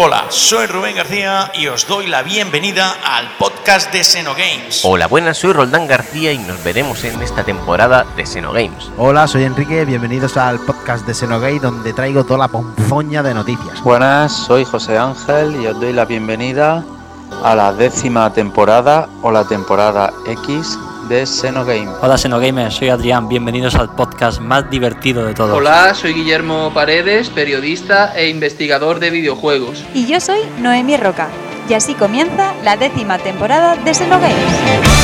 Hola, soy Rubén García y os doy la bienvenida al podcast de Xenogames. Hola, buenas, soy Roldán García y nos veremos en esta temporada de Xenogames. Hola, soy Enrique, bienvenidos al podcast de Xenogate donde traigo toda la ponzoña de noticias. Buenas, soy José Ángel y os doy la bienvenida a la décima temporada o la temporada X de Xenogame. Hola Xenogamers, soy Adrián, bienvenidos al podcast más divertido de todos. Hola, soy Guillermo Paredes, periodista e investigador de videojuegos. Y yo soy Noemi Roca. Y así comienza la décima temporada de Xenogames.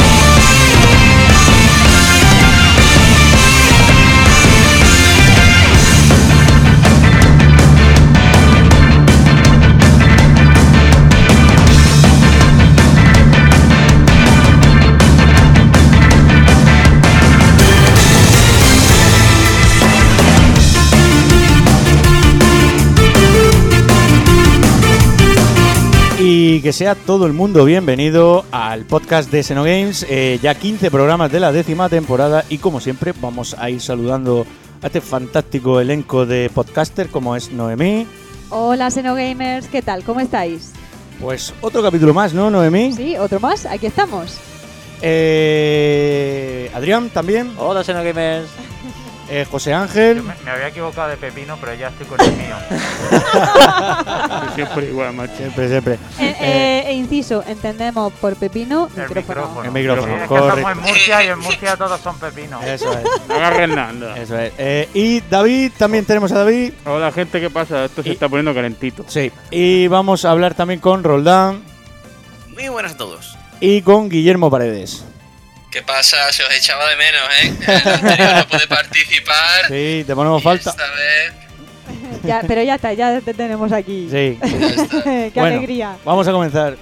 Y que sea todo el mundo bienvenido al podcast de Xenogames, eh, ya 15 programas de la décima temporada y como siempre vamos a ir saludando a este fantástico elenco de podcaster como es Noemí. Hola Xenogamers, ¿qué tal? ¿Cómo estáis? Pues otro capítulo más, ¿no, Noemí? Sí, otro más, aquí estamos. Eh, Adrián también, Hola Xenogamers. Eh, José Ángel, Me, me había equivocado de pepino, pero ya estoy con el mío. siempre igual, macho. Siempre, siempre. Eh, eh, e inciso, entendemos por pepino El micrófono. micrófono. El micrófono, Sí, es que correcto. estamos en Murcia y en Murcia todos son pepinos. Eso es. Eso es. Eh, y David, también tenemos a David. Hola gente, ¿qué pasa? Esto se Y- está poniendo calentito. Sí. Y vamos a hablar también con Roldán Muy buenas a todos. y con Guillermo Paredes. ¿Qué pasa? Se os echaba de menos, ¿eh? En el anterior no pude participar. Sí, te ponemos y falta. Esta vez, Ya, pero ya está, ya te tenemos aquí. Sí. ya está. Qué Bueno. alegría. Vamos a comenzar.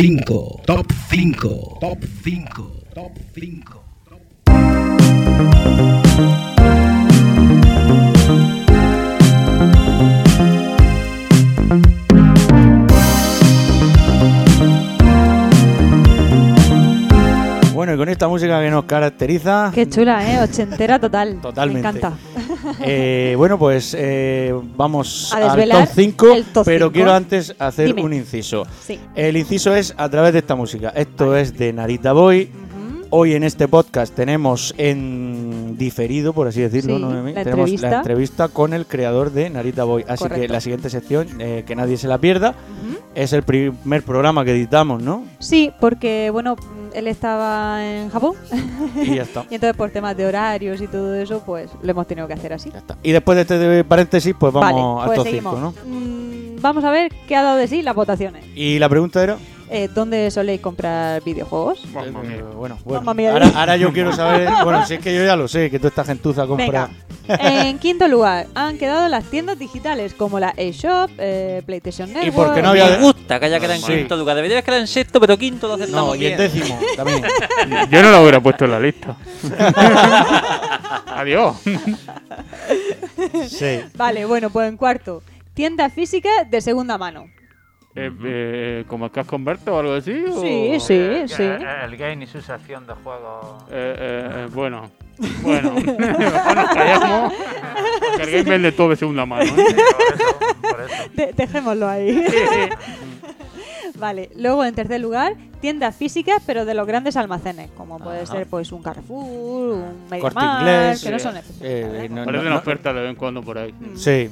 Top 5, Top 5, Top 5, Top 5. Bueno, y con esta música que nos caracteriza, Qué chula, ¿eh? Ochentera total. Totalmente. Me encanta. eh, bueno, pues eh, vamos A al top 5, el top pero cinco. quiero antes hacer Dime. un inciso. Sí. El inciso es a través de esta música. Esto es de Narita Boy. Hoy en este podcast tenemos en diferido, por así decirlo, Sí, ¿no, la tenemos la entrevista. entrevista con el creador de Narita Boy. Así que la siguiente sección, eh, que nadie se la pierda, es el primer programa que editamos, ¿no? Sí, porque, bueno, él estaba en Japón. Y ya está. Y entonces por temas de horarios y todo eso, pues lo hemos tenido que hacer así. Ya está. Y después de este paréntesis, pues vamos vale, al pues seguimos. 5, ¿no? Mm, vamos a ver qué ha dado de sí las votaciones. Y la pregunta era... Eh, ¿Dónde soléis comprar videojuegos? Mamma mía. Eh, bueno, bueno. Mamma mía. Ahora, ahora yo quiero saber, bueno, si es que yo ya lo sé, que toda esta gentuza compra. Venga. En quinto lugar, han quedado las tiendas digitales como la eShop, eh, PlayStation Network. por qué no había- Me gusta que haya quedado en Sí. quinto lugar. Debería quedar en sexto, pero quinto lo aceptamos No, y bien. el décimo también. Yo no lo hubiera puesto en la lista. Adiós. Sí. Vale, bueno, pues en cuarto, tiendas físicas de segunda mano. Eh, eh, ¿Como el Cash Converter o algo así? o- Sí, sí, Eh, sí. El game y su sección de juegos. Eh, eh, eh, bueno, bueno. Mejor nos callamos. Que el game vende todo de segunda mano. ¿eh? Sí, por eso, por eso. De- dejémoslo ahí. vale, luego en tercer lugar, tiendas físicas pero de los grandes almacenes, como puede Ajá. ser pues un Carrefour, un Corte Mediamar, Inglés, que no eh, son eh, especiales. no- Parece no- una oferta de vez en cuando por ahí. Sí.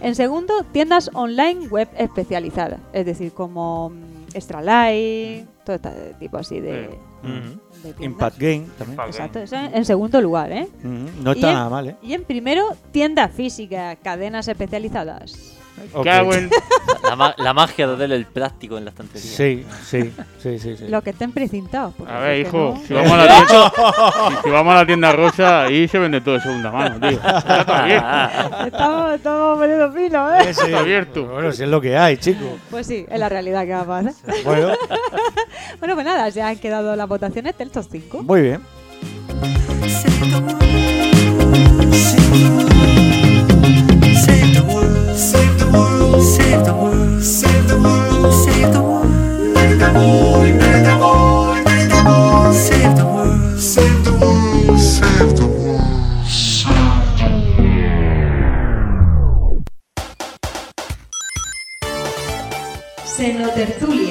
En segundo, tiendas online web especializadas, es decir, como mm, Extra Life, todo este tipo así de, Sí. Ujú. de. Impact Game también. Impact Exacto, eso en en segundo lugar, ¿eh? Ujú. No Y está en- nada mal, ¿eh? Y en primero, tiendas físicas, cadenas especializadas. Ok. Cago en- La, ma- la magia de darle el plástico en la estantería. Sí, sí, sí, sí. sí. Los que estén precintados. A ver, hijo, no- si vamos, a la tienda, si, si vamos a la tienda rosa, ahí se vende todo de segunda mano, tío. Está abierto. Estamos, estamos poniendo fino, ¿eh? Está abierto. Bueno, si es lo que hay, chicos. Pues sí, es la realidad que va a pasar. Bueno, Bueno, pues nada, ya han quedado las votaciones del top 5. muy bien. Save the Senotertulia.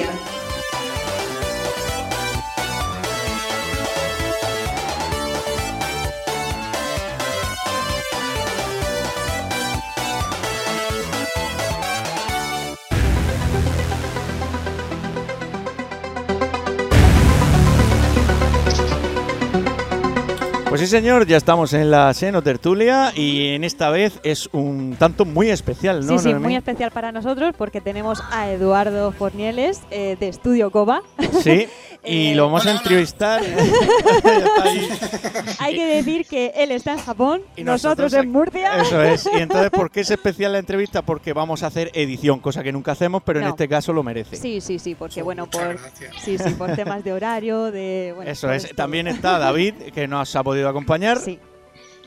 Pues sí, señor, ya estamos en la Seno Tertulia y en esta vez es un tanto muy especial, ¿no? sí, sí, muy especial para nosotros porque tenemos a Eduardo Fornieles eh, de Estudio Coba. Sí, y Eh, lo vamos a entrevistar. Hay que decir que él está en Japón, Y nosotros, nosotros en Murcia. Eso es. Y entonces, ¿por qué es especial la entrevista? Porque vamos a hacer edición, cosa que nunca hacemos, pero en No. este caso lo merece. Sí, sí, sí, porque bueno, por sí, sí, por temas de horario, de bueno, Eso es. esto. También está David, que nos ha podido acompañar. Sí.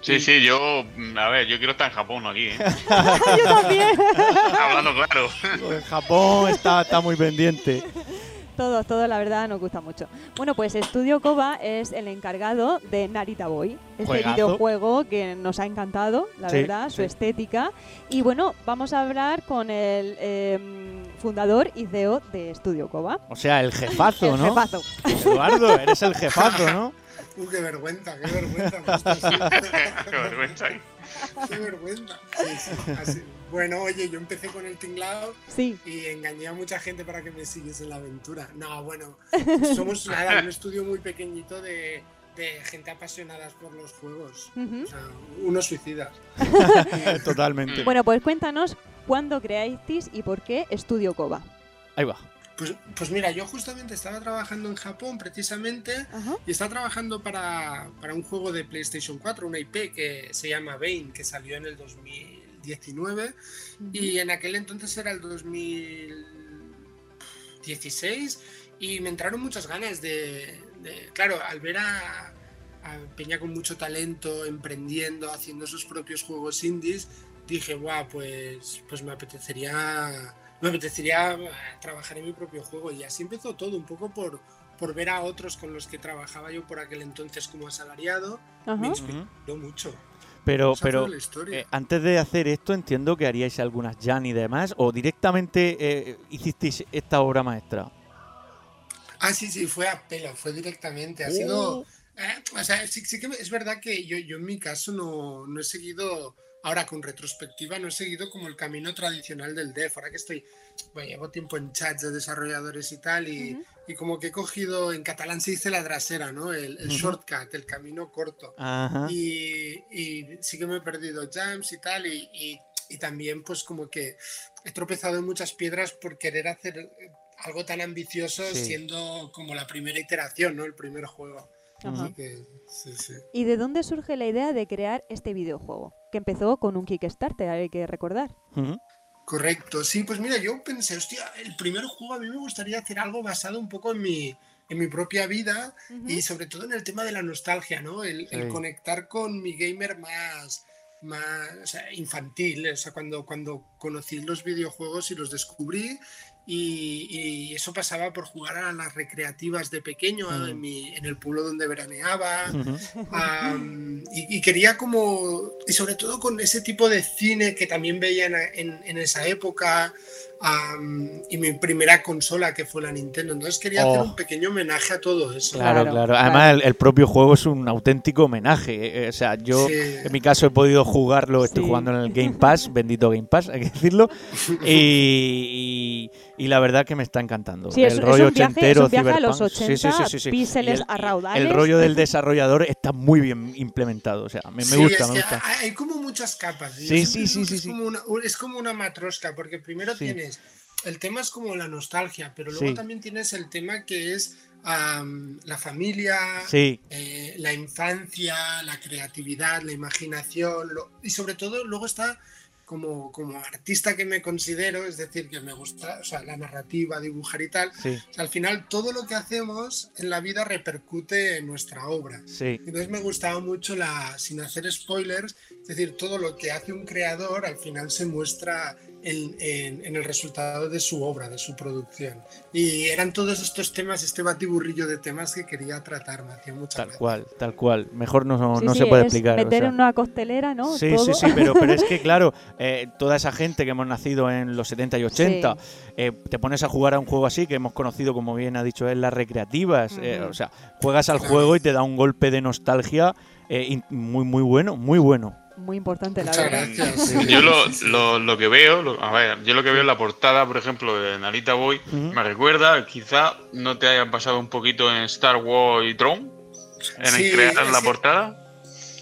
Sí, sí, yo, a ver, yo quiero estar en Japón aquí, ¿eh? Yo también. Hablando claro. En Japón está, está muy pendiente. Todo, todo, la verdad, nos gusta mucho. Bueno, pues Estudio Koba es el encargado de Narita Boy, este Juegazo. videojuego que nos ha encantado, la Sí, verdad, su sí. estética. Y bueno, vamos a hablar con el eh, fundador y CEO de Estudio Koba. O sea, el jefazo, El ¿no? jefazo. Eduardo, eres el jefazo, ¿no? Uh, qué vergüenza, qué vergüenza. Qué vergüenza. Qué vergüenza. Sí, sí, así. Bueno, oye, yo empecé con el tinglado Sí. y engañé a mucha gente para que me siguiese en la aventura. No, bueno, somos nada, un estudio muy pequeñito de, de gente apasionada por los juegos. O sea, unos suicidas. Totalmente. Bueno, pues cuéntanos cuándo creasteis y por qué Estudio Koba. Ahí va. Pues, pues mira, yo justamente estaba trabajando en Japón precisamente Ajá. y estaba trabajando para, para un juego de PlayStation 4, una IP que se llama Bane, que salió en el 2019 y en aquel entonces era el 2016 y me entraron muchas ganas de, de- claro, al ver a, a Peña con mucho talento, emprendiendo, haciendo sus propios juegos indies, dije, guau, pues, pues me apetecería me apetecería eh, trabajar en mi propio juego y así empezó todo, un poco por, por ver a otros con los que trabajaba yo por aquel entonces como asalariado, Ajá. me inspiró mucho. Pero, pero eh, antes de hacer esto, entiendo que haríais algunas Jan y demás, o directamente eh, hicisteis esta obra maestra. Ah, sí, sí, fue a pelo, fue directamente. Ha sido. eh, o sea, sí, sí que es verdad que yo, yo en mi caso no, no he seguido. Ahora con retrospectiva no he seguido como el camino tradicional del dev. Ahora que estoy. Bueno, llevo tiempo en chats de desarrolladores y tal, y, y como que he cogido. En catalán se dice la trasera, ¿no? El, shortcut, el camino corto. Y, y sí que me he perdido jams y tal, y, y- y también pues como que he tropezado en muchas piedras por querer hacer algo tan ambicioso Sí. siendo como la primera iteración, ¿no? El primer juego. Ajá. Así que, sí, sí. ¿Y de dónde surge la idea de crear este videojuego? Que empezó con un Kickstarter, hay que recordar. Correcto, sí, pues mira, yo pensé, hostia, el primer juego a mí me gustaría hacer algo basado un poco en mi, en mi propia vida y sobre todo en el tema de la nostalgia, ¿no? El, el Sí. conectar con mi gamer más, más o sea, infantil, o sea, cuando, cuando conocí los videojuegos y los descubrí y, y eso pasaba por jugar a las recreativas de pequeño Mm. en, mi- en el pueblo donde veraneaba. Y, y quería como, y sobre todo con ese tipo de cine que también veía en, en- en esa época, y mi primera consola que fue la Nintendo. Entonces quería hacer Oh. un pequeño homenaje a todo eso. Claro, claro. Además, el, el propio juego es un auténtico homenaje. eh, O sea, yo Sí. en mi caso he podido jugarlo, estoy Sí. jugando en el Game Pass, bendito Game Pass, hay que decirlo. Y, y- y la verdad que me está encantando. Sí, es- el es rollo un viaje- ochentero, es un viaje a los cyberpunk. Sí, sí, 80, sí, sí, sí. píxeles a raudales. El rollo del desarrollador está muy bien implementado. O sea, me, me Sí, gusta, es me que gusta. hay, como muchas capas. Sí, sí, sí, que es sí. Como una, un- es como una matrosca, porque primero Sí. Tienes, el tema es como la nostalgia, pero luego Sí. también tienes el tema que es la familia, Sí. eh, la infancia, la creatividad, la imaginación, lo- y sobre todo luego está como, como artista que me considero, es decir, que me gusta o sea, la narrativa, dibujar y tal. Sí. O sea, al final todo lo que hacemos en la vida repercute en nuestra obra. Sí. Entonces me gustaba mucho la, sin hacer spoilers, es decir, todo lo que hace un creador al final se muestra en, en- en el resultado de su obra, de su producción. Y eran todos estos temas, este batiburrillo de temas que quería tratar, me hacía mucha Tal gracia. cual, tal cual. Mejor no, Sí, no sí, se puede es explicar. o Meter sea. en una costelera, ¿no? Sí, Todo. sí, sí, pero, pero es que, claro, eh, toda esa gente que hemos nacido en los 70 y 80, eh, te pones a jugar a un juego así, que hemos conocido, como bien ha dicho él, las recreativas. eh, o sea, juegas al juego y te da un golpe de nostalgia eh, muy, muy bueno, muy bueno. Muy importante, la Muchas verdad. gracias. Yo lo, lo, lo que veo, lo- a ver, yo lo que veo en la portada, por ejemplo, de Narita Boy, me recuerda, quizá no te haya pasado un poquito en Star Wars y Tron, en Sí, crear la que- portada.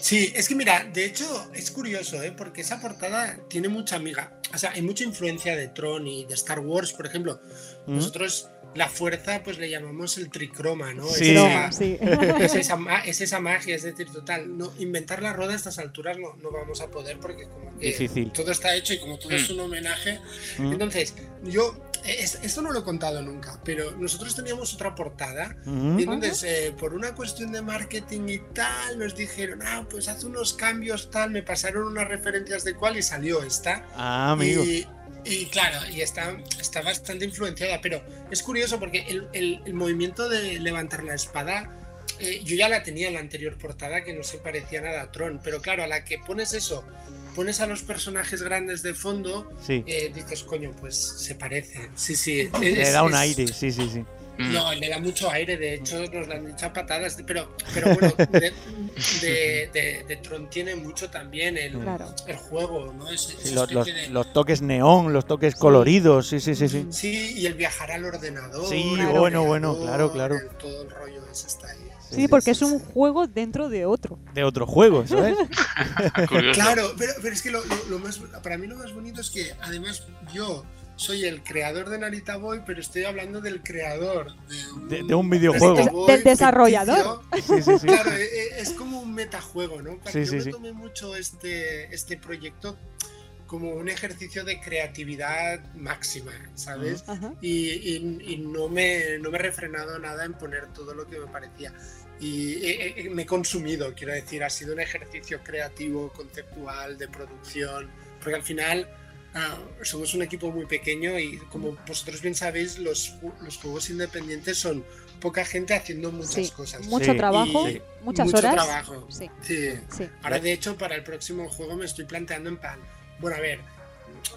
Sí, es que mira, de hecho es curioso, ¿eh? porque esa portada tiene mucha amiga. O sea, hay mucha influencia de Tron y de Star Wars, por ejemplo. Nosotros la fuerza pues le llamamos el tricroma, ¿no? Sí. Es, esa, Sí. es, esa, es esa magia, es decir, total, no, inventar la rueda a estas alturas no, no vamos a poder porque como que Difícil. todo está hecho y como todo es Mm. un homenaje. Mm. Entonces, yo, es- esto no lo he contado nunca, pero nosotros teníamos otra portada y entonces, eh, por una cuestión de marketing y tal, nos dijeron, ah, pues haz unos cambios, tal, me pasaron unas referencias de cuál y salió esta. Ah, amigo. Y, y claro, y está, está bastante influenciada, pero es curioso porque el, el- el movimiento de levantar la espada, eh, yo ya la tenía en la anterior portada que no se parecía nada a Tron, pero claro, a la que pones eso, pones a los personajes grandes de fondo, Sí. eh, dices, coño, pues se parece. Sí, sí. Le es- da un es- aire, sí, sí, sí. No, le da mucho aire, de hecho nos lo han patadas, pero, pero bueno, de, de, de- de Tron tiene mucho también el, Claro. el juego, ¿no? Es- Sí, los, los- especie de- los toques neón, los toques coloridos, sí, sí, sí, sí. Sí, y el viajar al ordenador. Sí, bueno, bueno, claro, claro. el- todo el rollo ese está ahí. Sí, porque es un juego dentro de otro. De otro juego, ¿sabes? Claro, pero, pero es que lo, lo- lo más, para mí lo más bonito es que además yo soy el creador de Narita Boy, pero estoy hablando del creador de un, De, de un videojuego. Boy Del desarrollador. Sí, sí, sí. Claro, e- e- es como un metajuego, ¿no? Sí, yo sí, me sí. tomé mucho este, este proyecto como un ejercicio de creatividad máxima, ¿sabes? Y, y- y no, me, no me he refrenado nada en poner todo lo que me parecía. Y he- he- me he consumido, quiero decir, ha sido un ejercicio creativo, conceptual, de producción, porque al final ah, somos un equipo muy pequeño y como vosotros bien sabéis, los, los juegos independientes son poca gente haciendo muchas Sí, cosas. mucho Sí. trabajo, Y muchas mucho horas. trabajo. Sí. Sí. Sí. Ahora, de hecho, para el próximo juego me estoy planteando en plan, bueno, a ver,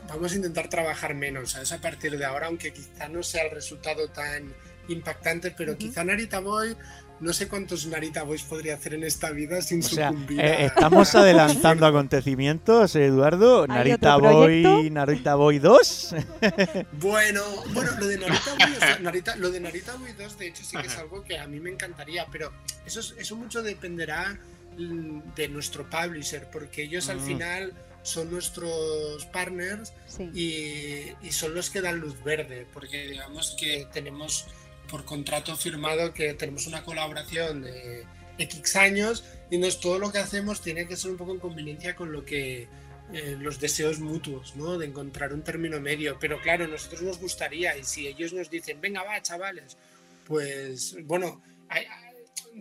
vamos a intentar trabajar menos, ¿sabes? A partir de ahora, aunque quizá no sea el resultado tan impactante, pero quizá Narita Boy, no sé cuántos Narita Boys podría hacer en esta vida sin O sea, sucumbir eh, estamos adelantando acontecimientos, Eduardo. ¿Hay Narita? Boy, Narita Boy 2. Bueno, bueno, lo de Narita Boy, o sea, Narita- lo de Narita Boy 2, de hecho, sí que es algo que a mí me encantaría, pero eso, es- eso mucho dependerá de nuestro publisher, porque ellos al Mm. final son nuestros partners Sí. y, y son los que dan luz verde, porque digamos que tenemos por contrato firmado que tenemos una colaboración de X años y no es todo lo que hacemos tiene que ser un poco en conveniencia con lo que eh, los deseos mutuos, ¿no? De encontrar un término medio. Pero claro, nosotros nos gustaría y si ellos nos dicen, venga, va, chavales, pues bueno, hay-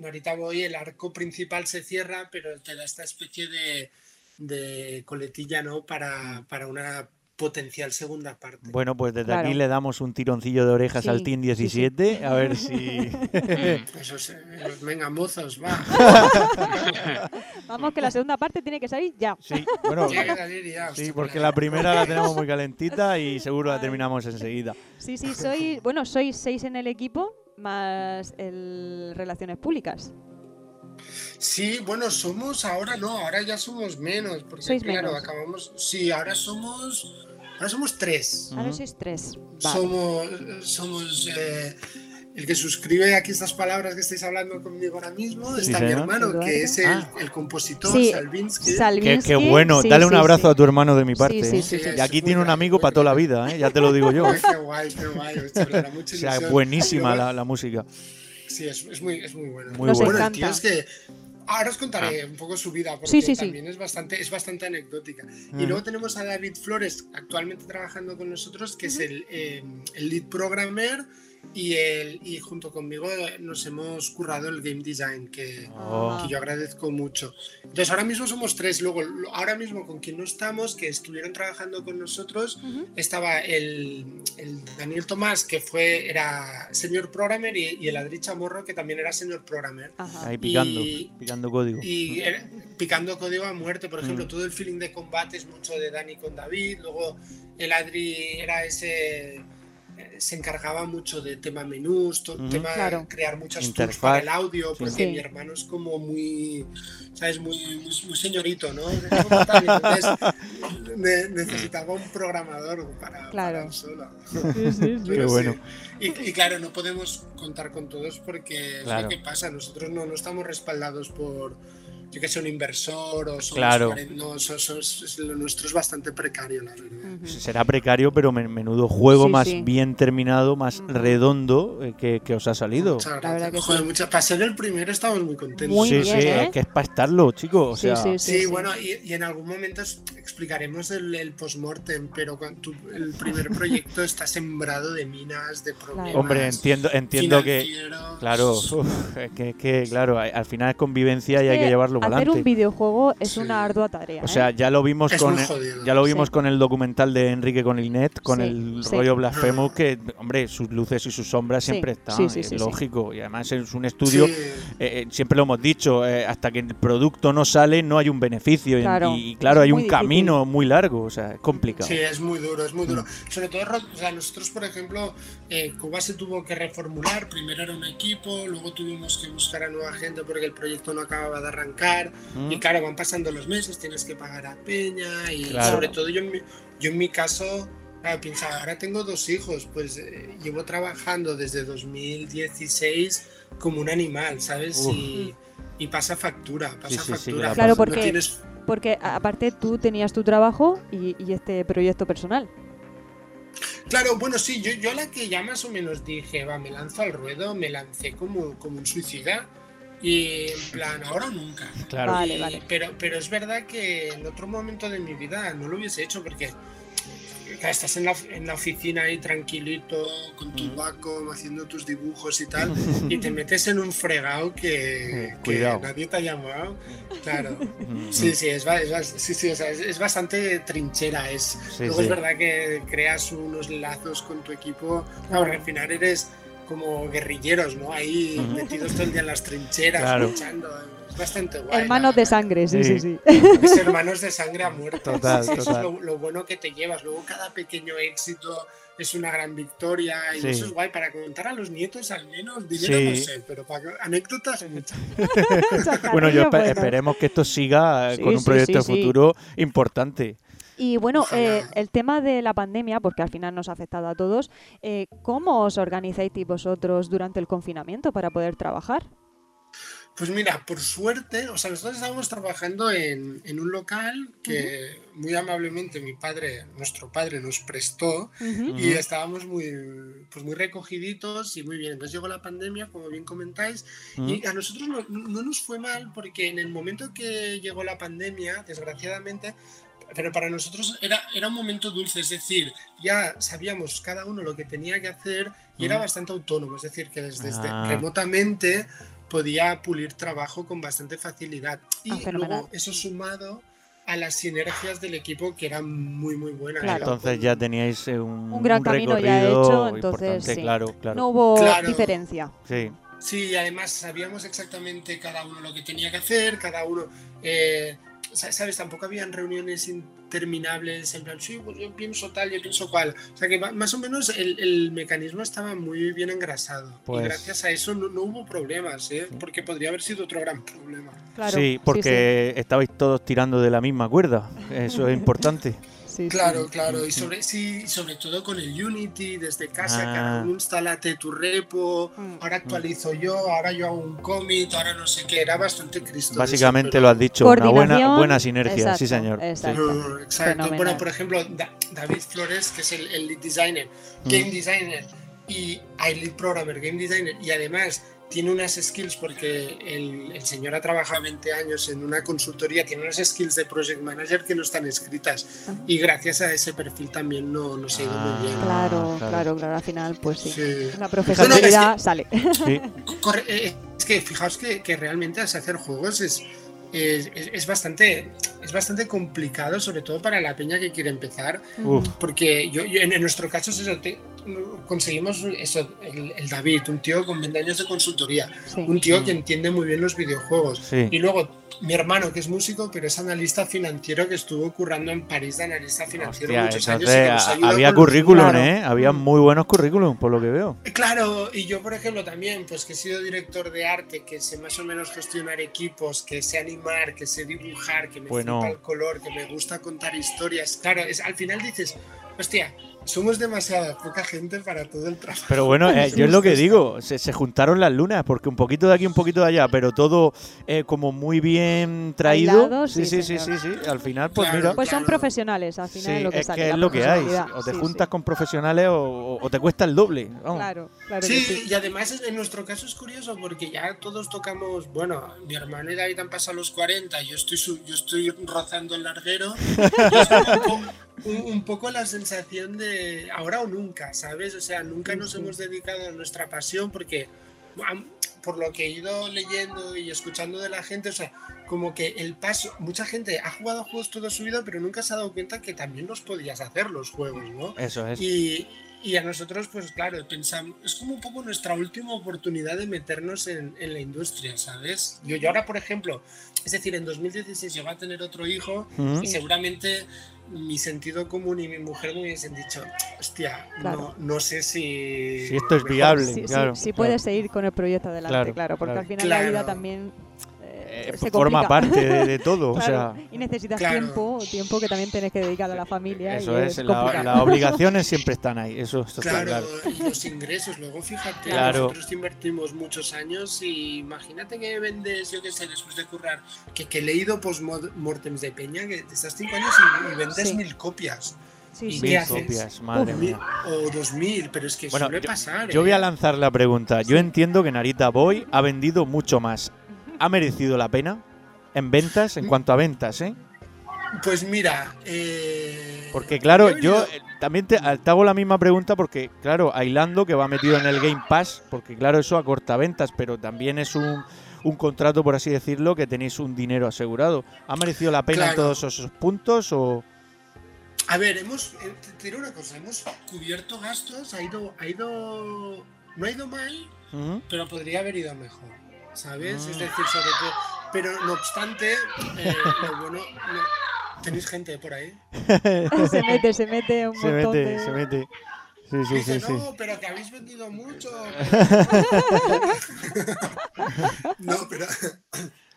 ahorita voy, el arco principal se cierra, pero te da esta especie de, de coletilla, ¿no? Para, para una potencial segunda parte. Bueno, pues desde Claro. aquí le damos un tironcillo de orejas Sí, al Team sí, sí. 17, a ver si... Esos, eh, los venga mozos, va. Vamos, que la segunda parte tiene que salir ya. Sí, bueno, Tiene que salir ya, sí, porque la primera la tenemos muy calentita y seguro la terminamos enseguida. Sí, sí, soy. Bueno, sois seis en el equipo, más el Relaciones Públicas. Sí, bueno, somos ahora no, ahora ya somos menos, porque Sois claro, menos. acabamos. Sí, ahora somos. Ahora somos tres. Ahora sois tres. Vale. Somos, somos eh, el que suscribe aquí estas palabras que estáis hablando conmigo ahora mismo. Sí, está mi señor. hermano, que es el, Ah. el compositor, Sí, Salvinsky. Salvinsky, qué bueno, sí, dale un sí, abrazo sí. a tu hermano de mi parte. sí, ¿eh? sí, sí. Y aquí tiene un amigo para toda la vida, ¿eh? ya te lo digo yo. Qué guay, qué guay. O sea, buenísima la, la música. Sí, es, es muy, es muy bueno. Muy Nos bueno. Bueno, el tío es que ahora os contaré un poco su vida porque Sí, sí, sí. también es bastante es bastante anecdótica. Y luego tenemos a David Flores actualmente trabajando con nosotros que es el, eh, el lead programmer y el y junto conmigo nos hemos currado el game design que, Oh. que yo agradezco mucho. Entonces ahora mismo somos tres. Luego ahora mismo con quien no estamos que estuvieron trabajando con nosotros Ujú. estaba el, el Daniel Tomás, que fue, era senior programmer, y, y el Adri Chamorro, que también era senior programmer. Ajá. Ahí picando, Y- picando código. Y era- picando código a muerte, por ejemplo, Mm. todo el feeling de combate es mucho de Dani con David. Luego el Adri era ese. Se encargaba mucho de tema menús, to- tema Claro. crear muchas tools Interfaz. para el audio, Sí. porque Sí. mi hermano es como muy, ¿sabes? Muy, muy, muy señorito, ¿no? Entonces, ne- necesitaba un programador para, Claro. para solo. Sí, sí, sí. Qué Pero sí. bueno. Y, y claro, no podemos contar con todos porque es Claro. lo que pasa. Nosotros no, no estamos respaldados por, yo que sé, un inversor o somos Claro. no, so- so- es- lo nuestro es bastante precario, la verdad. Será precario, pero men- menudo juego Sí, más sí. bien terminado, más redondo eh, que, que os ha salido. Muchas gracias. Joder, para ser el primero estamos muy contentos. sí, sí, es que es para estarlo, chicos. O sea, Sí, bueno, y, y en algún momento os explicaremos el, el post-mortem, pero cuando el primer proyecto está sembrado de minas, de problemas. Hombre, entiendo, entiendo que. Claro, uf, es que, claro, al final es convivencia y hay Eh, que llevarlo para Hacer un videojuego es una ardua tarea. O sea, ¿eh? ya lo vimos Es con el, jodido. ya lo vimos Sí. con el documental de Enrique con el net, con Sí, el sí. rollo Blasphemous, que hombre, sus luces y sus sombras Sí, siempre están, sí, sí, es sí, sí. lógico. Y además es un estudio, Sí. eh, eh, siempre lo hemos dicho, eh, hasta que el producto no sale no hay un beneficio. y- Claro, y, claro, es hay un difícil. camino muy largo, o sea, es complicado. Sí, es muy duro, es muy duro. Mm. Sobre todo, o sea, nosotros, por ejemplo, eh, Cuba se tuvo que reformular. Primero era un equipo, luego tuvimos que buscar a nueva gente porque el proyecto no acababa de arrancar. Mm. Y claro, van pasando los meses, tienes que pagar a Peña. Y Claro. sobre todo, yo en mi, yo en mi caso, claro, pensaba, ahora tengo dos hijos, pues eh, llevo trabajando desde 2016 como un animal, ¿sabes? Y, y pasa factura, pasa Sí, sí, sí, factura. Claro, No porque, tienes- porque aparte tú tenías tu trabajo y, y este proyecto personal. Claro, bueno, sí, yo, yo la que ya más o menos dije, va, me lanzo al ruedo, me lancé como, como un suicida. Y en plan, ahora o nunca. Claro. Vale, Y- vale. Pero, pero es verdad que en otro momento de mi vida no lo hubiese hecho porque estás en la, en la oficina ahí tranquilito, con tu Wacom, haciendo tus dibujos y tal, y te metes en un fregado que, que cuidado. nadie te ha llamado. Claro. Mm, Sí, mm. sí, es, es, sí, sí, o sea, es, es bastante trinchera. Es, Sí, luego sí. es verdad que creas unos lazos con tu equipo. Claro, al final eres como guerrilleros, ¿no? Ahí metidos todo el día en las trincheras, Claro. luchando. Es bastante guay. Hermanos de sangre, sí, sí, sí. Es hermanos de sangre a muerte. Total, Sí, Eso total. es lo, lo bueno que te llevas. Luego cada pequeño éxito es una gran victoria y Sí. eso es guay para contar a los nietos al menos. Dinero no sé, pero para anécdotas muchas. Bueno, yo esperemos que esto siga Sí, con un sí, proyecto sí, de sí. futuro importante. Y bueno, eh, el tema de la pandemia, porque al final nos ha afectado a todos, eh, ¿cómo os organizáis vosotros durante el confinamiento para poder trabajar? Pues mira, por suerte, o sea, nosotros estábamos trabajando en, en un local que muy amablemente mi padre, nuestro padre, nos prestó Ujú. y estábamos muy, pues muy recogiditos y muy bien. Entonces llegó la pandemia, como bien comentáis, y a nosotros no, no nos fue mal porque en el momento que llegó la pandemia, desgraciadamente, pero para nosotros era, era un momento dulce, es decir, ya sabíamos cada uno lo que tenía que hacer y era Ujú. bastante autónomo, es decir, que desde, desde Ah. remotamente podía pulir trabajo con bastante facilidad. Y Ah, luego eso sumado a las sinergias del equipo que eran muy, muy buenas. Claro. Entonces ya teníais eh, un, Un gran un camino ya recorrido hecho, entonces sí. claro, claro. No hubo Claro. diferencia. Sí. Sí, y además sabíamos exactamente cada uno lo que tenía que hacer, cada uno, eh, ¿sabes? Tampoco habían reuniones interminables en plan, sí, pues yo pienso tal, yo pienso cual. O sea que más o menos el, el mecanismo estaba muy bien engrasado. Pues- Y gracias a eso no, no hubo problemas, ¿eh? Porque podría haber sido otro gran problema. Claro, sí, porque estabais todos tirando de la misma cuerda. Eso es importante. Sí, Claro, claro, y sobre, sí, sobre todo con el Unity, desde casa, Ah. cada uno instálate tu repo, ahora actualizo yo, ahora yo hago un commit, ahora no sé qué, era bastante cristo. eso, Básicamente pero- lo has dicho, una buena, buena sinergia, sí señor. Exacto. Mm. Bueno, por ejemplo, Da- David Flores, que es el, el lead designer, game designer y hay lead programmer, game designer, y además tiene unas skills porque el, el señor ha trabajado 20 años en una consultoría, tiene unas skills de project manager que no están escritas. Y gracias a ese perfil también no, nos ha ido muy bien. Claro, claro. claro, claro, al final, pues sí. Sí. La profesionalidad sale. Sí. Corre- eh, es que fijaos que, que realmente hacer juegos es, es, es- es bastante, es bastante complicado, sobre todo para la peña que quiere empezar. Uf. Porque yo, yo- en, en nuestro caso es eso, te- conseguimos eso, el, el David, un tío con 20 años de consultoría, Sí. un tío que entiende muy bien los videojuegos. Sí. Y luego mi hermano, que es músico, pero es analista financiero, que estuvo currando en París de analista financiero Hostia, muchos años. y que nos ayuda había los currículum. ¿eh? Había muy buenos currículum, por lo que veo. Claro, y yo por ejemplo también, pues que he sido director de arte, que sé más o menos gestionar equipos, que sé animar, que sé dibujar, que me Bueno. flipa el color, que me gusta contar historias. Claro, es, al final dices, hostia, somos demasiada poca gente para todo el trabajo. Pero bueno, eh, yo es lo que digo, se, se juntaron las lunas, porque un poquito de aquí, un poquito de allá, pero todo eh, como muy bien traído. Sí, sí, sí, sí, sí. Al final, pues Claro, mira. Pues son profesionales, al final Sí, es lo que es sale. que es lo que hay. O te Sí, juntas sí. con profesionales o, o te cuesta el doble. vamos. Claro, claro Sí, y además en nuestro caso es curioso porque ya todos tocamos, bueno, mi hermano y David han pasado los 40, yo estoy, su- yo estoy rozando el larguero. es un, poco, un- un poco la sensación de ahora o nunca, ¿sabes? O sea, nunca nos hemos dedicado a nuestra pasión porque, por lo que he ido leyendo y escuchando de la gente, o sea, como que el paso, mucha gente ha jugado juegos toda su vida, pero nunca se ha dado cuenta que también los podías hacer los juegos, ¿no? Eso es. Y, y a nosotros, pues claro, pensamos, es como un poco nuestra última oportunidad de meternos en, en la industria, ¿sabes? Yo, yo ahora, por ejemplo, es decir, en 2016 yo voy a tener otro hijo Ujú. y seguramente mi sentido común y mi mujer me hubiesen dicho, hostia, Claro. no, no sé si... Si esto es mejor viable. Sí, sí claro. puedes seguir con el proyecto adelante, Claro, claro, porque claro. al final la vida también eh, se forma complica. parte de, de todo. o sea, y necesitas Claro. tiempo, tiempo que también tienes que dedicar a la familia. eso y es. es la- las obligaciones siempre están ahí. Eso, eso está Claro, claro. y los ingresos, luego fíjate, Claro. nosotros invertimos muchos años y imagínate que vendes, yo qué sé, después de currar, que, que he leído post-mortems de Peña, que estás cinco años y, y vendes Sí. mil copias. Sí, ¿Y sí. qué Mil copias, madre Mil- mía. o dos mil, pero es que Bueno, suele yo, pasar. yo voy a ¿eh? lanzar la pregunta. Yo entiendo que Narita Boy ha vendido mucho más. ¿Ha merecido la pena en ventas, en cuanto a ventas, eh? Pues mira, eh, Porque claro, yo eh, también te, te hago la misma pregunta porque, claro, Ailando que va metido en el Game Pass, porque claro, eso acorta ventas, pero también es un, un contrato, por así decirlo, que tenéis un dinero asegurado. ¿Ha merecido la pena en todos esos puntos o...? A ver, hemos, eh, te diré una cosa, hemos cubierto gastos, ha ido, ha ido, no ha ido mal, pero podría haber ido mejor, ¿sabes? Mm. Es decir, sobre todo, pero no obstante, eh, lo bueno, no- tenéis gente por ahí. se mete, se mete un se montón mete, de... se mete. Sí, sí, Dice, sí, sí. no, pero que habéis vendido mucho. no, pero.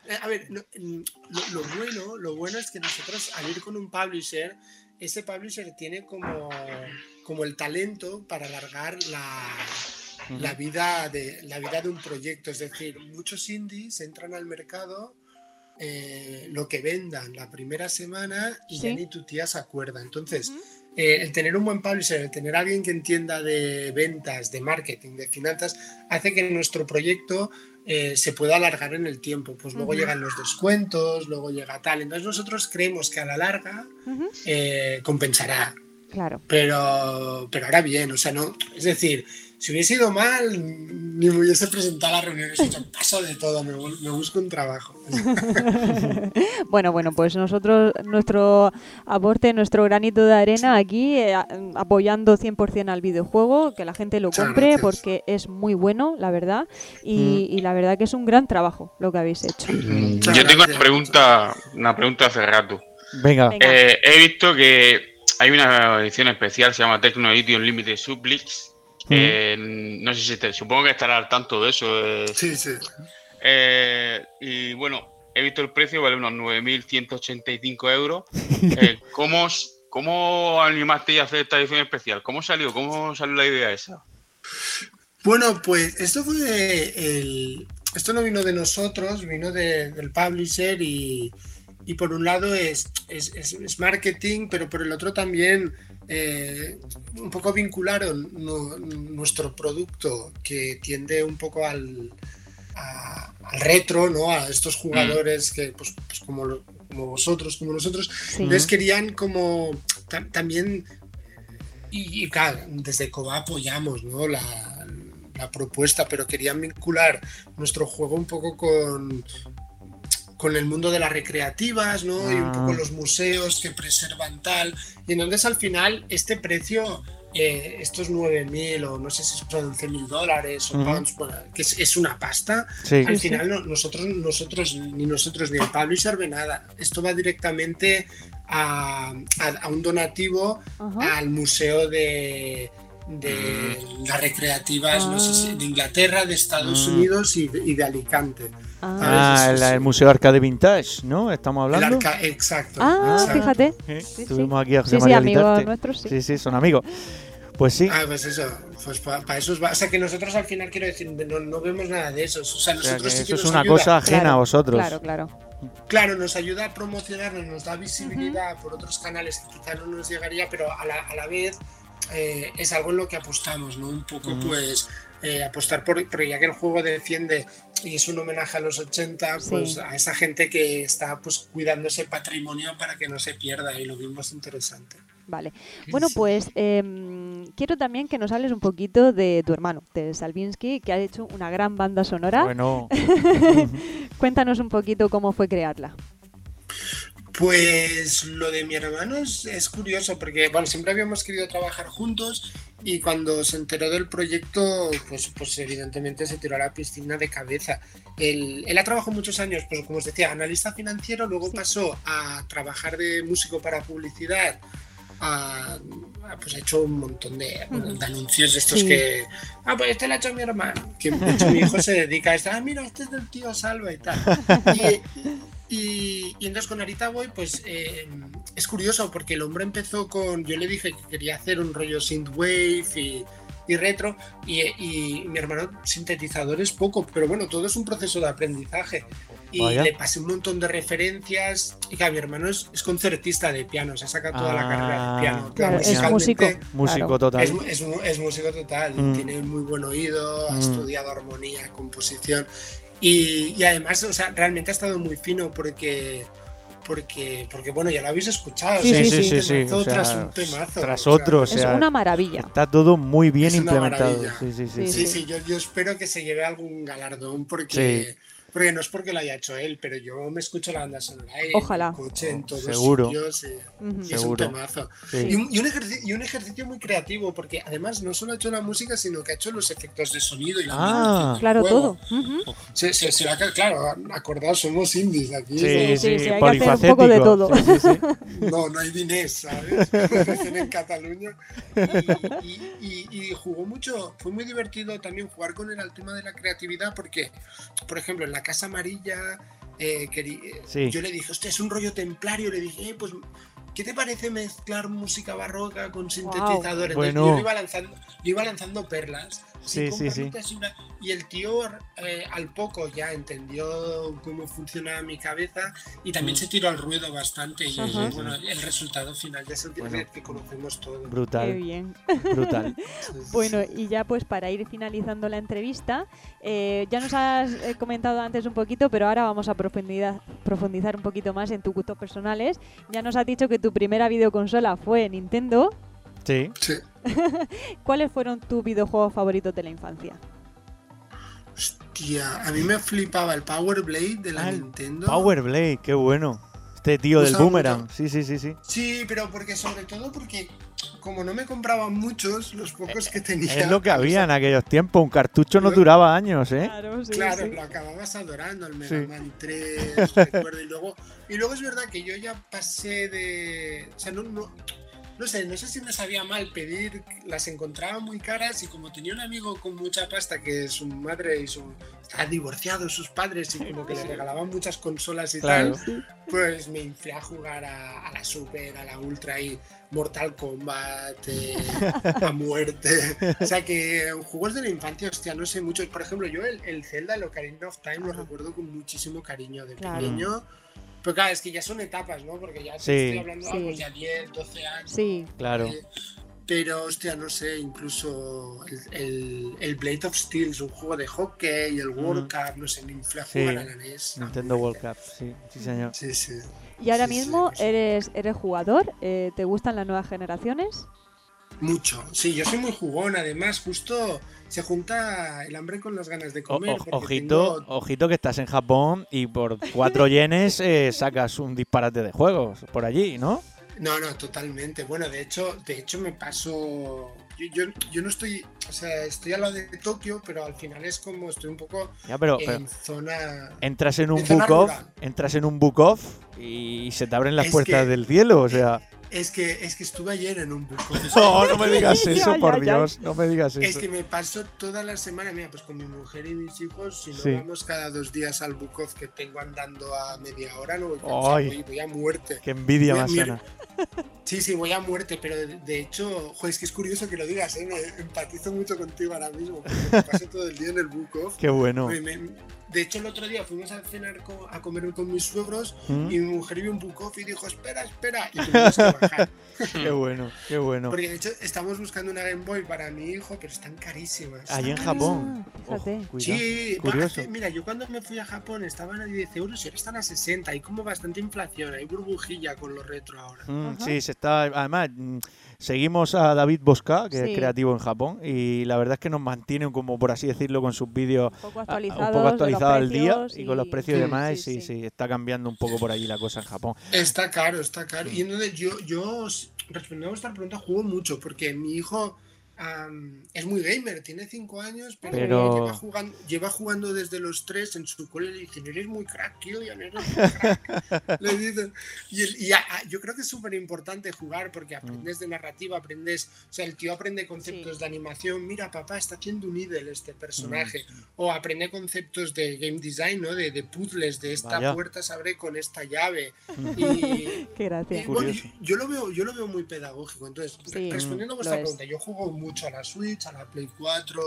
eh, A ver, no, mm, lo, lo bueno, lo bueno es que nosotros al ir con un publisher, ese publisher tiene como, como el talento para alargar la, la vida de la vida de un proyecto. Es decir, muchos indies entran al mercado eh, lo que vendan la primera semana y ya Sí. ni tu tía se acuerda. Entonces, eh, el tener un buen publisher, el tener alguien que entienda de ventas, de marketing, de finanzas, hace que nuestro proyecto eh, se pueda alargar en el tiempo. Pues luego llegan los descuentos, luego llega tal. Entonces nosotros creemos que a la larga eh, compensará. Claro. Pero, pero ahora bien, o sea, no. Es decir, si hubiese ido mal, ni me hubiese presentado a las reuniones. O sea, paso de todo, me, me busco un trabajo. Bueno, bueno, pues nosotros, nuestro aporte, nuestro granito de arena aquí, eh, a- apoyando 100% al videojuego, que la gente lo Muchas compre gracias. porque es muy bueno, la verdad, y, y la verdad que es un gran trabajo lo que habéis hecho. Muchas Yo tengo una pregunta, una pregunta hace rato. Venga. Venga. Eh, he visto que hay una edición especial, se llama Tecno Edition Limited Sublix. Eh, no sé si te, supongo que estará al tanto de eso. eh. Sí, sí. Eh, y bueno, he visto el precio, vale unos 9.185 euros. Eh, ¿cómo, ¿Cómo animasteis a hacer esta edición especial? ¿Cómo salió? ¿Cómo salió la idea esa? Bueno, pues esto fue el. Esto no vino de nosotros, vino de- del publisher y, y por un lado es, es, es- es marketing, pero por el otro también eh, un poco vincularon nu- nuestro producto que tiende un poco al, a- al retro, ¿no? A estos jugadores que, pues, pues como, como vosotros, como nosotros, Sí. entonces querían como ta- también y, y claro, desde COBA apoyamos ¿no? la, la propuesta, pero querían vincular nuestro juego un poco con, con el mundo de las recreativas, ¿no? Y un poco Ah. los museos que preservan tal. Y entonces al final este precio, eh, estos 9.000 o no sé si son 11.000 dólares o Ujú. pounds, bueno, que es, es una pasta, Sí. al final no- nosotros, nosotros, ni nosotros ni el publisher ve nada. Esto va directamente a, a- a un donativo Ajá. al museo de, de las recreativas, no sé si Ah. de Inglaterra, de Estados Mm. Unidos y de, y de Alicante. Ah, ¿sabes? el, el. Museo Arcade Vintage, ¿no? Estamos El hablando. arca- exacto. Ah, exacto. fíjate. Sí, Sí, Tuvimos sí. aquí a José Sí, sí, María amigos nuestros, sí. Sí, sí, son amigos. Pues sí. Ah, pues eso, pues para eso es, o sea que nosotros al final quiero decir, no, no vemos nada de eso, o sea, O sea, nosotros que sí que eso es nos una ayuda. cosa ajena a vosotros. Claro, claro. Claro, nos ayuda a promocionarnos, nos da visibilidad por otros canales que quizá no nos llegaría, pero a la, a la vez eh, es algo en lo que apostamos, ¿no? Un poco, Ujú. pues, eh, apostar por, porque ya que el juego defiende y es un homenaje a los 80, pues Sí. a esa gente que está pues cuidando ese patrimonio para que no se pierda y lo vimos interesante. Vale. Bueno, pues em, quiero también que nos hables un poquito de tu hermano, de Salvinsky, que ha hecho una gran banda sonora. Bueno, Cuéntanos un poquito cómo fue crearla. Pues lo de mi hermano es, es curioso porque bueno, siempre habíamos querido trabajar juntos y cuando se enteró del proyecto, pues, pues evidentemente se tiró a la piscina de cabeza. Él, él ha trabajado muchos años, pues como os decía, analista financiero, luego Sí. pasó a trabajar de músico para publicidad. a- a- pues ha hecho un montón de, bueno, de anuncios de estos Sí. que ah pues este lo ha hecho mi hermano que mi hijo se dedica a esto ah mira este es del tío Salva y tal y, y, y entonces con Arita Boy, pues eh, es curioso porque el hombre empezó con. Yo le dije que quería hacer un rollo synthwave y, y retro, y, y mi hermano sintetizadores poco, pero bueno, todo es un proceso de aprendizaje. Y Vaya. le pasé un montón de referencias. Y claro, mi hermano es, es concertista de piano, se ha sacado toda la carrera Ah, de piano. Claro, es músico. músico Claro. total. es, es es músico total, Mm. tiene muy buen oído, ha Mm. estudiado armonía, composición y, y además, o sea, realmente ha estado muy fino porque, porque, porque bueno, ya lo habéis escuchado. Sí, o sea, sí, sí, un sí, temazo o sea, tras un temazo. tras o sea, otro, o Es una maravilla. Está todo muy bien implementado. Sí, sí, sí. Sí, Sí, sí, yo, yo espero que se lleve algún galardón porque, porque no es porque lo haya hecho él, pero yo me escucho la banda sonora en Ojalá. el coche, en todos Seguro. sitios. y- Ujú. y es un Seguro. temazo. Sí. Y, un, y un ejercicio, y un ejercicio muy creativo, porque además no solo ha hecho la música, sino que ha hecho los efectos de sonido y la Ah. Claro, juego. todo. Ujú. Se, se, se va a claro, acordaos, somos indies aquí. Sí, sí, sí, sí, hay que hacer un poco de todo. Sí, sí, sí. No, no hay dinés, ¿sabes? En Cataluña. Y, y- y- y jugó mucho, fue muy divertido también jugar con al tema de la creatividad, porque, por ejemplo, en la Casa Amarilla, eh, querí- eh, Sí. yo le dije, hostia, es un rollo templario. Le dije, eh, pues, ¿qué te parece mezclar música barroca con sintetizadores? Bueno. yo iba lanzando, iba lanzando perlas. Sí, sí, sí. y una- Y el tío eh, al poco ya entendió cómo funcionaba mi cabeza y también Mm. se tiró al ruedo bastante. Y bueno, el resultado final ya es el que- Bueno. que conocemos todos. Qué Brutal, bien. brutal. Bueno, y ya pues para ir finalizando la entrevista, eh, ya nos has eh, comentado antes un poquito, pero ahora vamos a profundidad- profundizar un poquito más en tus gustos personales. Ya nos has dicho que tu primera videoconsola fue Nintendo. Sí. Sí. ¿Cuáles fueron tus videojuegos favoritos de la infancia? Hostia, a mí me flipaba el Power Blade de la Ah, Nintendo. Power Blade, qué bueno. Este tío del boomerang. mucho. Sí, sí, sí, sí. Sí, pero porque sobre todo porque como no me compraban muchos, los pocos que tenía. Es lo que había en aquellos tiempos. Un cartucho no duraba años, ¿eh? Claro, sí, Claro, sí. lo acababas adorando el Sí. Mega Man 3, recuerdo, y luego, y luego es verdad que yo ya pasé de, o sea, no, no, no sé, no sé si me sabía mal pedir, las encontraba muy caras y como tenía un amigo con mucha pasta que su madre y su, estaban divorciados sus padres y como que le regalaban muchas consolas y Claro. tal, pues me inflé a jugar a, a la Super, a la Ultra y Mortal Kombat, eh, a muerte. O sea que juegos de la infancia, hostia, no sé muchos. Por ejemplo, yo el, el Zelda, el Ocarina of Time, lo recuerdo con muchísimo cariño de Claro. pequeño. Pero claro, es que ya son etapas, ¿no? Porque ya Sí. estoy hablando ah, Sí. pues ya 10, 12 años. Sí, Claro. Eh, Pero, hostia, no sé, incluso el, el, el Blade of Steel es un juego de hockey, el World Mm. Cup, no sé, me infla a Sí. jugar a la NES. Nintendo World Cup, sí, sí, señor. Sí, sí. y ahora mismo pues- eres, eres jugador. eh, ¿Te gustan las nuevas generaciones? Mucho. Sí, yo soy muy jugón. Además, justo se junta el hambre con las ganas de comer. o- ojito, tengo- ojito que estás en Japón y por cuatro yenes eh, sacas un disparate de juegos por allí, ¿no? No, no, totalmente. Bueno, de hecho, de hecho me paso. Yo, yo, yo no estoy. O sea, estoy al lado de Tokio, pero al final es como estoy un poco Ya, pero, en pero zona. entras en un book off, entras en un book off y se te abren las Es puertas que- del cielo, o sea, Es que, es que estuve ayer en un buco. No, no me digas eso, por. Dios, no me digas Es eso. que me paso toda la semana, mira, pues con mi mujer y mis hijos, si no Sí. vamos cada dos días al Bukov que tengo andando a media hora, no voy, o sea, Ay. voy, voy a muerte. Qué envidia Voy más sana. Sí, sí, voy a muerte, pero de, de hecho, joder, es que es curioso que lo digas, ¿eh? me empatizo mucho contigo ahora mismo, porque me paso todo el día en el Bukov. Qué bueno. Me- me- de hecho, el otro día fuimos a cenar co- a comer con mis suegros ¿Mm? y mi mujer vio un Bukov y dijo, espera, espera, y tuvimos que bajar. Qué bueno, qué bueno. Porque de hecho estamos buscando una Game Boy para mi hijo, pero están carísimas. Ahí en Japón. Fíjate. Ojo, cuidado. Sí, Curioso. mira, yo cuando me fui a Japón estaban a 10 euros y ahora están a 60. Hay como bastante inflación, hay burbujilla con lo retro ahora. Mm, sí, se está. Además, mm, seguimos a David Bosca, que Sí. es creativo en Japón, y la verdad es que nos mantiene, como por así decirlo, con sus vídeos Un poco a- a- actualizados. un poco al día y con los y- precios y demás. sí, Sí, sí. sí, está cambiando un poco por allí la cosa en Japón. Está caro, está caro. Y entonces yo, yo respondiendo a vuestra pregunta, juego mucho porque mi hijo am, es muy gamer, tiene 5 años, pero, Pero- Lleva, jugando, lleva jugando desde los 3 en su cole. Le dicen, eres muy crack, Killian, eres muy crack. Le dicen. Y, y a- a- yo creo que es súper importante jugar porque aprendes de narrativa, aprendes. O sea, el tío aprende conceptos de animación. Mira, papá, está haciendo un idol este personaje. O aprende conceptos de game design, ¿no? De, de puzzles, de esta Vaya. puerta se abre con esta llave. Y, Qué gracia. y, bueno, yo, yo lo veo, yo lo veo muy pedagógico. Entonces, Sí, respondiendo a lo vuestra es. pregunta, yo juego mucho a la Switch, a la Play 4,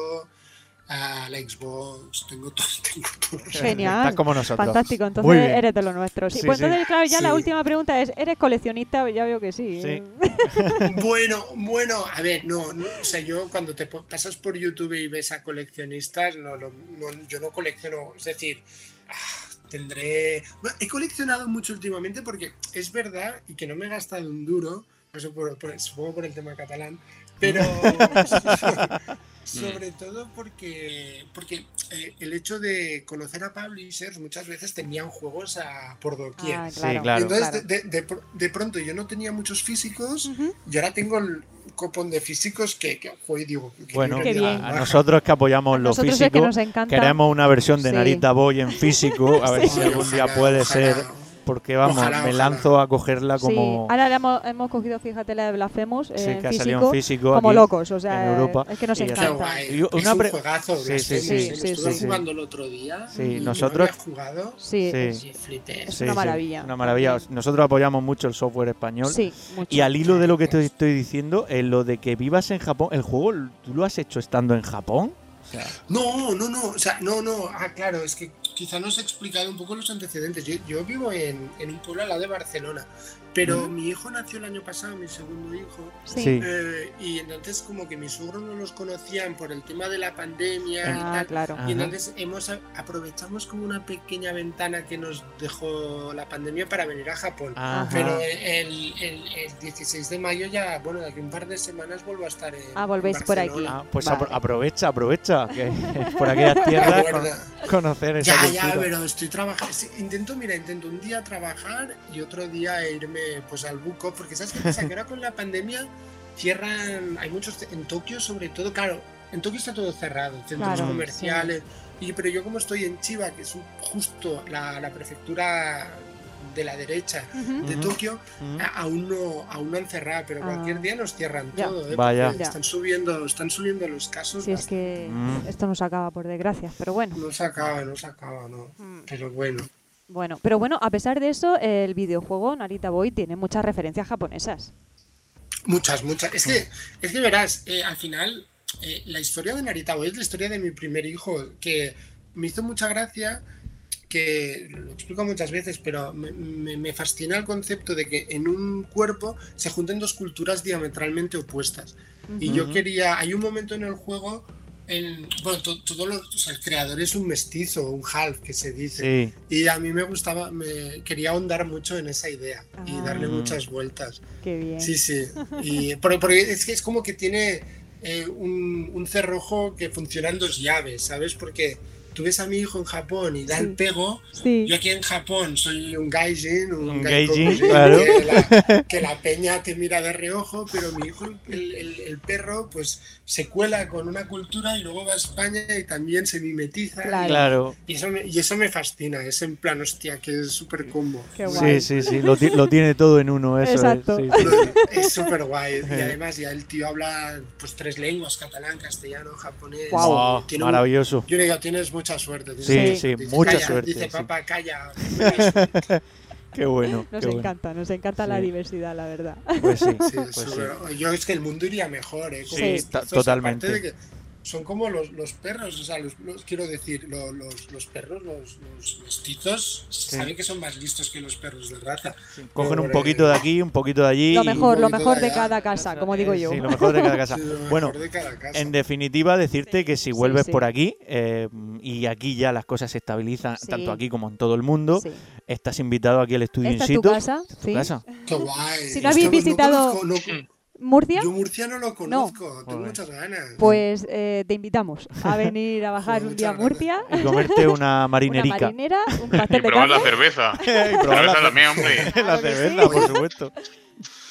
a la Xbox, tengo todo, tengo todo. Genial. Estás como nosotros. Fantástico, entonces eres de los nuestros. Sí, Sí, pues sí. entonces, claro, ya la última pregunta es, ¿eres coleccionista? Ya veo que sí. Sí. ¿eh? Bueno, bueno, a ver, no, no, o sea, yo cuando te pasas por YouTube y ves a coleccionistas, no, no, no, yo no colecciono, es decir, ah, tendré... Bueno, he coleccionado mucho últimamente porque es verdad y que no me he gastado un duro, por, por- supongo por el tema catalán, pero sobre todo porque, porque eh, el hecho de conocer a publishers muchas veces tenían juegos a, por doquier. Ah, Sí, claro. Entonces, claro. de, de- pronto yo no tenía muchos físicos y ahora tengo el copón de físicos que, que joder, digo, que Bueno, bien. a, nosotros que apoyamos A lo nosotros es que físico, nos encanta. queremos una versión de Sí. Narita Boy en físico, a ver Sí. si algún día Ojalá, puede ojalá. ser, porque vamos, Ojalá, me ojalá. lanzo a cogerla Sí, como... ahora hemos, hemos cogido, fíjate, la de Blasphemous Sí, en que ha salido en físico como aquí, locos, o sea, en Europa. es que nos encanta. guay. Es un juegazo, Sí, sí, ¿eh? sí. Sí, estuve sí, sí. jugando el otro día. Sí, y nosotros- jugado. Sí, Sí. es Sí, una sí, maravilla. una maravilla. Nosotros apoyamos mucho el software español. Sí, mucho. Y al hilo de lo que te estoy diciendo, eh, lo de que vivas en Japón, ¿el juego tú lo has hecho estando en Japón? O sea, No, no, no, o sea, no, no, ah, claro, es que quizá no os he explicado un poco los antecedentes. Yo, yo vivo en, en un pueblo al lado de Barcelona, pero mi hijo nació el año pasado, mi segundo hijo, Sí. Eh, y entonces como que mis suegros no los conocían por el tema de la pandemia y Ah, tal. claro. Y entonces hemos a- aprovechamos como una pequeña ventana que nos dejó la pandemia para venir a Japón. Ajá. Pero el, el- el 16 de mayo ya, bueno, de aquí un par de semanas vuelvo a estar en Ah, volvéis en por aquí. Ah, pues Vale. apro- aprovecha, aprovecha, que por aquellas tierras con- conocer esa Ya, cultura. ya, pero estoy trabajando. Intento, mira, intento un día trabajar y otro día irme pues al buco, porque sabes qué pasa, que ahora con la pandemia cierran, hay muchos en Tokio sobre todo, claro, en Tokio está todo cerrado, centros Claro, comerciales, y pero yo como estoy en Chiba, que es un- justo la, la prefectura de la derecha Ujú. de Ujú. Tokio, Mm. a- aún no, aún no han cerrado, pero Ah. cualquier día nos cierran Ya. todo, ¿eh? Vaya. Están subiendo, están subiendo los casos. Si es que Mm. esto no se acaba por desgracia, pero bueno. No se acaba, no se acaba, no. Mm. Pero bueno. Bueno, pero bueno, a pesar de eso, el videojuego Narita Boy tiene muchas referencias japonesas. Muchas, muchas. Es que, es que verás, eh, al final, eh, la historia de Narita Boy es la historia de mi primer hijo, que me hizo mucha gracia, que lo explico muchas veces, pero me, me- me fascina el concepto de que en un cuerpo se junten dos culturas diametralmente opuestas. Y yo quería, hay un momento en el juego, en, bueno, to- todo lo- o sea, el creador es un mestizo, un half que se dice. Sí. Y a mí me gustaba, me quería ahondar mucho en esa idea y Ah. darle Mm. muchas vueltas. Qué bien. Sí, sí. Y, porque, porque es que es como que tiene eh, un, un cerrojo que funciona en dos llaves, ¿sabes? Porque tú ves a mi hijo en Japón y da el pego, Sí. yo aquí en Japón soy un gaijin, un, Un gaijin, claro. que, la, que la peña te mira de reojo, pero mi hijo, el, el- el perro, pues se cuela con una cultura y luego va a España y también se mimetiza. Claro. Claro. Y eso, me, y eso me fascina, es en plan, hostia, que es súper combo. Qué Sí, sí, sí. Lo, lo tiene todo en uno, eso Exacto. es. sí, sí, sí. Súper guay. Y además ya el tío habla pues tres lenguas, catalán, castellano, japonés. Guau, Tiene un- maravilloso. yo le digo, tienes mucha suerte. tienes Sí, mucha sí, suerte". Dice, mucha "Calla", suerte, Dice, sí. papá, calla. Qué bueno. Nos qué bueno. encanta, nos encanta la Sí. diversidad, la verdad. Pues sí, Sí, pues es sí. Yo es que el mundo iría mejor, ¿eh? Con Sí, totalmente. aparte de que son como los, los perros, o sea, los, los- quiero decir, lo- los, los perros, los, los, los tizos, saben que son más listos que los perros de raza. Cogen un poquito de aquí, un poquito de allí. Lo mejor, lo mejor de cada casa, como digo yo. Sí, lo mejor de cada casa. Sí, bueno, de cada casa. en definitiva, decirte que si vuelves sí. por aquí eh, y aquí ya las cosas se estabilizan, Sí. tanto aquí como en todo el mundo, Sí. estás invitado aquí al estudio Esta es in tu situ. casa, ¿Tu sí. casa? Qué guay. Si no habéis visitado conozco- no- Murcia, yo Murcia no lo conozco, tengo Joder. muchas ganas. pues eh, te invitamos a venir a bajar Joder, un día a Murcia. Y comerte una marinerica. Una marinera, un Y pastel de probar la cerveza. Y probar la cerveza cer- también, hombre. la cerveza, sí. por supuesto.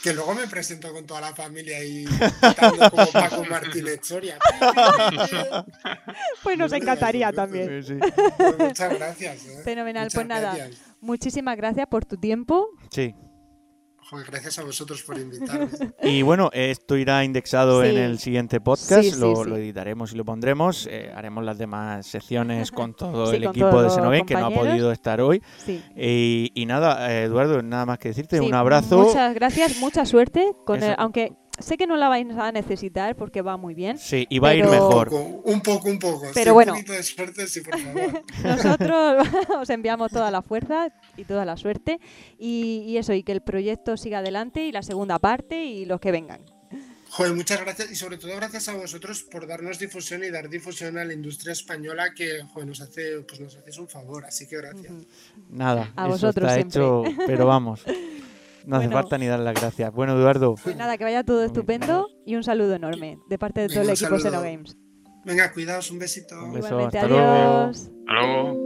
Que luego me presento con toda la familia y como Paco Martínez Soria. Pues nos encantaría también. Sí, Pues Muchas gracias. ¿eh? Fenomenal, Muchas pues nada, gracias. muchísimas gracias por tu tiempo. sí. Joder, gracias a vosotros por invitarme. Y bueno, esto irá indexado Sí. en el siguiente podcast, Sí, sí, lo, sí. lo editaremos y lo pondremos. eh, haremos las demás secciones con todo Sí, el con equipo de Xenogame que no ha podido estar hoy. Sí. Y, y nada, eh, Eduardo, nada más que decirte, Sí, un abrazo. Muchas gracias, mucha suerte. Con el- aunque sé que no la vais a necesitar porque va muy bien. Sí, y va a ir pero- mejor. Un poco, un poco. Pero Sí, bueno. Un poquito de suerte, sí, por favor. Nosotros os enviamos toda la fuerza y toda la suerte. Y, y eso, y que el proyecto siga adelante y la segunda parte y los que vengan. Joder, muchas gracias y sobre todo gracias a vosotros por darnos difusión y dar difusión a la industria española que joder, nos hace pues nos hacéis un favor, así que gracias. Nada, A eso vosotros está siempre. hecho, pero vamos. No hace Bueno. falta ni dar las gracias. Bueno, Eduardo, Pues nada, que vaya todo estupendo y un saludo enorme de parte de todo Venga, el equipo saludo. Xenogames. Venga, cuidaos, un besito. Un beso, Igualmente, hasta luego. adiós. Hasta luego.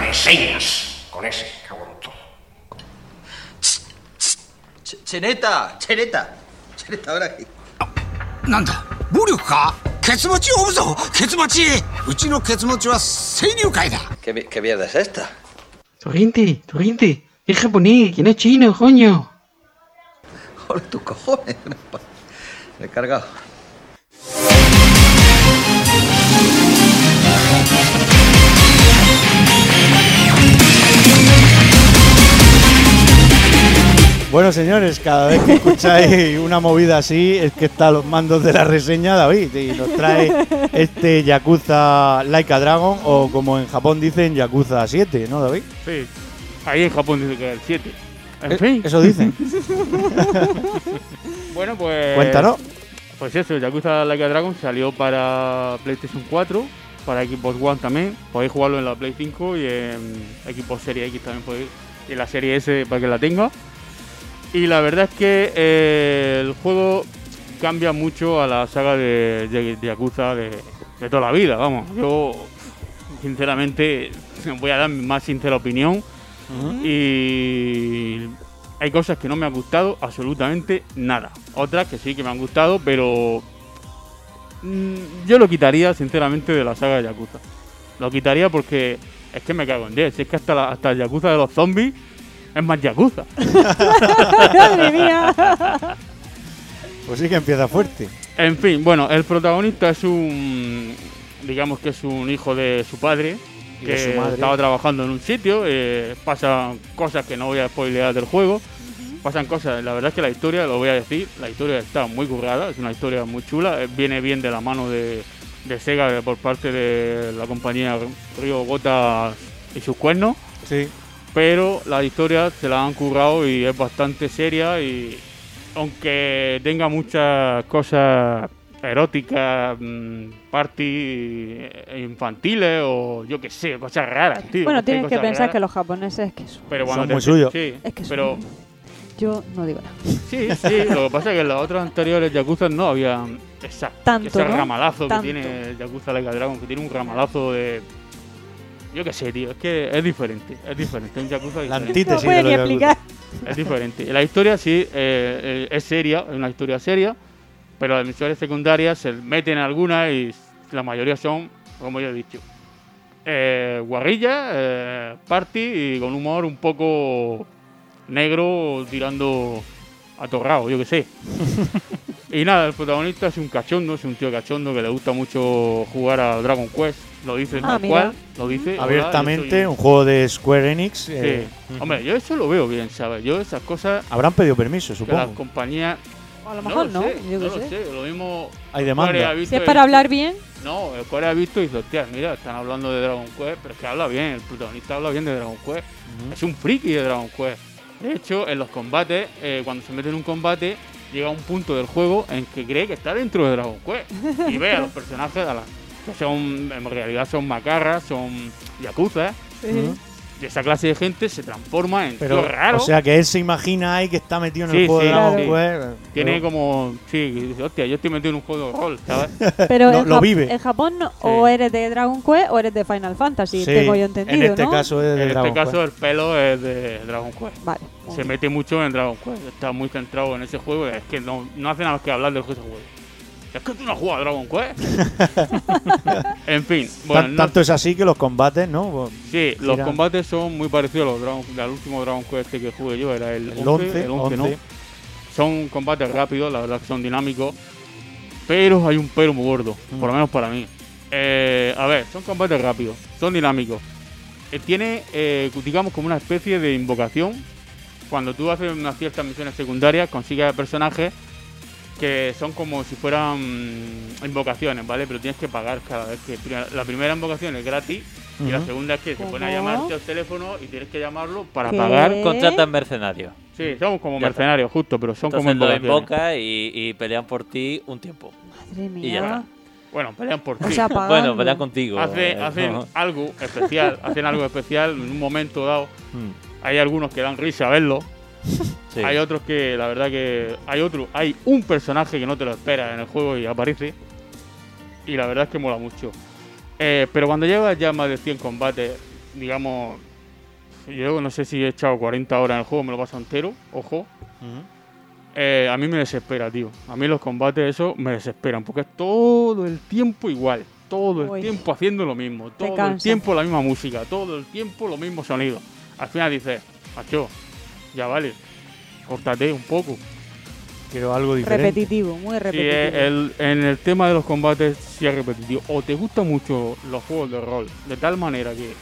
Reseñas. Con ese, cago en todo. Cheneta, Cheneta. Cheneta, ahora aquí. なんだ暴力かケツ持ちを追うぞケツ持ちうちのケツ持ちは清流会だ ¿Qué, mi- qué mierda es esta? Torrente, Torrente, es japonés, que no es chino, coño. Joder, tus cojones. Me he cargado. Bueno, señores, cada vez que escucháis una movida así, es que está a los mandos de la reseña David y nos trae este Yakuza Like a Dragon o como en Japón dicen Yakuza 7, ¿no, David? Sí. Ahí en Japón dice que es el 7. En Eh, fin. Eso dicen. bueno, pues. Cuéntanos. Pues eso, Yakuza Like a Dragon salió para PlayStation 4, para Xbox One también. Podéis jugarlo en la Play 5 y en Xbox Serie X también podéis. Y en la Serie S para que la tenga. Y la verdad es que eh, el juego cambia mucho a la saga de, de- de Yakuza de, de toda la vida, vamos. Yo, sinceramente, voy a dar mi más sincera opinión. Y hay cosas que no me han gustado absolutamente nada. Otras que sí que me han gustado, pero mm, yo lo quitaría sinceramente de la saga de Yakuza. Lo quitaría porque es que me cago en 10. Es que hasta, la- hasta el Yakuza de los zombies es más Yakuza. Madre mía. Pues sí que empieza fuerte. En fin, bueno, el protagonista es un. Digamos que es un hijo de su padre. Y de Que su madre. estaba trabajando en un sitio. eh, pasan cosas que no voy a spoilear del juego. Pasan cosas. La verdad es que la historia, lo voy a decir, la historia está muy currada. Es una historia muy chula. eh, viene bien de la mano de, de Sega por parte de la compañía Río Gota y sus cuernos. Sí. Pero la historia se la han currado y es bastante seria y aunque tenga muchas cosas eróticas, mm, party eh, infantiles o yo qué sé, cosas raras, tío. Bueno, tienes que pensar raras. que los japoneses que son. Pero Son muy suyos. Sí, Es que son- pero Yo no digo nada. sí, sí, lo que pasa es que en los otros anteriores Yakuza no había esa, Tanto, ese ¿no? ramalazo Tanto. que tiene el Yakuza Like a Dragon, que tiene un ramalazo de... Yo qué sé, tío, es que es diferente, es diferente, un Yakuza La diferente. antítesis No puede de ni los. Yakuza. Es diferente. La historia sí eh, es seria, es una historia seria, pero las misiones secundarias se meten algunas y la mayoría son, como yo he dicho, eh, guarrilla, eh, party y con humor un poco negro tirando a torrado, yo que sé. y nada, el protagonista es un cachondo, es un tío cachondo que le gusta mucho jugar a Dragon Quest, lo dice Ah, tal mira. cual, lo dice. hola, Abiertamente, soy- un juego de Square Enix. Sí. eh, Hombre, yo eso lo veo bien, ¿sabes? Yo esas cosas Habrán pedido permiso, que las supongo. compañías. A lo No mejor lo no, sé, yo no qué lo sé. sé. Lo mismo. Hay demanda. Si es para y- hablar bien, No, el Square ha visto y dice, hostia, mira, están hablando de Dragon Quest, pero es que habla bien, el protagonista habla bien de Dragon Quest. Es un friki de Dragon Quest. De hecho, en los combates, eh, cuando se mete en un combate, llega a un punto del juego en que cree que está dentro de Dragon Quest. Y ve a los personajes a la- que son, en realidad son macarras, son yakuza. Sí. Y esa clase de gente se transforma en Pero, tío raro. o sea, que él se imagina ahí que está metido en Sí, el juego sí, de Dragon sí. Quest. Tiene Pero- como. Sí, hostia, yo estoy metido en un juego de rol, ¿sabes? pero Lo- en, lo Jap- vive. en Japón o eres de Dragon Quest o eres de Final Fantasy, Sí, tengo yo entendido, En este ¿no? caso es de en Dragon este caso, Quest. el pelo es de Dragon Quest. Vale. Se mete mucho en Dragon Quest. Está muy centrado en ese juego. Es que no, no hace nada más que hablar del juego. Es que tú no has jugado a Dragon Quest. en fin, bueno, Tan- no- Tanto es así que los combates, ¿no? sí, los combates son muy parecidos a los Dragon, al último Dragon Quest que jugué yo. Era el, El 11, 11, el 11, ¿no? 11. Son combates rápidos, la verdad que son dinámicos. Pero hay un pero muy gordo, Mm. por lo menos para mí. Eh, a ver, son combates rápidos, son dinámicos. Eh, tiene, eh, digamos, como una especie de invocación. Cuando tú haces unas ciertas misiones secundarias, consigues personajes que son como si fueran mm, invocaciones, ¿vale? Pero tienes que pagar cada vez que... La primera invocación es gratis y la segunda es que se pone a llamarte al teléfono y tienes que llamarlo para ¿Qué? pagar. Contratan mercenarios. Sí, somos como Ya está. mercenarios, justo, pero son Entonces como lo invocaciones. invoca y, y pelean por ti un tiempo. Madre Y ya está. Bueno, pelean por ti. O. Bueno, pelean contigo. Hace- eh, hacen no. algo especial, hacen algo especial en un momento dado. Mm. Hay algunos que dan risa verlo. Sí. Hay otros que, la verdad que hay otro, hay un personaje que no te lo esperas en el juego y aparece. Y la verdad es que mola mucho. Eh, pero cuando llevas ya más de 100 combates, digamos, yo no sé si he echado 40 horas en el juego, me lo paso entero, ojo. Eh, a mí me desespera, tío. A mí los combates, eso, me desesperan, porque es todo el tiempo igual. Todo el Uy. tiempo haciendo lo mismo. Todo el tiempo la misma música. Todo el tiempo los mismos sonidos. Al final dices, macho, ya vale, córtate un poco. Quiero algo repetitivo, muy repetitivo. eh, el- en el tema de los combates sí es repetitivo. O te gustan mucho los juegos de rol, de tal manera que,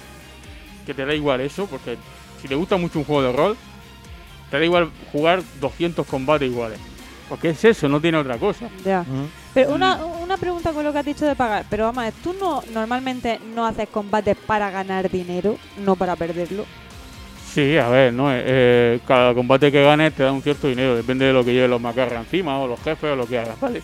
que te da igual eso, porque si te gusta mucho un juego de rol, te da igual jugar 200 combates iguales. Porque es eso, no tiene otra cosa. Ya. Pero una, una pregunta con lo que has dicho de pagar. Pero vamos, tú no normalmente no haces combates para ganar dinero, no para perderlo. Sí, a ver, ¿no? Eh, eh, cada combate que ganes te da un cierto dinero, depende de lo que lleven los macarras encima, o los jefes, o lo que hagas, ¿vale?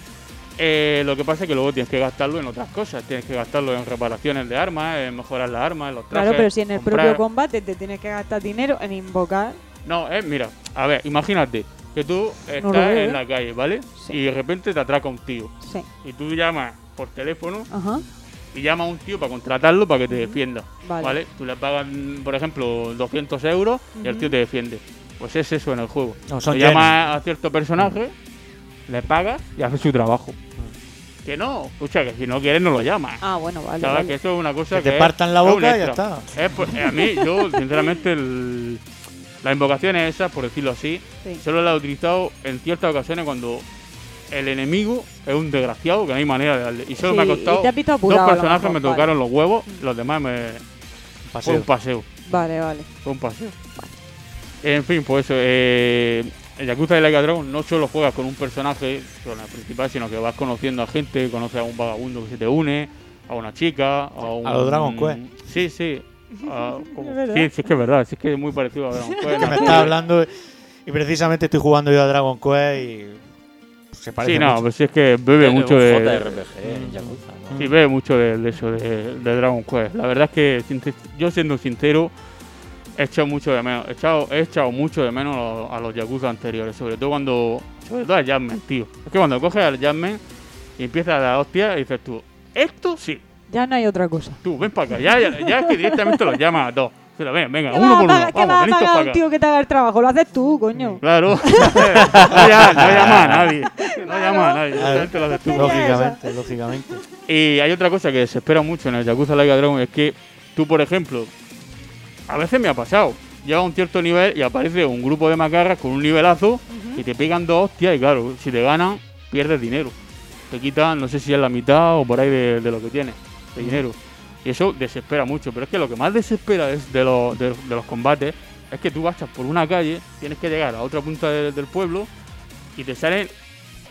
Eh, lo que pasa es que luego tienes que gastarlo en otras cosas, tienes que gastarlo en reparaciones de armas, en mejorar las armas, en los trajes. Claro, pero si en el comprar- propio combate te tienes que gastar dinero en invocar. No, eh, mira, a ver, imagínate que tú estás No lo veo, en la calle, ¿vale? Y de repente te atraca un tío. Sí. Y tú llamas por teléfono Ajá. Y llamas a un tío para contratarlo para que te defienda. Vale. Vale. Tú le pagas, por ejemplo, 200 euros y el tío te defiende. Pues es eso en el juego. No, son Tú yenes. llamas a cierto personaje, le pagas y hace su trabajo. Que no, escucha, que si no quieres no lo llamas. Ah, bueno, vale. Sabes vale. que eso es una cosa Que que, te partan la boca y ya está. Es, pues, a mí, yo, sinceramente, el- las invocaciones esas, por decirlo así, Sí. solo las he utilizado en ciertas ocasiones cuando el enemigo es un desgraciado que no hay manera de darle. Y solo Sí, me ha costado. te has visto dos personajes mejor, me vale. tocaron los huevos, los demás me. Fue un paseo. Vale, vale. Fue un paseo. En fin, pues eso. Eh, el Yakuza de Like a Dragon no solo juegas con un personaje, con el principal, sino que vas conociendo a gente, conoces a un vagabundo que se te une, a una chica, a un. A los Dragon Quest. Sí, sí. a- como- Es verdad. sí, sí, es que es verdad, sí, es que es muy parecido a Dragon Quest. Que me estás hablando y precisamente estoy jugando yo a Dragon Quest y se parece Sí, no, mucho. pues sí es que bebe mucho de. JRPG en Yakuza, ¿no? Sí, bebe mucho de, de eso, de, de Dragon Quest. La verdad es que, yo siendo sincero, he echado mucho de menos. He echado, he echado mucho de menos a los, a los Yakuza anteriores, sobre todo cuando. Sobre todo a Jasmine, tío. Es que cuando coges al Jasmine y empiezas a dar hostia y dices tú, esto sí, Ya no hay otra cosa. tú, ven para acá. Ya, ya, ya es que directamente los llamas a dos. Pero ven, venga, ¿Qué uno por uno. ¿Qué vas a pagar un tío que te haga el trabajo? Lo haces tú, coño. Claro. no, llama, no llama a nadie. No llama a nadie. Claro. lo haces tú. Lógicamente, lógicamente. Y hay otra cosa que se espera mucho en el Yakuza Like a Dragon, es que tú, por ejemplo, a veces me ha pasado, llega a un cierto nivel y aparece un grupo de macarras con un nivelazo y te pegan dos hostias y claro, si te ganan, pierdes dinero. Te quitan, no sé si es la mitad o por ahí de, de lo que tienes, de dinero. Y eso desespera mucho, pero es que lo que más desespera es de, los- de- de los combates es que tú vas por una calle, tienes que llegar a otra punta de- del pueblo y te salen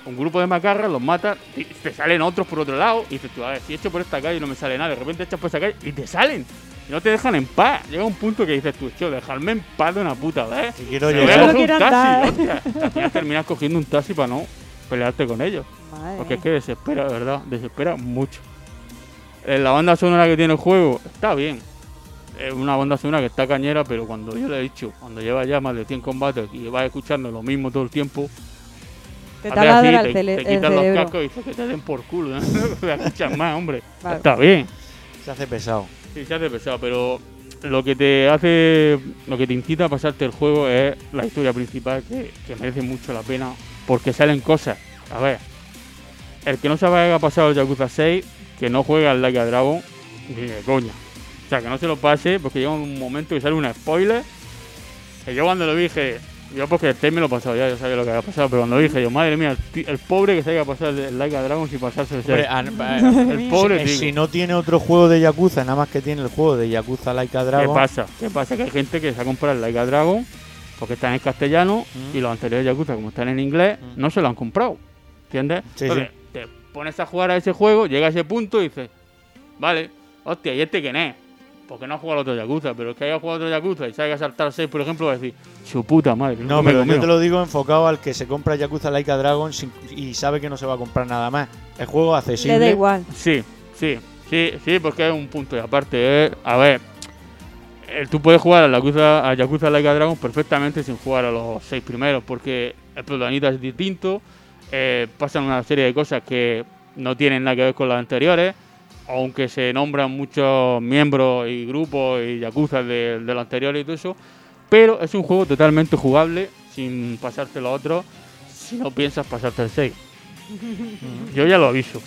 un grupo de macarras, los matas, y te salen otros por otro lado, y dices tú, a ver, si echo por esta calle y no me sale nada, de repente echas por esa calle y te salen. Y no te dejan en paz. Llega un punto que dices tú, tío, dejadme en paz de una puta vez. quiero Me llegar. voy a Solo coger quiero un taxi, andar. hostia. Al final terminas cogiendo un taxi para no pelearte con ellos. Madre Porque es que desespera, de verdad, desespera mucho. Eh, La banda sonora que tiene el juego está bien. Es una banda sonora que está cañera, pero cuando yo le he dicho, cuando lleva ya más de 100 combates y vas escuchando lo mismo todo el tiempo, Te así, te, te quitas los cascos y dices que te den por culo. No escuchar más, hombre. Vale. Está bien. Se hace pesado. Sí, se hace pesado, pero lo que te hace, lo que te incita a pasarte el juego es la historia principal que, que merece mucho la pena porque salen cosas. A ver, el que no sabe que ha pasado el Yakuza 6, que no juega al Like a Dragon, ni de coña. O sea, que no se lo pase porque llega un momento que sale un spoiler. Que yo cuando lo dije, yo porque el 6 me lo he pasado ya, yo sabía lo que había pasado, pero cuando lo dije, yo, madre mía, el, el pobre que se haya pasado el Like a Dragon sin pasarse el 6. Hombre, an- el pobre si, si no tiene otro juego de Yakuza, nada más que tiene el juego de Yakuza Like a Dragon. ¿Qué pasa? ¿Qué pasa? Que hay gente que se ha comprado el Like a Dragon porque están en castellano Mm. y los anteriores Yakuza, como están en inglés, no se lo han comprado. ¿Entiendes? Sí, Entonces, te pones a jugar a ese juego, llega a ese punto y dices, vale, hostia, ¿y este quién es? Porque no ha jugado al otro Yakuza, pero el que haya jugado otro Yakuza y salga a saltar 6, por ejemplo, va a decir, su puta madre. No, pero comió". yo te lo digo enfocado al que se compra Yakuza Like a Dragon sin- y sabe que no se va a comprar nada más. El juego accesible. Le da igual. Sí, sí, sí, sí, porque es un punto. Y aparte, eh, a ver, eh, tú puedes jugar a Yakuza, a Yakuza Like a Dragon perfectamente sin jugar a los seis primeros, porque el protagonista es distinto, eh, pasan una serie de cosas que no tienen nada que ver con las anteriores, aunque se nombran muchos miembros y grupos y Yakuza de, de los anteriores y todo eso, pero es un juego totalmente jugable sin pasarte los otros si no piensas pasarte el 6. Yo ya lo aviso.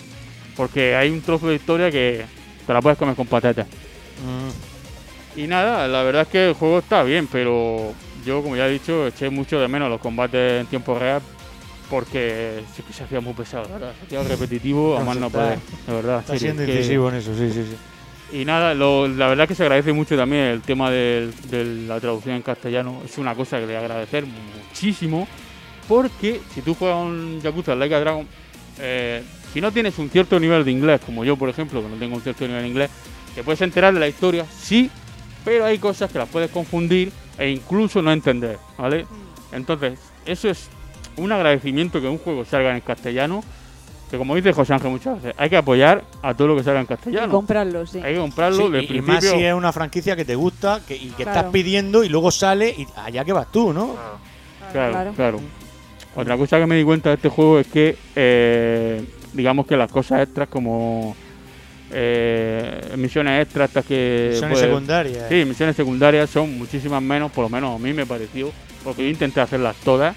Porque hay un trozo de historia que te la puedes comer con patatas. Mm. Y nada, la verdad es que el juego está bien, pero yo, como ya he dicho, eché mucho de menos los combates en tiempo real porque sí que se hacía muy pesado, ¿verdad? Se hacía repetitivo a No, más no poder, de verdad. Está siendo incisivo en eso, sí, sí, sí. y nada, lo- la verdad que se agradece mucho también el tema del- de la traducción en castellano. Es una cosa que le agradecer muchísimo. Porque si tú juegas un Yakuza Like a Dragon, eh, si no tienes un cierto nivel de inglés, como yo por ejemplo, que no tengo un cierto nivel de inglés, te puedes enterar de la historia, sí, pero hay cosas que las puedes confundir e incluso no entender, ¿vale? Entonces, eso es un agradecimiento que un juego salga en castellano. Que como dice José Ángel muchas veces, hay que apoyar a todo lo que salga en Y castellano. comprarlo, sí. Hay que comprarlo Sí, de y, y principio. más si es una franquicia que te gusta que, y que Claro. estás pidiendo y luego sale y allá que vas tú, ¿no? Claro, Claro. claro. Otra cosa que me di cuenta de este juego es que, eh, digamos que las cosas extras como eh, misiones extras, estas que... Misiones secundarias. Sí, misiones secundarias son muchísimas menos, por lo menos a mí me pareció, porque yo intenté hacerlas todas,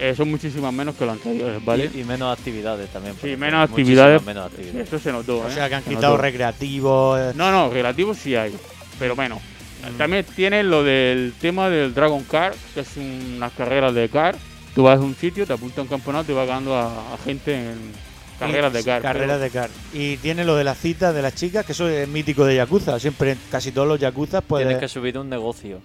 eh, son muchísimas menos que las anteriores, ¿vale? Y, y menos actividades también. Sí, menos Muchísimas actividades. Menos actividades. eso se notó, O ¿eh? sea, que han Se quitado notó. recreativos. No, no, relativos sí hay, pero menos. Mm. También tiene lo del tema del Dragon Car, que es unas carreras de car. Tú vas a un sitio, te apuntas a un campeonato y vas ganando a, a gente en carreras de car. Carreras de car. Y tiene lo de las citas de las chicas, que eso es mítico de Yakuza. Siempre, casi todos los Yakuza, pues. Tienes que subir un negocio.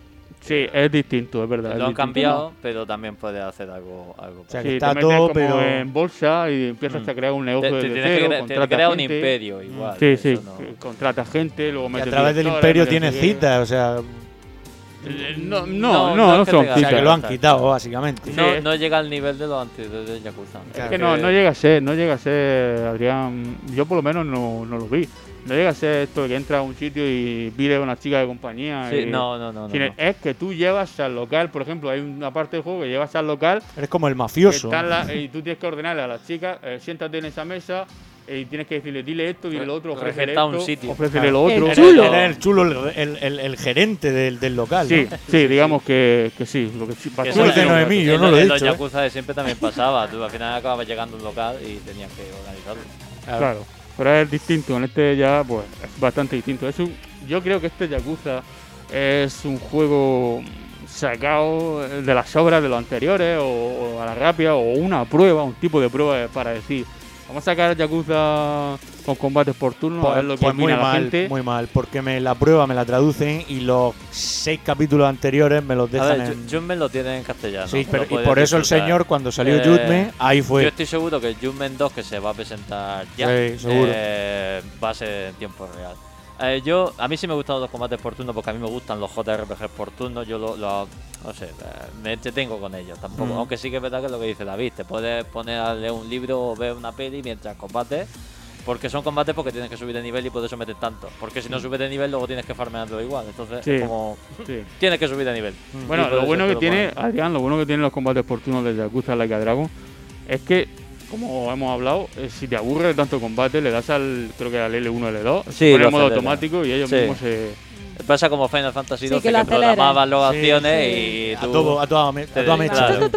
Sí, es distinto, es verdad. es Lo han distinto. cambiado, pero también puedes hacer algo. algo sea, Sí, te está metes todo, como pero- en bolsa y empiezas Mm. a crear un negocio Te- te que te crea un imperio igual, Sí, sí, no- contratas gente, luego Y metes a través del imperio tienes no citas, o sea. No, no, no, no, que son O sea, que lo han quitado, básicamente. No, no llega al nivel de los anteriores de Yakuza. Es que no, no llega a ser, no llega a ser, Adrián, yo por lo menos no, no lo vi. No llega a ser esto de que entra a un sitio y pide a una chica de compañía. Sí, y- no, no, no, no, sino no. Es que tú llevas al local, por ejemplo, hay una parte del juego que llevas al local. Eres como el mafioso. en la- y tú tienes que ordenarle a las chicas, eh, siéntate en esa mesa y tienes que decirle, dile esto, dile lo otro, ofrécele esto, un sitio. ofrécele Claro. lo otro. Eres- Eres el chulo, el, el- el- el gerente del, del local. Sí, ¿no? sí, digamos que, que sí. Lo que Que eso de en- Noemí, yo en no lo he en los dicho, ¿eh? Yakuza de siempre también pasaba. Tú al final acababas llegando a un local y tenías que organizarlo. Claro. Pero es distinto. En este ya, pues, es bastante distinto. Es un, yo creo que este Yakuza es un juego sacado de las obras de los anteriores o, o a la rápida o una prueba, un tipo de prueba para decir, vamos a sacar Yakuza con combates por turno, a Pues, ver lo que pues muy la mal, gente. muy mal, porque me la prueba me la traducen y los seis capítulos anteriores me los A dejan ver, en... Ju- Judgment lo tiene en castellano. Sí, pero- y por eso el señor, cuando salió Eh, Judgment, ahí fue. Yo estoy seguro que el Judgment 2 que se va a presentar ya Sí, seguro. eh, va a ser en tiempo real. Eh, yo, a mí sí me gustan los combates por turno porque a mí me gustan los JRPG por turno. Yo lo, lo- no sé, eh, me entretengo con ellos tampoco. Mm. Aunque sí que es verdad que es lo que dice David. Te puedes poner a leer un libro o ver una peli mientras combates. Porque son combates porque tienes que subir de nivel y por eso metes tanto. Porque si no subes de nivel, luego tienes que farmearlo igual. Entonces, Sí, es como. sí. tienes que subir de nivel. Bueno, lo bueno que tiene. Adrián, lo bueno que tienen los combates por turno de Yakuza Like a Dragon es que, como hemos hablado, eh, si te aburre tanto combate, le das al, creo que al L1 L2, Sí, pone en modo automático y ellos Sí. mismos se... Pasa como Final Fantasy Sí, XII, que que, acelera. programaban las Sí, acciones sí. y A tú... todo- a toda me- a toda mecha. claro.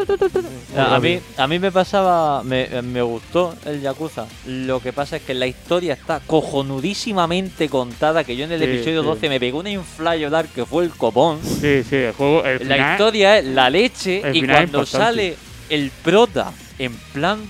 A, a mí, a mí me pasaba, me, me gustó el Yakuza. Lo que pasa es que la historia está cojonudísimamente contada, que yo en el Sí, episodio sí. 12 me pegó una inflayolar que fue el copón. Sí, sí, el juego... El La final- historia es la leche y cuando sale el prota en plan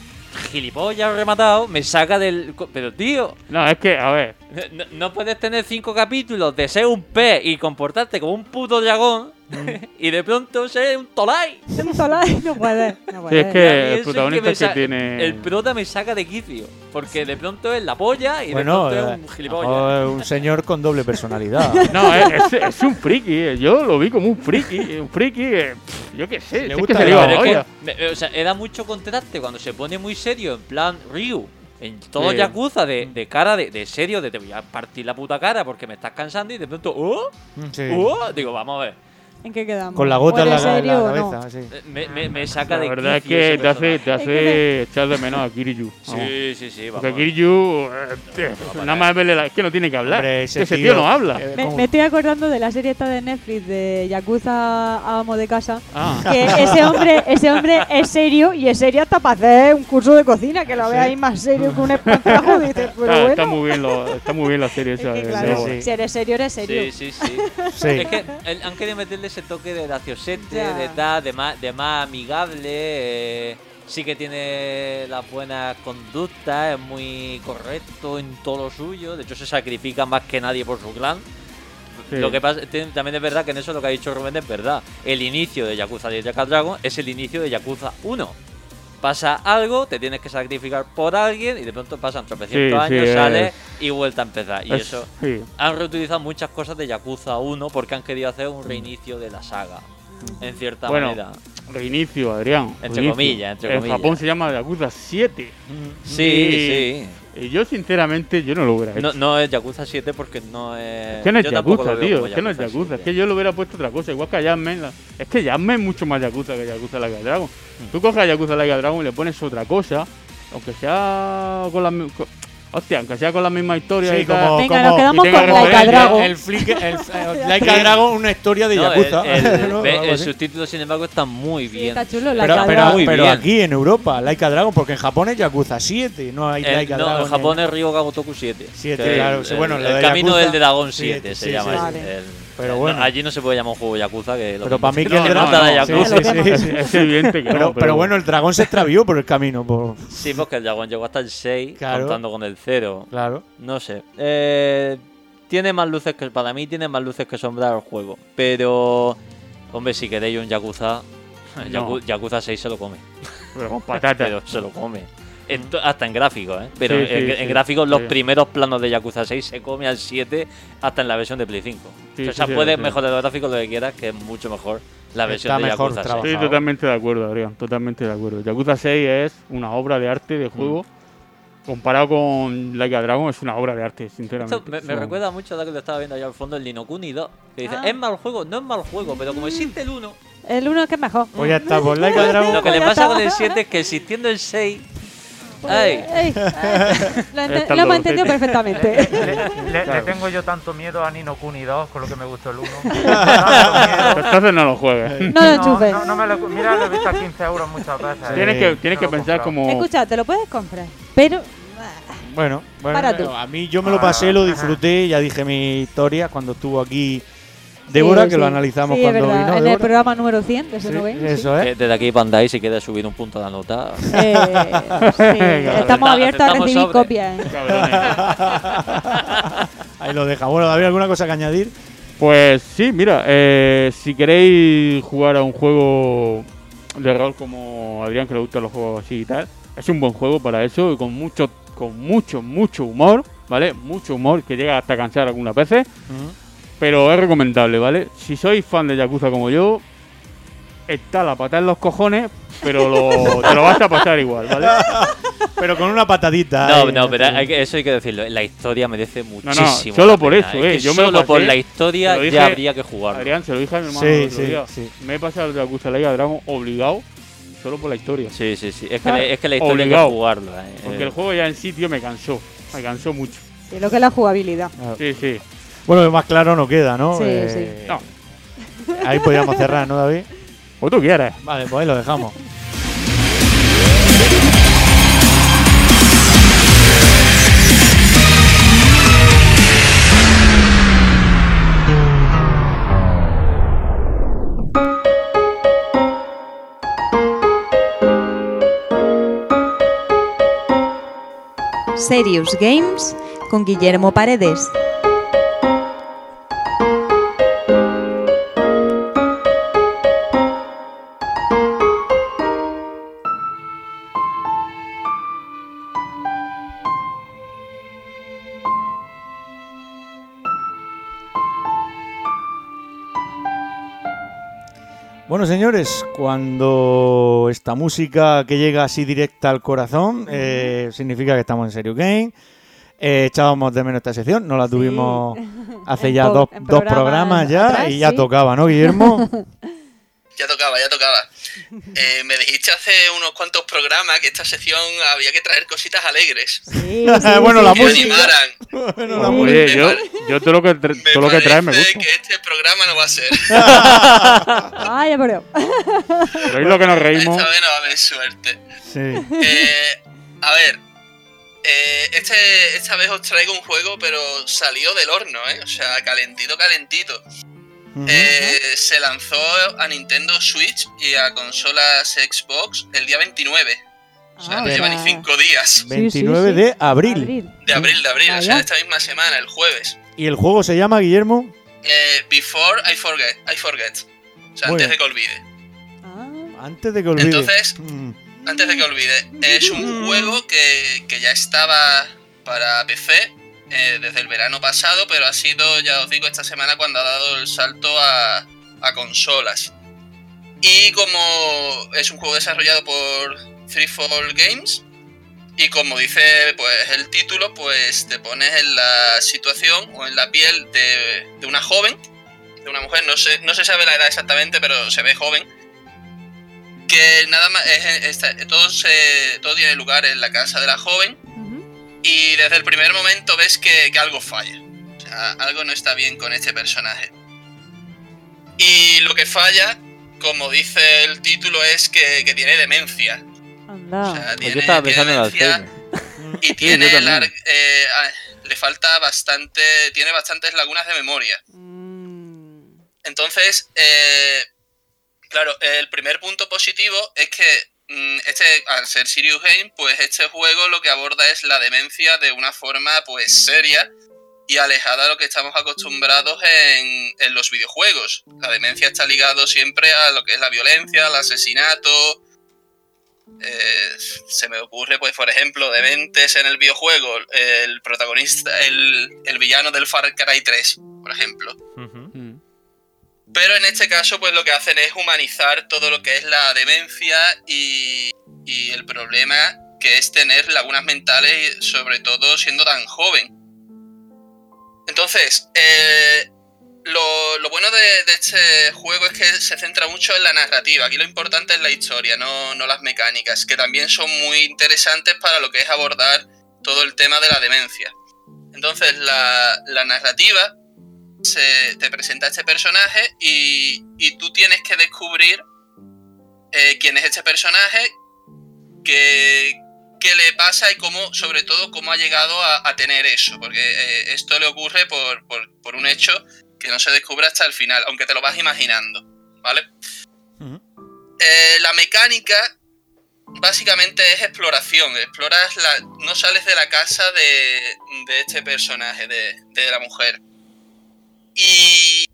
gilipollas rematado, me saca del... Pero tío, No, es que, a ver, no, no puedes tener cinco capítulos de ser un pez y comportarte como un puto dragón y de pronto ser un tolai. Un tolai no puede. No Sí, es puede. que el protagonista me es que tiene- El prota me saca de quicio. Porque de pronto es la polla y Bueno, de pronto eh, es un gilipollas. un señor con doble personalidad. no, es, es- es un friki, eh, yo lo vi como un friki, un friki, eh, yo qué sé, es gusta que se la que me- o sea, era mucho contraste cuando se pone muy serio, en plan Ryu. En todo Sí. Yakuza, de, de cara, de, de serio, de te voy a partir la puta cara porque me estás cansando y de pronto, ¡oh! Sí. ¡oh! Digo, vamos a ver. ¿En qué quedamos? Con la gota ¿O en la, en la serio o no? cabeza. sí. Eh, Me, me, me saca La de verdad es que te hace, te hace echar de menos a Kiryu. Sí, sí, sí, Porque vamos. Kiryu, eh, nada más verle la, es que no tiene que hablar. Hombre, ese, ese tío, tío, no habla. eh, Me, me estoy acordando de la serie esta de Netflix de Yakuza Amo de Casa. Ah. Que ese hombre, ese hombre es serio y es serio hasta para hacer un curso de cocina, que lo veáis más serio que un espantajo. Dices, pero está, bueno. está muy bien lo, está muy bien la serie esa. que de- claro, si eres serio, eres serio. Sí, sí, sí. Sí. Es que el- han querido meterle ese toque de graciosete, Ya. de tal, de más, de más amigable. eh, sí que tiene las buenas conductas, es muy correcto en todo lo suyo. De hecho, se sacrifica más que nadie por su clan. Sí. Lo que pasa también es verdad que en eso lo que ha dicho Rubén es verdad. El inicio de Yakuza de Yakuza Dragon es el inicio de Yakuza 1. Pasa algo, te tienes que sacrificar por alguien y de pronto pasan tropecientos Sí, sí, años, es- sales y vuelta a empezar. Y es- eso sí. han reutilizado muchas cosas de Yakuza 1 porque han querido hacer un reinicio de la saga. En cierta Bueno, manera. reinicio, Adrián. Entre reinicio. comillas, entre En comillas. Japón se llama Yakuza 7. Sí, Y- sí. Y yo, sinceramente, yo no lo hubiera hecho. No, no es Yakuza 7 porque no es. Que no es yo Yakuza, lo tío. Es que no es Yakuza. Es que yo le hubiera puesto otra cosa. Igual que a Jasmine. la- Es que Jasmine es mucho más Yakuza que Yakuza Like a Dragon. Mm. Tú coges a Yakuza Like a Dragon y le pones otra cosa. Aunque sea con la mi- co- Hostia, aunque sea con la misma historia Sí, y como, Venga, como- nos quedamos y con Like a referencias. Dragon. El, flick, el, el Like a Dragon, una historia de No, Yakuza. el, el- el subtítulo, sin embargo, está muy Sí, bien. está chulo, la Pero, pero, pero aquí en Europa, Like a Dragon, porque en Japón es Yakuza 7, no hay El- Like a no, Dragon. en Japón es Ryo Gagotoku 7. Siete, que claro, el, sí, bueno, el- lo el de camino Yakuza, del Dragón siete, 7 se sí, llama. Pero no, bueno. allí no se puede llamar un juego Yakuza. Que lo Pero para mí que no, el dragón. sí, Yakuza. sí, sí, sí. Es evidente que Pero, no. pero bueno, el dragón se extravió por el camino. Por... Sí, porque el dragón llegó hasta el 6, Claro. contando con el 0. Claro. No sé. Eh, tiene más luces que. Para mí, tiene más luces que sombras el juego. Pero. Hombre, si queréis un Yakuza. No. Yaku- Yakuza 6 se lo come. Pero con patatas. Pero se lo come. En hasta en gráficos, ¿eh? Pero Sí, en, sí, en sí, gráficos los primeros planos de Yakuza 6 se come al 7 hasta en la versión de Play 5. Sí, o sea, puedes sí. mejorar los gráficos lo que quieras, que es mucho mejor la versión Está de mejor Yakuza 6. trabajado. Estoy totalmente de acuerdo, Adrián, totalmente de acuerdo. Yakuza 6 es una obra de arte de juego. Comparado con Like a Dragon, es una obra de arte, sinceramente. Esto me, recuerda mucho a lo que lo estaba viendo allá al fondo, el Ninokuni 2. Que dice, Ah. es mal juego, no es mal juego, pero como existe el 1, El uno que es mejor. Pues ya está, pues Like a Dragon. lo que le ya pasa está. con el 7 es que existiendo el 6... ¡Ay! lo, hemos entendido perfectamente. Le, le- le Claro. tengo yo tanto miedo a Nino Kuni 2 con lo que me gustó el 1. Entonces no lo juegues. No lo enchufes. No, no me lo, mira, lo he visto a 15 euros muchas veces. Tienes Eh, que, tienes no que lo he pensar como. Escucha, te lo puedes comprar. Pero Bueno, bueno a mí yo me lo pasé, lo disfruté, ya dije mi historia cuando estuvo aquí Débora, Sí, que lo sí. analizamos Sí, cuando vino. En el Débora. programa número 100 de sí. eso es. desde aquí Bandai, si quieres subir un punto la nota... Eh, sí, estamos Acepta- abiertos a recibir sobre. copias. ¿eh? Ahí lo deja. Bueno, David, ¿alguna cosa que añadir? Pues sí, mira, eh, si queréis jugar a un juego de rol como Adrián, que le gustan los juegos así y tal, es un buen juego para eso y con mucho, con mucho, mucho humor, ¿vale? Mucho humor que llega hasta cansar algunas veces, pero es recomendable, ¿vale? Si sois fan de Yakuza como yo, está la pata en los cojones, pero lo- te lo vas a pasar igual, ¿vale? Pero con una patadita. No, ahí, no, pero hay que- eso hay que decirlo. La historia merece no, muchísimo. solo la por pena. eso, Es eh, que yo me lo solo por pasé, la se historia dije- ya habría que jugarlo. Adrián, se lo dije a mi hermano Sí, el otro sí, día. sí. Me he pasado el Yakuza Like a Dragon obligado solo por la historia. Sí, sí, sí. Es que, la, es que la historia Obligado. hay que jugarlo. eh. Porque Eh, el juego ya en sí, tío, me cansó. Me cansó mucho. Sí, lo que es la jugabilidad. Sí, sí. Bueno, más claro no queda, ¿no? Sí, Eh, No. Ahí podríamos cerrar, ¿no, David? O tú quieres. Vale, pues ahí lo dejamos. Serious Games con Guillermo Paredes. Bueno, señores, cuando esta música que llega así directa al corazón, eh, significa que estamos en Serio Game. Eh, echábamos de menos esta sección, no la tuvimos hace ya dos, programas programas ya atrás, y ya sí. tocaba, ¿no, Guillermo? Ya tocaba, ya tocaba. Eh, me dijiste hace unos cuantos programas que esta sección había que traer cositas alegres. Sí, bueno, la que música. animaran. Bueno, la Oye, música. yo, yo todo lo que, tra- todo lo que traes me gusta. que este programa no va a ser. Ay, por Dios. Pero es lo que nos reímos. Esta vez no va a haber suerte. Sí. Eh, a ver, eh, este, esta vez os traigo un juego, pero salió del horno, ¿eh? O sea, calentito, calentito. Eh, se lanzó a Nintendo Switch y a consolas Xbox el día 29. O sea, Ah, no lleva ni 5 días. 29 de abril. De abril, de abril, o sea, esta misma semana, el jueves. ¿Y el juego se llama, Guillermo? Eh, before I forget, I forget. O sea, Muy antes bien. de que olvide. Antes de que olvide. Entonces, Mm. antes de que olvide, es un juego que, que ya estaba para PC eh, desde el verano pasado, pero ha sido, ya os digo, esta semana cuando ha dado el salto a, consolas. Y como es un juego desarrollado por Freefall Games, y como dice pues el título, pues te pones en la situación o en la piel de, una joven, de una mujer, no sé, no se sabe la edad exactamente, pero se ve joven, que nada más todo se todo tiene lugar en la casa de la joven y desde el primer momento ves que, que algo falla. O sea algo no está bien con este personaje. Y lo que falla como dice el título es que, que tiene demencia. Anda. o sea, Pues tiene, yo estaba pensando en demencia y tiene lar- eh, ah, le falta bastante tiene bastantes lagunas de memoria. Entonces eh, claro el primer punto positivo es que mm, este al ser Serious Game pues este juego lo que aborda es la demencia de una forma pues seria y alejada de lo que estamos acostumbrados en, en los videojuegos. La demencia está ligado siempre a lo que es la violencia, el asesinato, Eh, se me ocurre, pues, por ejemplo, Dementes en el videojuego, el protagonista, el, el villano del Far Cry 3, por ejemplo. Pero en este caso, pues lo que hacen es humanizar todo lo que es la demencia y, y el problema que es tener lagunas mentales, sobre todo siendo tan joven. Entonces, eh, lo, bueno de, este juego es que se centra mucho en la narrativa. Aquí lo importante es la historia, no, las mecánicas, que también son muy interesantes para lo que es abordar todo el tema de la demencia. Entonces, la narrativa se, te presenta este personaje y, y tú tienes que descubrir eh, quién es este personaje, qué, qué le pasa y cómo, sobre todo, cómo ha llegado a, a tener eso. Porque eh, esto le ocurre por, por, por un hecho que no se descubre hasta el final, aunque te lo vas imaginando, ¿vale? Eh, la mecánica básicamente es exploración. Exploras la. no sales de la casa de, de este personaje, de, de la mujer. Y.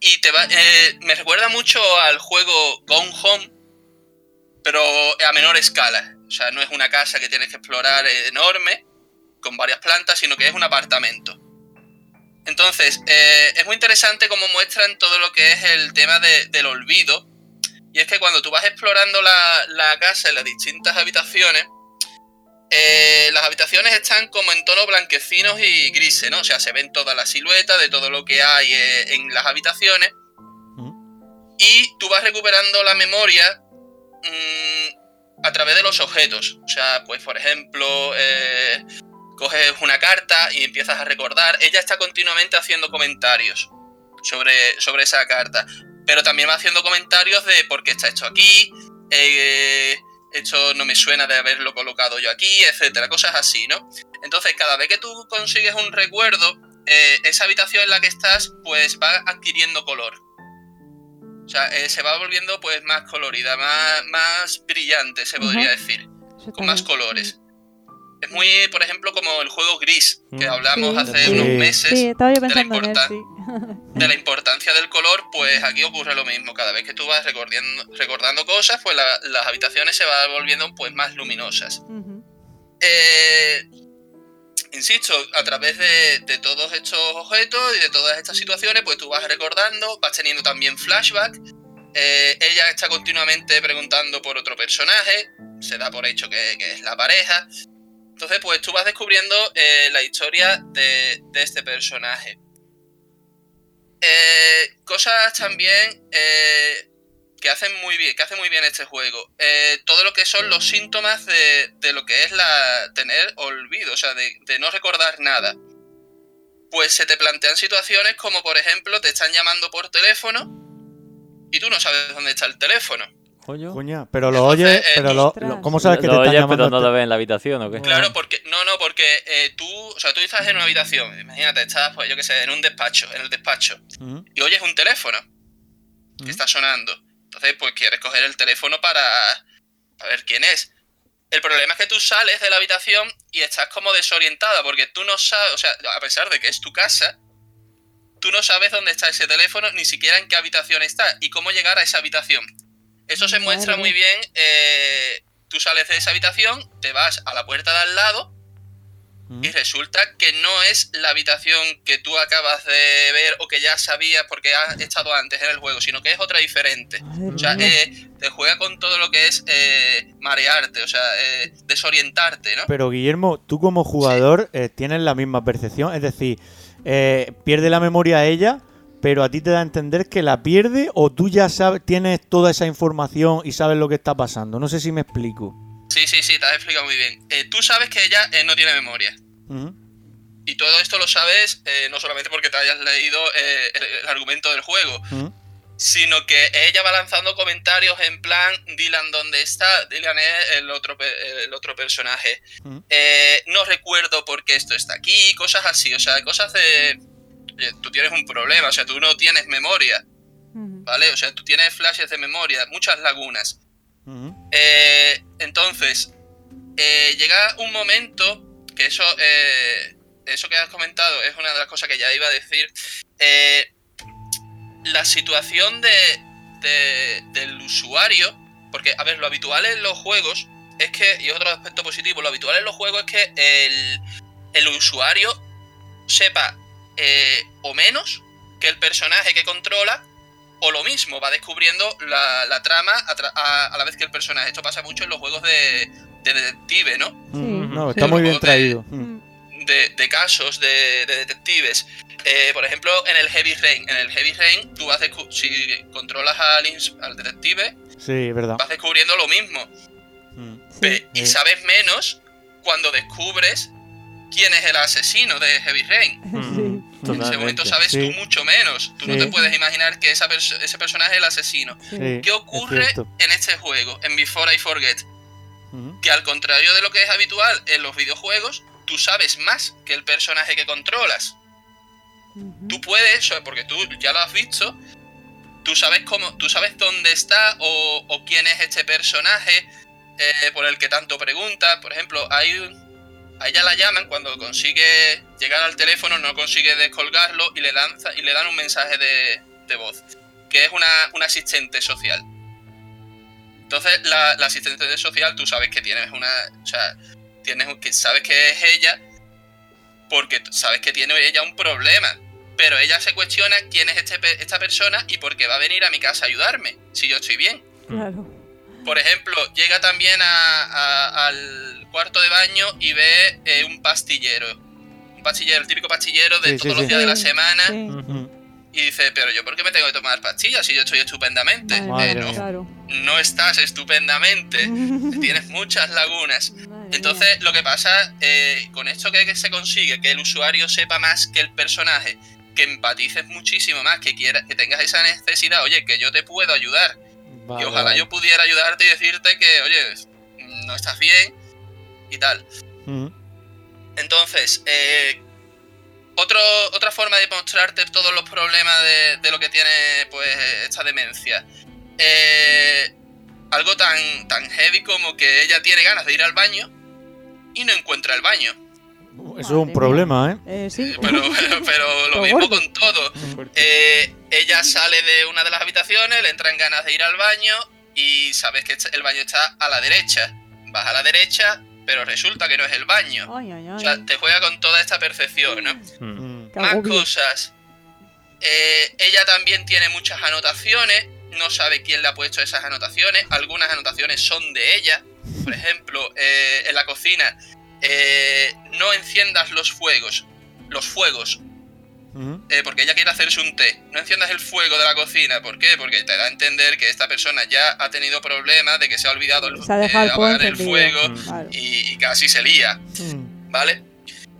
Y te va. eh, me recuerda mucho al juego Gone Home, pero a menor escala. O sea, no es una casa que tienes que explorar enorme, con varias plantas, sino que es un apartamento. Entonces, eh, es muy interesante cómo muestran todo lo que es el tema de- del olvido. Y es que cuando tú vas explorando la, la casa en las distintas habitaciones, eh, las habitaciones están como en tonos blanquecinos y grises, ¿no? O sea, se ven toda la silueta de todo lo que hay eh, en las habitaciones. Y tú vas recuperando la memoria mm, a través de los objetos. O sea, pues por ejemplo, eh, coges una carta y empiezas a recordar. Ella está continuamente haciendo comentarios sobre, sobre esa carta. Pero también va haciendo comentarios de por qué está esto aquí, eh, esto no me suena de haberlo colocado yo aquí, etcétera, cosas así, ¿no? Entonces, cada vez que tú consigues un recuerdo, eh, esa habitación en la que estás, pues va adquiriendo color. O sea, eh, se va volviendo pues más colorida, más, más brillante, se podría decir, con más colores. Es muy, por ejemplo, como el juego gris, que hablamos Sí. hace Sí. unos meses Sí, estaba yo de la él, de la importancia del color, pues aquí ocurre lo mismo. Cada vez que tú vas recordando, recordando cosas, pues la- las habitaciones se van volviendo pues más luminosas. Eh, insisto, a través de, de todos estos objetos y de todas estas situaciones, pues tú vas recordando, vas teniendo también flashback. Eh, ella está continuamente preguntando por otro personaje, se da por hecho que, que es la pareja. Entonces, pues tú vas descubriendo eh, la historia de, este personaje. Eh, cosas también eh, que hacen muy bien, que hace muy bien este juego. Eh, todo lo que son los síntomas de, de lo que es la tener olvido, o sea, de, de no recordar nada. Pues se te plantean situaciones como, por ejemplo, te están llamando por teléfono y tú no sabes dónde está el teléfono. Coño. Coña, pero lo oyes, eh, pero lo, lo- ¿cómo sabes que te Lo están oyes, llamando? pero no lo ves en la habitación o qué? Claro, porque no, no, porque eh, tú, o sea, tú estás en una habitación, imagínate, estás, pues yo qué sé, en un despacho, en el despacho, y oyes un teléfono que está sonando. Entonces, pues quieres coger el teléfono para, para ver quién es. El problema es que tú sales de la habitación y estás como desorientada, porque tú no sabes, o sea, a pesar de que es tu casa, tú no sabes dónde está ese teléfono, ni siquiera en qué habitación está y cómo llegar a esa habitación. Eso se muestra muy bien. eh, tú sales de esa habitación, te vas a la puerta de al lado y resulta que no es la habitación que tú acabas de ver o que ya sabías porque has estado antes en el juego, sino que es otra diferente. O sea, eh, te juega con todo lo que es eh, marearte, o sea, eh, desorientarte, ¿no? Pero Guillermo, tú como jugador eh, tienes la misma percepción, es decir, eh, pierde la memoria ella, pero a ti te da a entender que la pierde o tú ya sabes, tienes toda esa información y sabes lo que está pasando. No sé si me explico. Sí, sí, sí, te has explicado muy bien. Eh, tú sabes que ella eh, no tiene memoria. Y todo esto lo sabes eh, no solamente porque te hayas leído el, el argumento del juego, sino que ella va lanzando comentarios en plan, Dylan, ¿dónde está? Dylan es el otro, el otro personaje. No recuerdo por qué esto está aquí, cosas así, o sea, cosas de... oye, tú tienes un problema, o sea, tú no tienes memoria, ¿vale? O sea, tú tienes flashes de memoria, muchas lagunas. Eh, entonces, eh, llega un momento que eso, eh, eso que has comentado es una de las cosas que ya iba a decir. Eh, la situación de, de- del usuario Porque, a ver, lo habitual en los juegos es que, y otro aspecto positivo, lo habitual en los juegos es que el, el usuario sepa eh, o menos que el personaje que controla o lo mismo, va descubriendo la, la trama a, tra- a- a la vez que el personaje. Esto pasa mucho en los juegos de, de detective, ¿no? Mm, No, está muy bien traído. Mm. de, de casos de, de detectives. Eh, por ejemplo, en el Heavy Rain. En el Heavy Rain, tú vas si controlas al, al detective, Sí, verdad. vas descubriendo lo mismo. Pe- y Eh, sabes menos cuando descubres quién es el asesino de Heavy Rain. En ese momento sabes Sí. tú mucho menos. Tú no te puedes imaginar que esa perso- ese personaje es el asesino. Sí, ¿Qué ocurre en este juego, en Before I Forget? Que al contrario de lo que es habitual en los videojuegos, tú sabes más que el personaje que controlas. Tú puedes, porque tú ya lo has visto, tú sabes cómo, tú sabes dónde está o, o quién es este personaje eh, por el que tanto pregunta. Por ejemplo, hay un- a ella la llaman cuando consigue llegar al teléfono, no consigue descolgarlo y le lanza y le dan un mensaje de, voz, que es una, asistente social. Entonces, la, asistente social, tú sabes que tienes una. O sea, tienes que sabes que es ella porque sabes que tiene ella un problema. Pero ella se cuestiona quién es este, esta persona y por qué va a venir a mi casa a ayudarme, si yo estoy bien. Claro. Por ejemplo, llega también a- a- al cuarto de baño y ve eh, un pastillero. Un pastillero, el típico pastillero de Sí, sí, todos los sí. días de la Sí, semana. Y dice, pero yo por qué me tengo que tomar pastillas si yo estoy estupendamente. Eh, no estás estupendamente. Tienes muchas lagunas. Entonces, lo que pasa eh, con esto que, que se consigue, que el usuario sepa más que el personaje, que empatices muchísimo más, que quieras, que tengas esa necesidad, oye, que yo te puedo ayudar. Vale, y ojalá vale. yo pudiera ayudarte y decirte que, oye, no estás bien y tal. Entonces, eh, otro, otra forma de mostrarte todos los problemas de, de lo que tiene pues esta demencia. Eh, algo tan, tan heavy como que ella tiene ganas de ir al baño y no encuentra el baño. Eso es un problema, ¿eh? Eh, sí. Pero, pero lo mismo con todo. Eh, ella sale de una de las habitaciones, le entran ganas de ir al baño y sabes que el baño está a la derecha. Vas a la derecha, pero resulta que no es el baño. Ay, ay, ay. O sea, te juega con toda esta percepción, ¿no? Mm. Más cosas. Eh, ella también tiene muchas anotaciones. No sabe quién le ha puesto esas anotaciones. Algunas anotaciones son de ella. Por ejemplo, eh, en la cocina. Eh, no enciendas los fuegos. Los fuegos. Eh, porque ella quiere hacerse un té. No enciendas el fuego de la cocina. ¿Por qué? Porque te da a entender que esta persona ya ha tenido problemas de que se ha olvidado el, Se ha dejado eh, el fuego apagar el fuego Claro. y, y casi se lía. Mm. ¿Vale?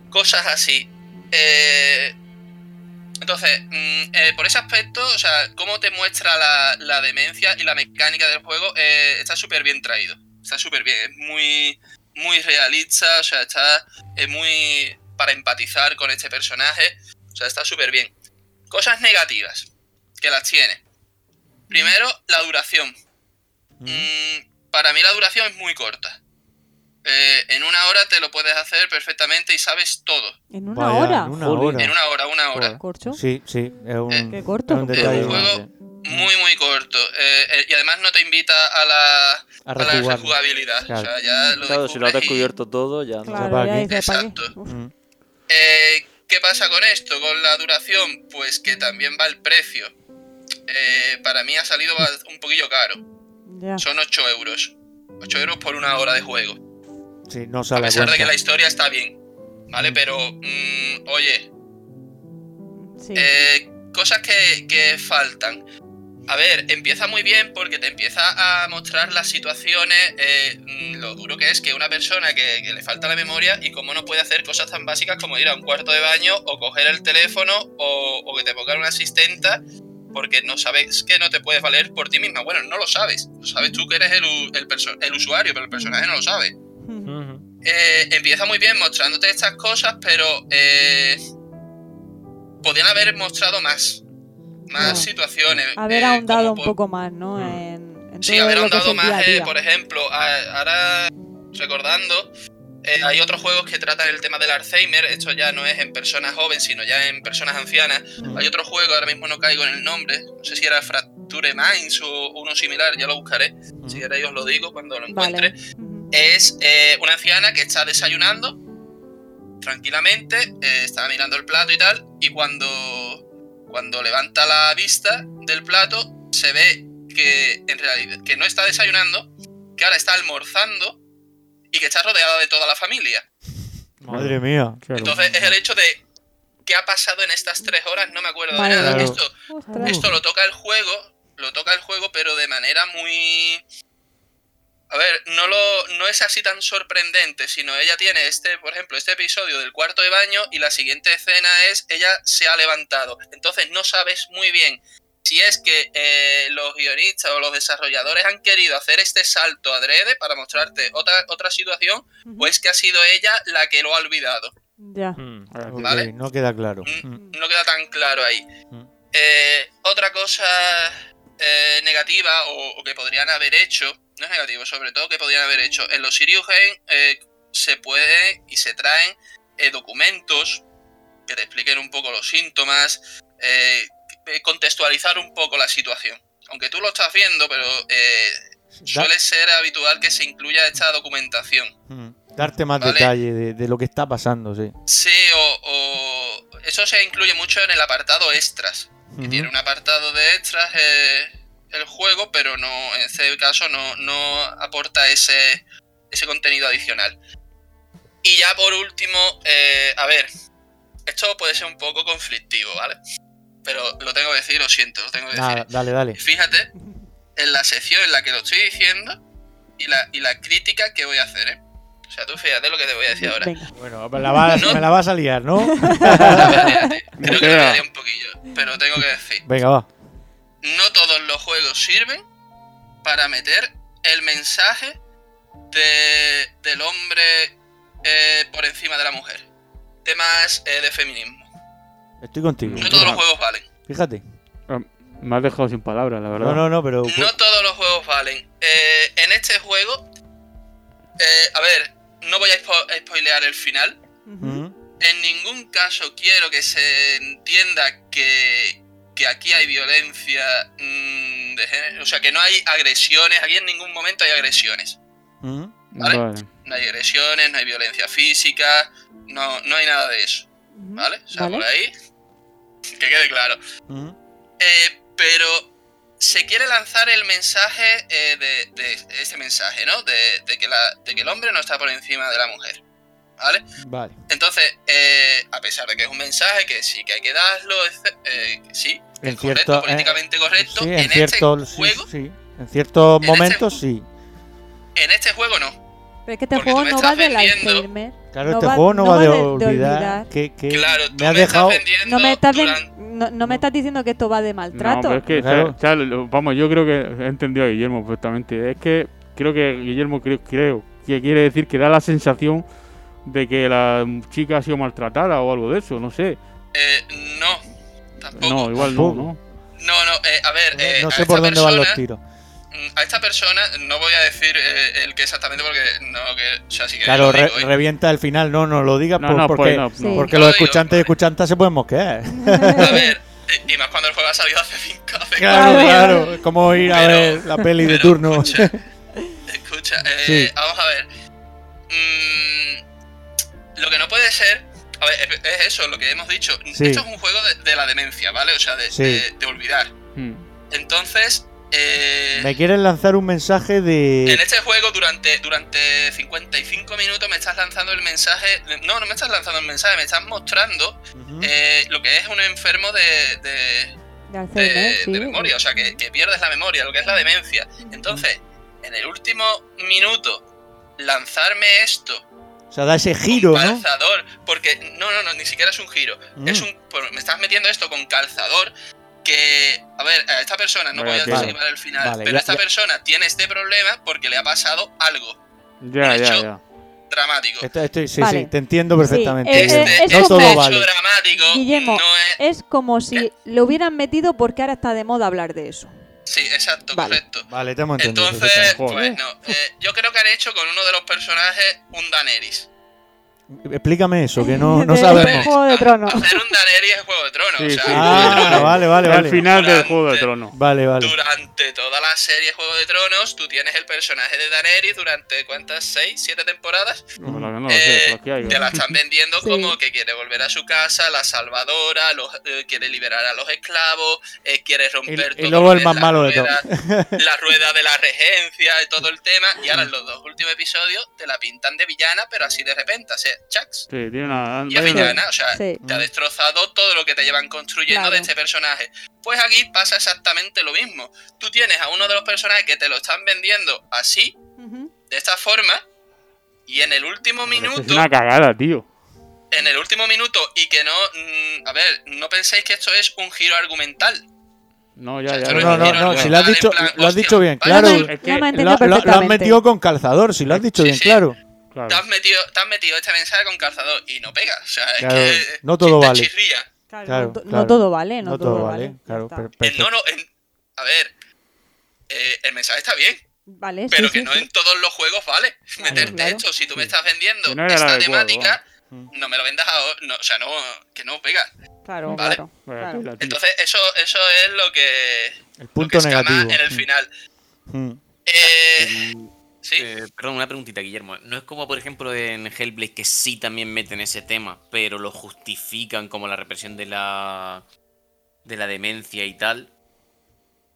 Cosas así. Eh, entonces, mm, eh, por ese aspecto, o sea, cómo te muestra la, la demencia y la mecánica del juego, eh, está súper bien traído. Está súper bien, es muy, muy realista, o sea, está eh, muy para empatizar con este personaje, o sea, está súper bien. Cosas negativas, que las tiene. Primero, la duración. Mm, para mí la duración es muy corta. Eh, en una hora te lo puedes hacer perfectamente y sabes todo. En una Vaya, hora. En una hora. En una hora, una hora. ¿Corcho? Sí, sí, es un, Qué corto. es un Es detalle. un juego muy, muy corto. Eh, eh, y además no te invita a la, A a la rejugabilidad. Claro. O sea, ya lo Claro, si lo has y- descubierto todo, ya no. Claro, ¿para ya. Exacto. Mm. Eh, ¿Qué pasa con esto? Con la duración, pues que también va el precio. Eh, para mí ha salido un poquillo caro. Ya. Son 8 euros. 8 euros por una hora de juego. Sí, no A sale a pesar de que la historia está bien. ¿Vale? Pero, mm, oye, Sí. Eh, cosas que, que faltan. A ver, empieza muy bien porque te empieza a mostrar las situaciones, eh, lo duro que es que una persona que, que le falta la memoria y cómo no puede hacer cosas tan básicas como ir a un cuarto de baño o coger el teléfono o, o que te pongan una asistenta porque no sabes que no te puedes valer por ti misma. Bueno, no lo sabes. Lo sabes tú que eres el, el usuario, pero el personaje no lo sabe. Eh, empieza muy bien mostrándote estas cosas, pero eh, podían haber mostrado más. Más situaciones. Haber eh, ahondado un por- poco más, ¿no? En, en Sí, haber ahondado el día más, eh, día. por ejemplo, ahora recordando, eh, hay otros juegos que tratan el tema del Alzheimer, esto ya no es en personas jóvenes, sino ya en personas ancianas. Hay otro juego, ahora mismo no caigo en el nombre, no sé si era Fra- Adventure Minds o uno similar, ya lo buscaré. Si queréis os lo digo cuando lo encuentre. Es eh, una anciana que está desayunando tranquilamente, eh, está mirando el plato y tal, y cuando, cuando levanta la vista del plato, se ve que en realidad que no está desayunando, que ahora está almorzando y que está rodeada de toda la familia. Madre mía. Entonces es el hecho de qué ha pasado en estas tres horas, no me acuerdo Vale. de nada. Claro. Esto, esto lo toca el juego, lo toca el juego, pero de manera muy... A ver, no, lo, no es así tan sorprendente, sino ella tiene este, por ejemplo, este episodio del cuarto de baño y la siguiente escena es ella se ha levantado. Entonces no sabes muy bien si es que eh, los guionistas o los desarrolladores han querido hacer este salto adrede para mostrarte otra, otra situación o es que ha sido ella la que lo ha olvidado. Ya. Ok, ¿Vale? no queda claro. No queda tan claro ahí. Eh, otra cosa eh, negativa o, o que podrían haber hecho, no es negativo, sobre todo que podrían haber hecho, en los Sirius Game eh, se puede y se traen eh, documentos que te expliquen un poco los síntomas, eh, contextualizar un poco la situación. Aunque tú lo estás viendo, pero suele ser habitual que se incluya esta documentación. Mm. Darte más Vale. detalle de, de lo que está pasando, sí. Sí, o, o- eso se incluye mucho en el apartado extras. que. Tiene un apartado de extras el juego, pero no en este caso no, no aporta ese, ese contenido adicional. Y ya por último, eh, a ver, esto puede ser un poco conflictivo, ¿vale? Pero lo tengo que decir, lo siento, lo tengo que decir. Dale, dale. Fíjate en la sección en la que lo estoy diciendo y la, y la crítica que voy a hacer, ¿eh? O sea, tú fíjate lo que te voy a decir ahora. Bueno, me la, vas, me la vas a liar, ¿no? Creo que liaré un poquillo, pero tengo que decir. Venga, va. No todos los juegos sirven para meter el mensaje de, del hombre eh, por encima de la mujer. Temas eh, de feminismo. Estoy contigo. No todos los juegos valen. Fíjate. Ah, Me has dejado sin palabras, la verdad. No, no, no, pero. No todos los juegos valen. Eh, en este juego, eh, a ver, no voy a spo- a spoilear el final. En ningún caso quiero que se entienda que, que aquí hay violencia mm, de género. O sea, que no hay agresiones. Aquí en ningún momento hay agresiones. Ujú. ¿Vale? Vale. No hay agresiones, no hay violencia física. No, no hay nada de eso. ¿Vale? O sea, Vale. por ahí. Que quede claro. Ujú. Eh, pero se quiere lanzar el mensaje eh, de, de este mensaje, ¿no? De, de que la, de que el hombre no está por encima de la mujer. ¿Vale? Vale. Entonces, eh, a pesar de que es un mensaje que sí que hay que darlo, eh, que sí, En correcto, cierto. eh, políticamente correcto, sí, en, en ciertos. este sí, juego, sí. En ciertos en este momentos, sí. en este juego no. Pero es que este Porque juego no va vendiendo- Alzheimer. Claro, este juego no, va de, olvidar, olvidar. que, que Claro, me has dejado. No me, estás no, no me estás diciendo que esto va de No, maltrato. pero es que, Claro. o sea, lo- vamos, yo creo que he entendido a Guillermo perfectamente. Es que creo que Guillermo creo, creo que quiere decir que da la sensación de que la chica ha sido maltratada o algo de eso, no sé. Eh, no, tampoco. No, igual no. ¿no? No, no, eh, a ver, eh, no a sé esta por dónde van los persona- tiros. mm, A esta persona, no voy a decir eh, el que exactamente porque no, que, o sea, si Claro, lo re- digo, ¿eh? revienta el final, no, no lo digas No, por- no, porque, pues no, no. porque los Lo digo, escuchantes y escuchantas se pueden mosquear. A ver, y, y más cuando el juego ha salido hace cinco hace Claro, cuatro claro, es como ir a Pero- ver la peli de turno. Escucha, escucha, eh, Sí. vamos a ver. Mm, lo que no puede ser. A ver, es, es eso, lo que hemos dicho. Sí. Esto es un juego de, de la demencia, ¿vale? O sea, de, Sí. de- de olvidar. Hmm. Entonces, eh, Me quieren lanzar un mensaje de. en este juego durante, durante 55 minutos me estás lanzando el mensaje. No, no me estás lanzando el mensaje, me estás mostrando eh, lo que es un enfermo de, de- De Alzheimer, de, sí. de memoria, o sea, que, que pierdes la memoria, lo que es la demencia. Entonces, en el último minuto, lanzarme esto, O sea, da ese giro, ¿no? calzador, porque no, no, no, ni siquiera es un giro, Mm. es un, me estás metiendo esto con calzador. Que, a ver, a esta persona, no voy a anticipar el final, Vale, pero ya- esta ya. persona tiene este problema porque le ha pasado algo Ya, Un ya, hecho ya. dramático. Esto- estoy- sí, Vale. sí, te entiendo perfectamente. Sí, eh, eh, es no todo hecho vale. dramático Guillermo, no es... es como si lo hubieran metido porque ahora está de moda hablar de eso. Sí, exacto, Vale. correcto. Vale, te hemos entendido. Entonces, pues no. eh, yo creo que han hecho con uno de los personajes un Daenerys. Explícame eso, que no, no De- sabemos. Juego de Tronos. Hacer un Daenerys es Juego de Tronos. Sí, o sea, sí. Ah, vale, vale, El vale. final del Juego de Tronos. Vale, vale. Durante toda la serie Juego de Tronos, tú tienes el personaje de Daenerys durante ¿cuántas? ¿Seis? ¿Siete temporadas? No, sé, Eh, hay, te la ¿no? están vendiendo Sí. como que quiere volver a su casa, la salvadora, los- eh, quiere liberar a los esclavos, eh, quiere Y, romper y todo luego lo el más malo la de rueda, la rueda de la regencia y todo el tema. Y ahora en los dos últimos episodios te la pintan de villana, pero así de repente, o sea, Chucks. Sí, tiene una. Y villana, o sea, Sí. te ha destrozado todo lo que te llevan construyendo Claro. de este personaje. Pues aquí pasa exactamente lo mismo. Tú tienes a uno de los personajes que te lo están vendiendo así, de esta forma, y en el último Pero minuto Es una cagada, tío. en el último minuto y que no. mm, a ver, no penséis que esto es un giro argumental. No, ya, ya. No, no, no, si lo has dicho, plan, lo has hostia, dicho bien, vale, claro. Es que Lo, entiendo lo- lo has metido con calzador, si lo has dicho Sí, bien, sí. claro. Claro. Te has, metido, te has metido este mensaje con calzador y no pega. O sea, es Claro, que. no todo vale. chirría. Claro, Claro, no, todo vale, no, No todo vale, claro. Eh, no, no, en- a ver. eh, el mensaje está bien, Vale, pero sí, que no sí. en todos los juegos vale meterte claro. esto. Si tú me estás vendiendo no esta temática, no me lo vendas a. no, o sea, no, que no pega. Claro, Vale. claro. Entonces, eso, eso es lo que. El lo que punto escama negativo. en el Mm. final. Mm. Eh, sí. Eh, perdón, una preguntita, Guillermo. No es como, por ejemplo, en Hellblade que sí también meten ese tema, pero lo justifican como la represión de la de la demencia y tal.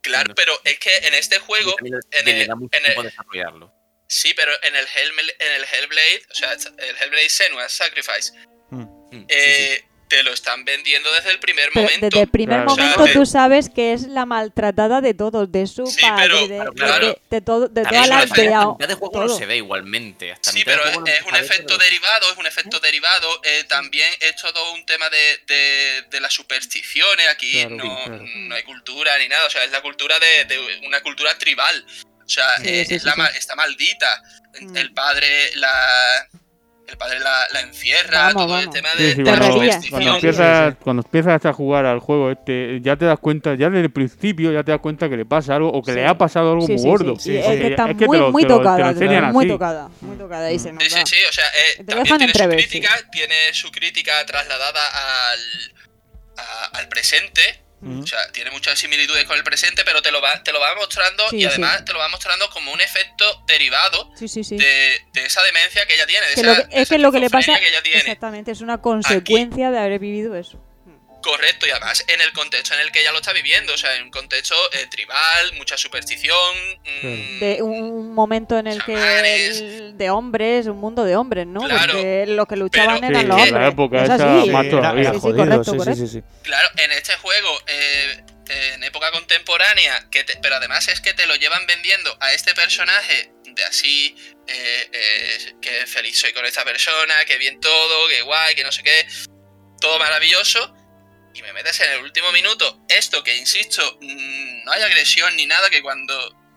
Claro, no. pero es que en este juego. en le el- da mucho en el- desarrollarlo. Sí, pero en el, Hellbl- en el Hellblade, o sea, el Hellblade Senua's Sacrifice, Mm. Eh, sí, te lo están vendiendo desde el primer Pero momento. desde el primer Claro. momento O sea, tú sabes que es la maltratada de todos, de su Sí, padre, pero- de, claro, de- claro. de- de todo, de toda la diferencia, de juego todo. no se ve igualmente. Hasta Sí, pero es, un efecto pero- derivado, es un efecto derivado. eh, también es todo un tema de, de, de las supersticiones. Aquí Claro, no, claro. no hay cultura ni nada. O sea, es la cultura de, de una cultura tribal. O sea, Sí, eh, sí, es sí, la está maldita. Mm. El padre la. El padre la, la encierra, Vamos, todo el vamos. tema Sí, de, sí, de cuando, la Terrería. superstición. cuando empiezas, cuando empiezas a jugar al juego este, ya te das cuenta, ya desde el principio ya te das cuenta que le pasa algo o que Sí. le ha pasado algo Sí, muy sí, gordo. sí, sí, Es que está es que te muy, lo- muy te lo- te lo tocada, muy tocada, muy tocada y se Sí, sí, sí, o sea, eh, Te también dejan tiene su entrever, sí. crítica, tiene su crítica trasladada al, a- al presente. Mm. O sea, tiene muchas similitudes con el presente, pero te lo va, te lo va mostrando Sí, y sí. además te lo va mostrando como un efecto derivado Sí, de, de esa demencia que ella tiene. De Que esa, lo que- de es esa que lo que le pasa que ella tiene. exactamente es una consecuencia de haber vivido eso. Correcto, y además en el contexto en el que ella lo está viviendo, o sea, en un contexto eh, tribal, mucha superstición. mm, De un momento en el que Chamanes. el- de hombres, un mundo de hombres, ¿no? Claro, Porque los que luchaban pero- eran Sí, los en hombres. la época es esa más todavía. era Sí, sí, jodido, correcto, sí, sí, correcto. sí, sí. Claro, en este juego, eh, en época contemporánea, que te- pero además es que te lo llevan vendiendo a este personaje de así, eh, eh, que feliz soy con esta persona, que bien todo, que guay, que no sé qué, todo maravilloso, y me metes en el último minuto esto que, insisto, mm, no hay agresión ni nada, que cuando,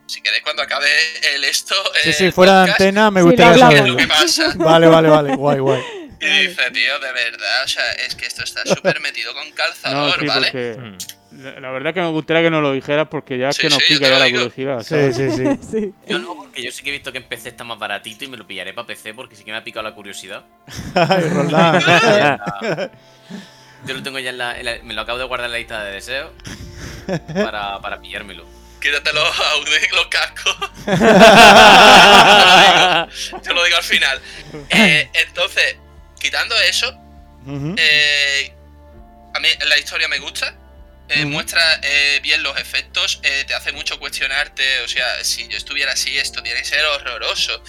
si queréis, cuando acabe el esto... Sí, el sí, fuera de antena me gustaría lo ¿qué es saberlo. lo que pasa? Vale, vale, vale, guay, guay. Y dice, tío, de verdad, o sea, es que esto está súper metido con No, calzador, sí, ¿vale? porque Mm. la, verdad que me gustaría que nos lo dijeras porque ya es Sí, que nos sí, pica ya la curiosidad. Sí, sí, sí. Sí. Yo no, porque yo sí que he visto que en PC está más baratito y me lo pillaré para PC porque sí que me ha picado la curiosidad. Ay, Roldán. Yo lo tengo ya en la, en la- Me lo acabo de guardar en la lista de deseos para, para pillármelo. Quítate los, cascos. Te lo digo al final. Eh, entonces, quitando eso, eh, a mí la historia me gusta. eh. Muestra eh, bien los efectos, eh, te hace mucho cuestionarte. O sea, si yo estuviera así, esto tiene que ser horroroso.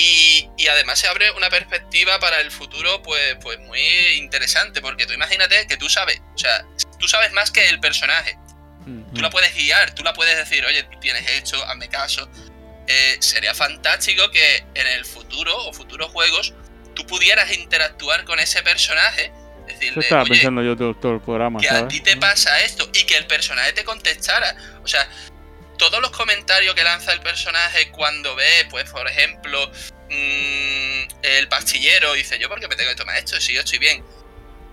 Y, y además se abre una perspectiva para el futuro, pues, pues muy interesante. Porque tú imagínate que tú sabes, o sea, tú sabes más que el personaje. Tú la puedes guiar, tú la puedes decir, oye, tú tienes esto, hazme caso. Eh, sería fantástico que en el futuro o futuros juegos tú pudieras interactuar con ese personaje, Eso decirle, estaba oye, pensando yo todo, todo el programa, que a ti te pasa esto y que el personaje te contestara. O sea, todos los comentarios que lanza el personaje cuando ve, pues, por ejemplo, mm, el pastillero dice, yo porque me tengo que tomar esto si yo estoy bien.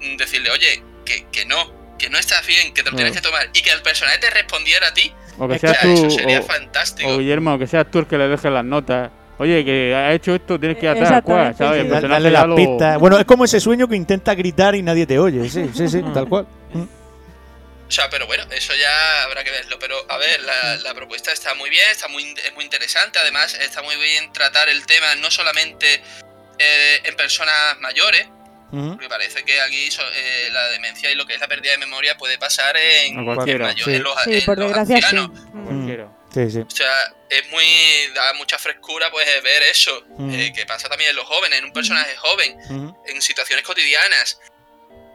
Mm, Decirle, oye, que, que no, que no estás bien, que te lo tienes que Claro. tomar. Y que el personaje te respondiera a ti. O que seas que tú, eso sería o, fantástico. o Guillermo, que seas tú el que le dejes las notas Oye, que ha hecho esto, tienes que Exactamente, ¿sabes? sí. El Da- personaje Darle ya las lo- pistas. Bueno, es como ese sueño que intenta gritar y nadie te oye. Sí, sí, sí, tal cual. O sea, pero bueno, eso ya habrá que verlo. Pero a ver, la, la propuesta está muy bien, está muy, es muy interesante. Además, está muy bien tratar el tema no solamente eh, en personas mayores, porque parece que aquí so- eh, la demencia y lo que es la pérdida de memoria puede pasar en, en cualquiera, mayo- sí. en los, Sí, en por los desgracia sí. Mm. Sí, sí. O sea, es muy. da mucha frescura pues ver eso. Mm. eh, que pasa también en los jóvenes, en un personaje joven, en situaciones cotidianas.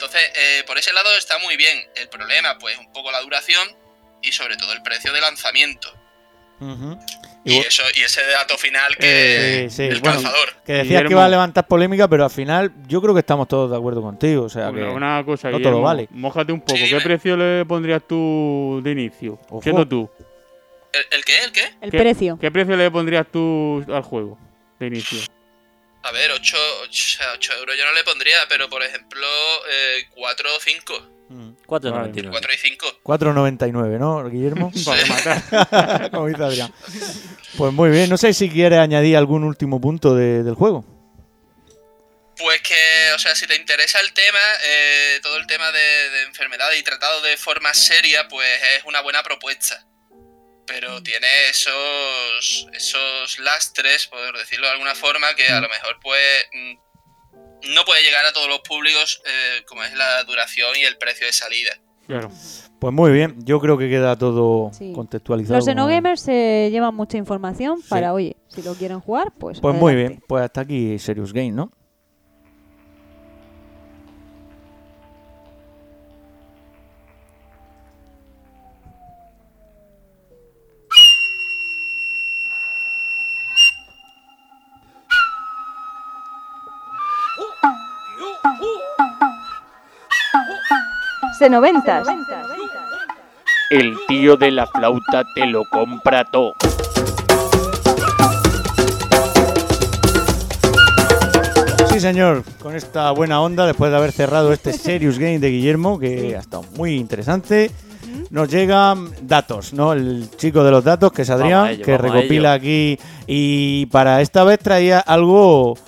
Entonces, eh, por ese lado está muy bien. El problema, pues, un poco la duración y sobre todo el precio de lanzamiento. Y, eso, y ese dato final que. Sí, sí, el bueno, calzador. Que decías que iba a levantar polémica, pero al final yo creo que estamos todos de acuerdo contigo. O sea, que Una, cosa, no todo vale. Mójate un poco. Sí, ¿Qué dime. precio le pondrías tú de inicio? Ojo. Siendo tú. ¿El, el qué? ¿El qué? El ¿Qué- precio. ¿Qué precio le pondrías tú al juego de inicio? A ver, 8, euros yo no le pondría, pero por ejemplo, eh, 4 o 5. Mm. 4.99. 4 y 5. 4.99, ¿no, Guillermo? Para matar. Como dice Adrián. Pues muy bien. No sé si quieres añadir algún último punto de- del juego. Pues que, o sea, si te interesa el tema, eh, todo el tema de, de enfermedades y tratado de forma seria, pues es una buena propuesta. Pero tiene esos, esos lastres, por decirlo de alguna forma, que a lo mejor pues mm, no puede llegar a todos los públicos, eh, como es la duración y el precio de salida. Claro. Pues muy bien. Yo creo que queda todo Sí. contextualizado. Los Xenogamers se llevan mucha información para, oye, si lo quieren jugar, pues. Pues muy bien. Pues hasta aquí Serious Game, ¿no? Xenoventas. El tío de la flauta te lo compra todo. Sí, señor. Con esta buena onda, después de haber cerrado este Serious Game de Guillermo, que ha estado muy interesante, nos llegan datos, ¿no? El chico de los datos, que es Adrián, ello, que recopila aquí. Y para esta vez traía algo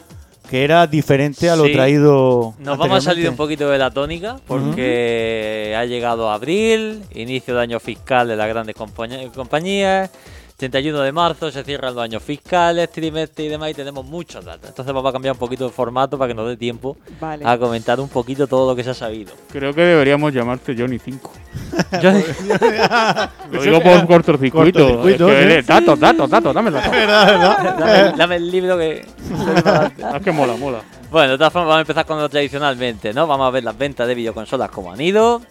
que era diferente a lo Sí. traído. Nos vamos a salir un poquito de la tónica porque ha llegado abril, inicio de año fiscal de las grandes compañías. 31 de marzo se cierran los años fiscales, trimestre y demás y tenemos muchos datos. Entonces vamos a cambiar un poquito el formato para que nos dé tiempo Vale. a comentar un poquito todo lo que se ha sabido. Creo que deberíamos llamarte Johnny 5. Johnny- Lo digo por cortocircuito. Cortocircuito, es que ¿sí? eres- Datos, datos, datos, dame datos. dame, dame el libro que... Es que mola, mola. Bueno, de todas formas vamos a empezar con lo tradicionalmente, ¿no? Vamos a ver las ventas de videoconsolas como han ido.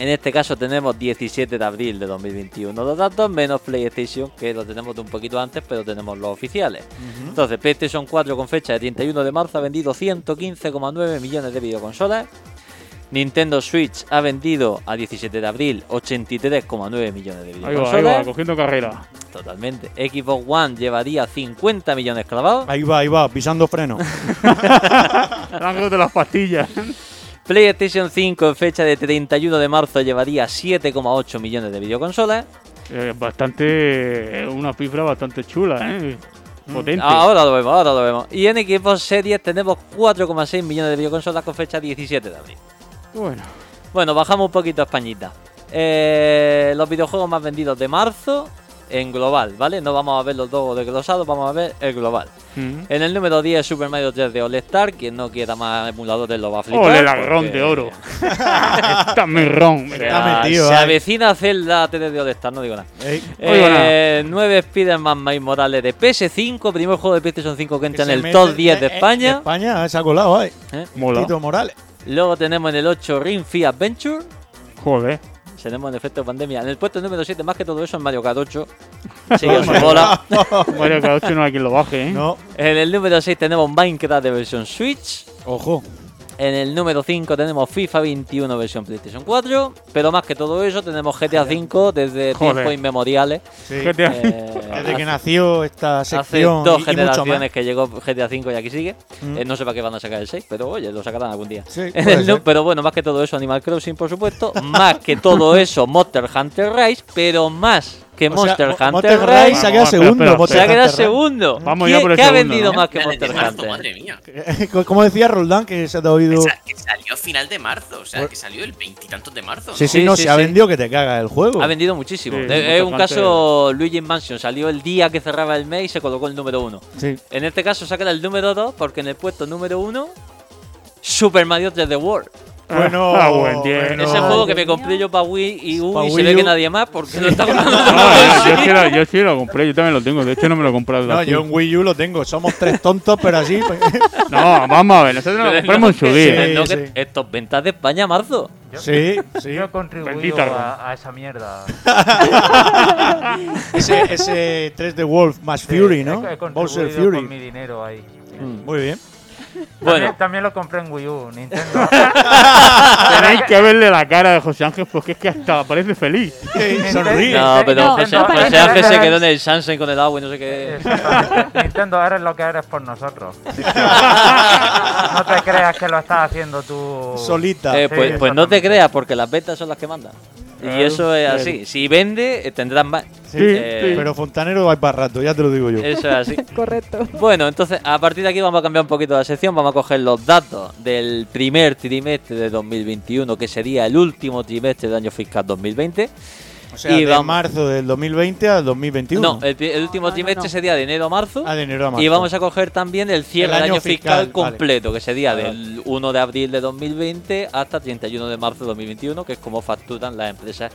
En este caso tenemos 17 de abril de 2021 los datos, menos PlayStation, que lo tenemos de un poquito antes, pero tenemos los oficiales. Entonces, PlayStation 4 con fecha de 31 de marzo ha vendido 115,9 millones de videoconsolas. Nintendo Switch ha vendido a 17 de abril 83,9 millones de Ahí va, ahí videoconsolas. va, cogiendo carrera. Totalmente. Xbox One llevaría 50 millones clavados. Ahí va, ahí va, pisando freno. Ángel de las pastillas. PlayStation 5 en fecha de 31 de marzo llevaría 7,8 millones de videoconsolas. Eh, bastante. Una cifra bastante chula, ¿eh? Potente. Ahora lo vemos, ahora lo vemos. Y en Xbox Series tenemos 4,6 millones de videoconsolas con fecha 17 de abril. Bueno. Bueno, bajamos un poquito a Españita. Eh, los videojuegos más vendidos de marzo en global, ¿vale? No vamos a ver los dos desglosados, vamos a ver el global. Mm. En el número 10 Super Mario 3 de All Star, quien no quiera más emuladores lo va a flipar. Ole, la ron porque- de oro. Está mi ron. O me sea, queda. se avecina Zelda 3 de All Star, no digo nada. Ey. Eh, 9 Spider-Man Miles Morales de PS5, primer juego de PlayStation 5 que entra en el top 10 de eh, eh, España. de España se ha colado ahí. ¿eh? Mola. Tito Morales. Luego tenemos en el 8 Ring Fit Adventure. Joder. Tenemos en efecto pandemia. En el puesto número 7, más que todo eso, en Mario Kart 8. Sigue su bola. Mario Kart 8 no hay quien lo baje, ¿eh? No, En el número 6 tenemos Minecraft de versión Switch. ojo. En el número 5 tenemos FIFA 21 versión PlayStation 4. Pero más que todo eso, tenemos GTA 5 desde Joder. tiempos inmemoriales. Sí. GTA. Eh, Desde que hace- nació esta Hace sección dos y- y, mucho generaciones más. que llegó GTA 5 y aquí sigue. Mm. Eh, no sé para qué van a sacar el 6, pero oye, lo sacarán algún día. Sí, pero bueno, más que todo eso, Animal Crossing, por supuesto. más que todo eso, Monster Hunter Rise. Pero más que O sea, Monster Mo- Hunter Monster Rise Rise se ha quedado segundo. se ha quedado segundo. Vamos ¿Qué, ya por el qué ha vendido ¿no? más que Monster marzo, Hunter? madre mía. Como decía Roldán, que se te ha oído. Que sa- que salió a final de marzo, o sea, que salió el veintitantos de marzo. Sí, ¿no? sí, no, sí, se ha vendido que te caga el juego. Ha vendido muchísimo. Sí, Eh, es un caso Luigi Mansion. Salió el día que cerraba el mes y se colocó el número uno. Sí. En este caso saca el número 2 porque en el puesto número 1 Super Mario 3D World. Bueno, Ah, bueno. Ese juego que me compré yo para Wii y U Pa' y se ve U. que nadie más porque lo está comprando No, yo, sí lo, yo sí lo compré, yo también lo tengo. De hecho, no me lo he comprado. No, yo en Wii U lo tengo. Somos tres tontos, pero así. pues, No, vamos a ver, nosotros lo compramos en su día. Sí, sí. Estos ventas de España marzo. sí, sí. Yo he contribuido a, a esa mierda. ese, ese 3D Wolf más Fury, ¿no? He, he Bowser contribuido Fury. con mi dinero ahí. Muy bien. Bueno, También, también lo compré en Wii U, Nintendo. Tenéis que verle la cara de José Ángel porque es que hasta parece feliz. Sonríe. no, pero No, José, no, José Ángel se quedó en el Sunshine con el agua y no sé qué. Nintendo, eres lo que eres por nosotros. no te creas que lo estás haciendo tú. Solita. Eh, Sí, pues, pues no te creas, porque las ventas son las que mandan. Y eso es así. Si vende, eh, tendrán más. Sí, Eh, Pero Fontanero va para rato, ya te lo digo yo. Eso es así. Correcto. Bueno, entonces a partir de aquí vamos a cambiar un poquito la sección. Vamos a coger los datos del primer trimestre de 2021, que sería el último trimestre del año fiscal 2020. O sea, y de vamos- marzo del 2020 al 2021. No, el, último No, no, trimestre no. sería de enero a marzo. Ah, de enero a marzo. Y vamos a coger también el cierre El del año año fiscal, fiscal, vale. completo, que sería Vale, del 1 de abril de 2020 hasta 31 de marzo de 2021, que es como facturan las empresas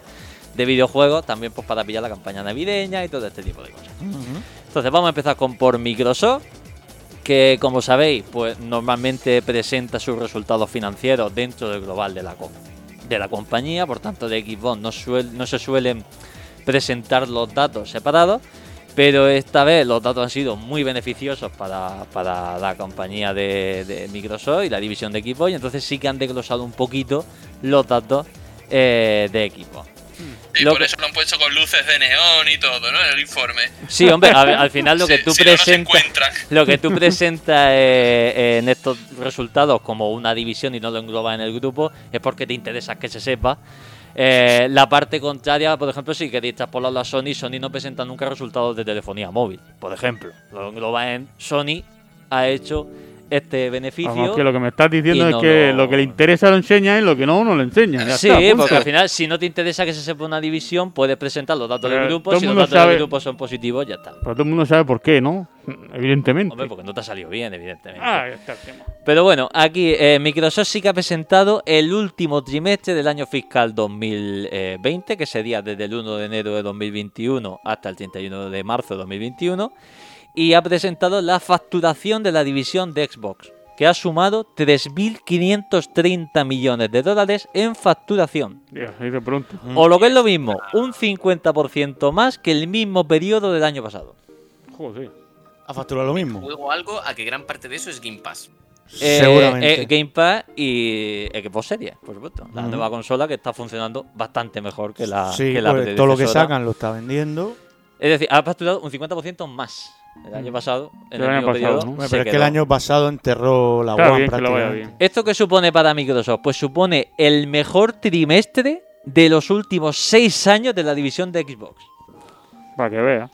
de videojuegos, también pues para pillar la campaña navideña y todo este tipo de cosas. Entonces vamos a empezar con por Microsoft, que como sabéis, pues normalmente presenta sus resultados financieros dentro del global de la, de la compañía, por tanto de Xbox no, suel- no se suelen presentar los datos separados, pero esta vez los datos han sido muy beneficiosos para, para la compañía de, de Microsoft y la división de Xbox, y entonces sí que han desglosado un poquito los datos eh, de Xbox. Y por que- eso lo han puesto con luces de neón y todo, ¿no? En el informe. Sí, hombre, a al final lo que tú si no presentas, lo que tú presentas eh, en estos resultados como una división y no lo englobas en el grupo es porque te interesa que se sepa. Eh, la parte contraria, por ejemplo, si queréis traspolarlo a Sony, Sony no presenta nunca resultados de telefonía móvil, por ejemplo. Lo engloba en Sony ha hecho este beneficio. Vamos, que lo que me estás diciendo es que lo- lo que le interesa lo enseña y lo que no, no lo enseña. Ya Sí, está, porque al final, si no te interesa que se sepa una división, puedes presentar los datos del Pero grupo. todo el Si los datos sabe- del grupo son positivos, ya está. Pero todo el mundo sabe por qué, ¿no? Evidentemente. Hombre, porque no te ha salido bien, evidentemente. Ah, ya está el tema. Pero bueno, aquí eh, Microsoft sí que ha presentado el último trimestre del año fiscal 2020, que sería desde el 1 de enero de 2021 hasta el 31 de marzo de 2021, y ha presentado la facturación de la división de Xbox, que ha sumado 3.530 millones de dólares en facturación. De pronto. O lo que es lo mismo, un 50% más que el mismo periodo del año pasado. Joder. A facturar lo mismo. Juego algo a que gran parte de eso es Game Pass. Eh, Seguramente. eh, Game Pass y Xbox Series, por supuesto. La nueva consola que está funcionando bastante mejor que la, sí, que la pues, todo lo que sacan lo está vendiendo. Es decir, ha facturado un 50% más el año Mm. pasado. En El el, año mismo pasado, periodo, ¿no? Pero es que el año pasado enterró la Está One que prácticamente. bien. ¿Esto qué supone para Microsoft? Pues supone el mejor trimestre de los últimos seis años de la división de Xbox. Para que vea.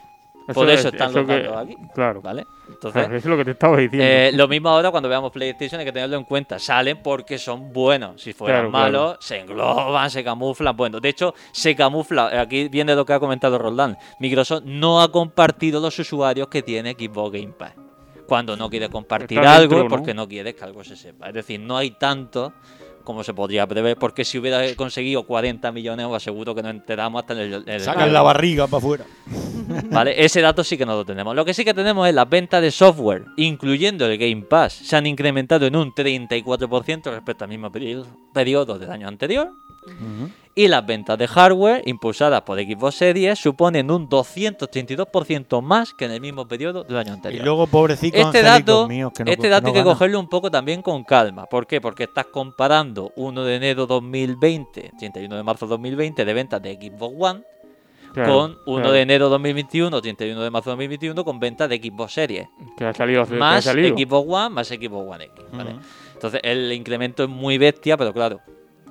Por eso es- están eso los que- aquí. Claro. ¿Vale? Claro, Entonces, eso es lo que te estaba diciendo. Eh, lo mismo ahora cuando veamos PlayStation hay que tenerlo en cuenta. Salen porque son buenos. Si fueran Claro, claro. malos, se engloban, se camuflan. Bueno, de hecho, se camufla. Aquí viene lo que ha comentado Roland. Microsoft no ha compartido los usuarios que tiene Xbox Game Pass. Cuando no quiere compartir Está algo dentro, porque no quiere que algo se sepa. Es decir, no hay tanto como se podría prever. Porque si hubiera conseguido 40 millones, os aseguro que nos enteramos hasta en el. el- Sacan la barriga para afuera. ¿Vale? Ese dato sí que no lo tenemos. Lo que sí que tenemos es las ventas de software, incluyendo el Game Pass, se han incrementado en un 34% respecto al mismo periodo, periodo del año anterior. Y las ventas de hardware, impulsadas por Xbox Series, suponen un 232% más que en el mismo periodo del año Y anterior. luego, pobrecito, este dato, míos, que no, este que dato no hay que cogerlo un poco también con calma. ¿Por qué? Porque estás comparando 1 de enero 2020, 31 de marzo 2020, de ventas de Xbox One, Claro, con 1 claro. de enero 2021, 31 de marzo 2021, con ventas de Xbox Series. Que ha salido que ha Más salido. Xbox One, más Xbox One X. ¿vale? Ujú. Entonces el incremento es muy bestia, pero claro,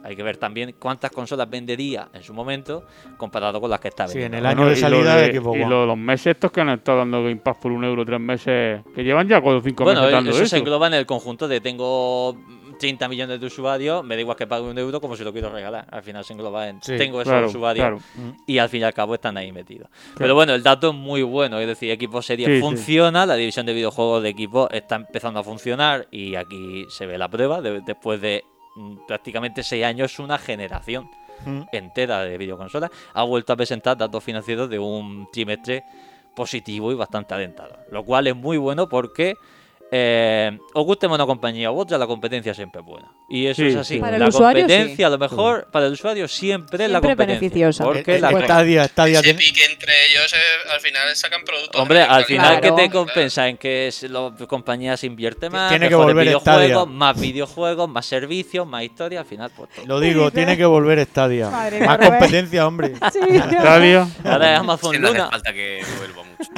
Hay que ver también cuántas consolas vendería en su momento comparado con las que está Sí, en vendiendo. el Bueno, año de salida de de- Xbox Y lo los meses estos que han estado dando Game Pass por un euro tres meses, que llevan ya cuatro o cinco Bueno, meses dando eso, eso. se engloba en el conjunto de tengo 30 millones de usuarios, me da igual que pague un euro como si lo quiero regalar. Al final se engloba en Sí, tengo esos claro, usuarios claro. y al fin y al cabo están ahí metidos. Pero bueno, el dato es muy bueno, es decir, Equipo Series Sí, sí. funciona, la división de videojuegos de equipo está empezando a funcionar y aquí se ve la prueba de- después de prácticamente 6 años, una generación Mm. entera de videoconsolas, ha vuelto a presentar datos financieros de un trimestre positivo y bastante alentador. Lo cual es muy bueno porque, eh, os guste una compañía u otra, la competencia siempre es buena. Y eso Sí, es así. sí. Para el la usuario, competencia, sí. a lo mejor, para el usuario siempre es la Siempre competencia. beneficiosa. Porque Eh, la eh, Stadia Ese tiene- pique entre ellos eh, al final sacan productos. Hombre, al final, ¿qué te Claro. compensa? En que las compañías invierten más, Tiene que volver videojuegos, Stadia. más videojuegos, más servicios, más historia, al final, pues todo. Lo digo, tiene que volver Stadia. Madre Más competencia, hombre. Stadia. Ahora es Amazon Sí, no hace Luna. falta que vuelva mucho.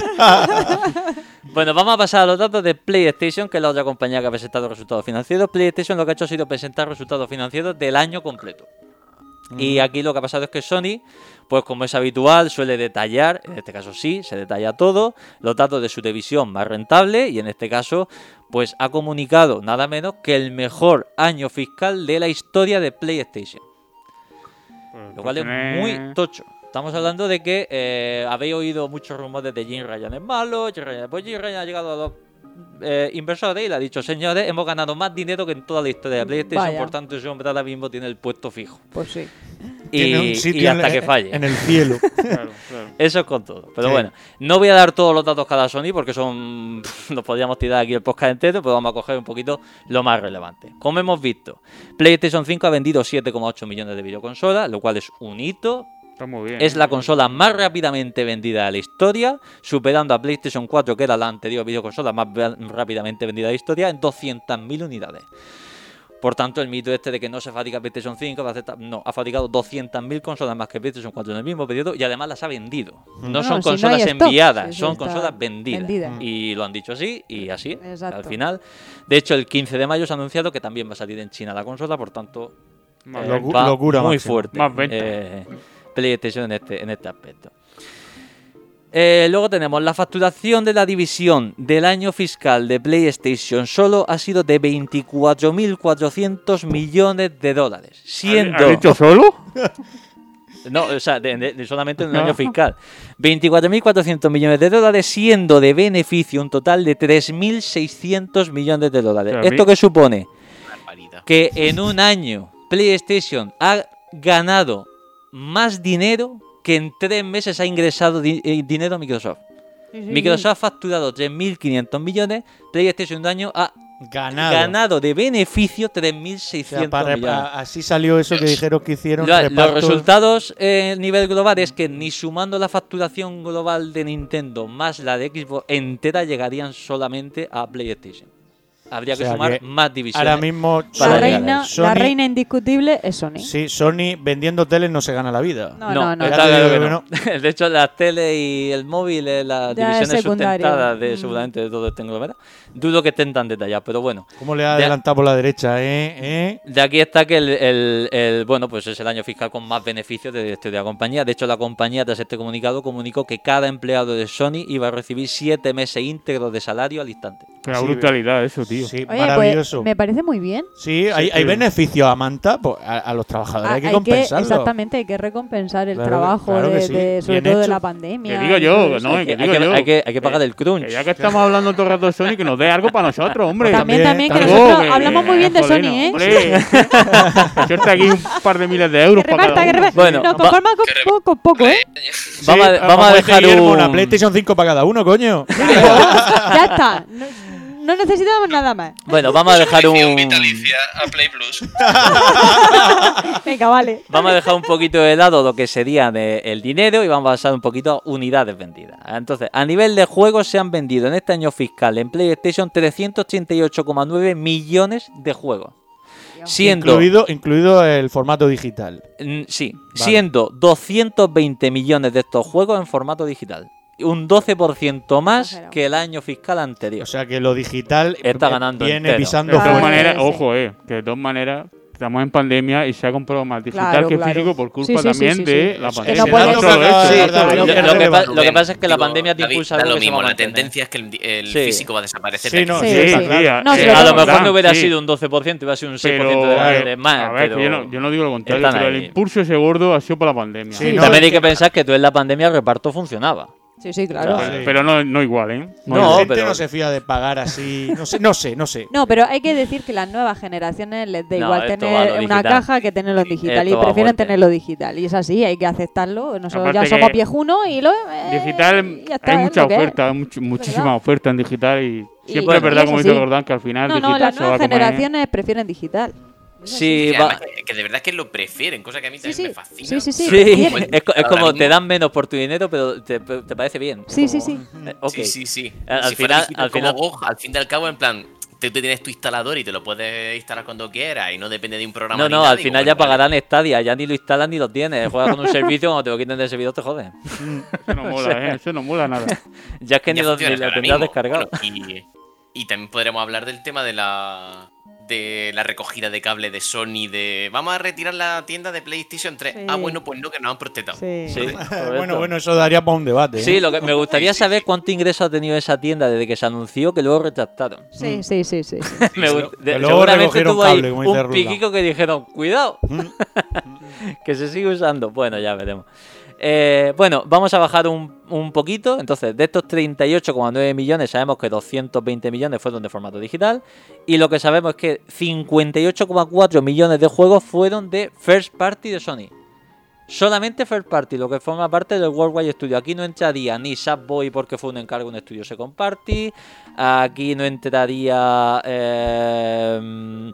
Bueno, vamos a pasar a los datos de PlayStation, que es la otra compañía que ha presentado resultados financieros. PlayStation lo que ha hecho ha sido presentar resultados financieros del año completo. Y aquí lo que ha pasado es que Sony, pues como es habitual, suele detallar, en este caso sí, se detalla todo, los datos de su división más rentable y en este caso, pues ha comunicado nada menos que el mejor año fiscal de la historia de PlayStation. Pues, Lo cual es muy tocho. Estamos hablando de que eh, habéis oído muchos rumores de Jim Ryan es malo. Jim Ryan, pues Jim Ryan ha llegado a los eh, inversores y le ha dicho, señores, hemos ganado más dinero que en toda la historia de PlayStation, Vaya. por tanto ese hombre ahora mismo tiene el puesto fijo. Pues sí. Y, Tiene un y sitio hasta en, que falle. en el cielo. Claro, claro. Eso es con todo. Pero Sí. bueno, no voy a dar todos los datos cada Sony porque son. Nos podríamos tirar aquí el podcast entero, pero vamos a coger un poquito lo más relevante. Como hemos visto, PlayStation 5 ha vendido 7,8 millones de videoconsolas, lo cual es un hito. Está muy bien. Es ¿eh? la consola más rápidamente vendida de la historia, superando a PlayStation 4, que era la anterior videoconsola más rápidamente vendida de la historia, en 200.000 unidades. Por tanto, el mito este de que no se fabrica PlayStation 5, va a aceptar- no, ha fabricado 200.000 consolas más que PlayStation 4 en el mismo periodo y además las ha vendido. No, No, son si consolas stock, enviadas, son consolas vendidas. vendida. Y lo han dicho así y así. Exacto. Al final, de hecho, el 15 de mayo se ha anunciado que también va a salir en China la consola, por tanto, eh, locura muy fuerte. Más venta. eh, PlayStation en este, en este aspecto. Eh, luego tenemos la facturación de la división del año fiscal de PlayStation solo ha sido de 24.400 millones de dólares. Siendo. ¿Has dicho solo? No, o sea, de- de- de solamente en un No. año fiscal. 24.400 millones de dólares, siendo de beneficio un total de 3.600 millones de dólares. ¿Esto qué supone? Que en un año PlayStation ha ganado más dinero que en tres meses ha ingresado di- eh, dinero a Microsoft. Sí, sí, Microsoft ha facturado 3.500 millones, PlayStation un año ha Ganado. ganado de beneficio O sea, 3.600 millones. así salió eso que dijeron que hicieron. Lo- los resultados eh, a nivel global es que ni sumando la facturación global de Nintendo más la de Xbox entera llegarían solamente a PlayStation. Habría O que sea sumar que más divisiones. Ahora mismo La Sony- reina, la indiscutible es Sony. Sí, Sony vendiendo teles no se gana la vida. No, no, no. claro. De hecho, las tele y el móvil, eh, las Ya es divisiones secundario. sustentadas de Mm. seguramente de todo este conglomerado, dudo que estén tan detalladas, pero bueno. ¿Cómo le ha De- adelantado por la derecha, eh? ¿Eh? De aquí está que el, el- el- bueno, pues es el año fiscal con más beneficios de, de la compañía. De hecho, la compañía, tras este comunicado, comunicó que cada empleado de Sony iba a recibir siete meses íntegros de salario al instante. Una brutalidad eso, tío. Sí, Oye, maravilloso. pues me parece muy bien. Sí, hay, hay beneficios a Manta, pues a, a los trabajadores Ah, hay que compensarlo. exactamente, hay que recompensar el Claro, trabajo claro de, sí. de- sobre Bien todo de hecho. la pandemia. Que digo yo, no, Hay que que, digo hay que- yo. hay que- hay que pagar el crunch. Que ya que estamos hablando todo el rato de Sony, que nos dé algo para nosotros, hombre. También, también, que nosotros que- hablamos muy bien de Sony, ¿eh? Hombre, suerte aquí un par de miles de Que euros para cada uno. Bueno, Nos conformamos con, poco, poco, ¿eh? Vamos a- dejar Guillermo, un- una PlayStation 5 para cada uno, coño. ya está. No, necesitamos nada más. Bueno, vamos a dejar un. vitalicia a Play Plus. Venga, vale. Vamos a dejar un poquito de lado lo que sería de- el dinero y vamos a pasar un poquito a unidades vendidas. Entonces, a nivel de juegos se han vendido en este año fiscal en PlayStation 388,9 millones de juegos. Siendo, Incluido, incluido el formato digital. mm, sí, Vale. siendo 220 millones de estos juegos en formato digital. Un 12% más que el año fiscal anterior. O sea que lo digital Está eh, ganando viene entero. pisando De todas fuerte. maneras, sí. ojo, eh, que de todas maneras, estamos en pandemia y se ha comprado más digital Claro, que claro. físico por culpa Sí, sí, sí, también sí, de sí. la pandemia. ser. lo, que, lo que pa- lo que pasa es que la pandemia te impulsa lo mismo, a la mantener. tendencia es que el, el Sí. físico va a desaparecer. Sí, de no, aquí. sí, Sí, sí. sí, a- eh, a lo mejor no hubiera sido un 12%, hubiera sido un 6% Pero, de, a ver, de más. a ver, yo, no, digo lo contrario, pero el impulso ese gordo ha sido por la pandemia. También hay que pensar que tú en la pandemia el reparto funcionaba. Sí, sí, claro. Pero, pero no, no igual, ¿eh? No, la gente no se fía de pagar así. No sé, no sé, no sé. No, pero hay que decir que las nuevas generaciones les da No, igual tener una caja que tenerlo en digital Esto y prefieren tenerlo digital. Y es así, hay que aceptarlo. Nosotros Aparte ya somos viejunos y lo. eh, Digital ya está, hay mucha oferta, hay much- muchísima oferta en digital y siempre Y- es verdad, como dice. Gordán, que al final No, no, las nuevas comer. generaciones prefieren digital. Sí, va- además que, que de verdad que lo prefieren, cosa que a mí también me fascina. Sí, sí, sí. Sí, es, es como te dan menos por tu dinero, pero te, te parece bien. Sí, sí, Como- sí. eh. Sí, sí, sí. Al, Si final, digital al como final, GOG, al fin y al cabo, en plan, tú, tienes tu instalador y te lo puedes instalar cuando quieras y no depende de un programa. no, no, nada, al final ya bueno, pagarán Stadia, ya ni lo instalan ni lo tienes. Juegas con un servicio, cuando te lo quiten del servidor te joden. Eso no mola, ¿eh? Eso no mola nada. Ya es que ni ya lo, ni tendrás mismo. descargado. Bueno, y, y también podremos hablar del tema de la de la recogida de cable de Sony de vamos a retirar la tienda de PlayStation 3. Ah, bueno, pues no, que nos han. Sí. Sí, bueno, bueno, eso daría para un debate. ¿eh? Sí, lo que me gustaría saber cuánto ingreso ha tenido esa tienda desde que se anunció que luego retractaron. Sí, sí, sí, sí. Me Sí, de- que luego seguramente recogieron tuvo ahí cable, un piquico que dijeron, cuidado, que se sigue usando. Bueno, ya veremos. Eh, bueno, vamos a bajar un, un poquito. Entonces, de estos 38,9 millones, sabemos que 220 millones fueron de formato digital. Y lo que sabemos es que 58,4 millones de juegos fueron de First Party de Sony. Solamente First Party, lo que forma parte del Worldwide Studio. Aquí no entraría ni Subboy porque fue un encargo de un estudio Second Party. Aquí no entraría. eh,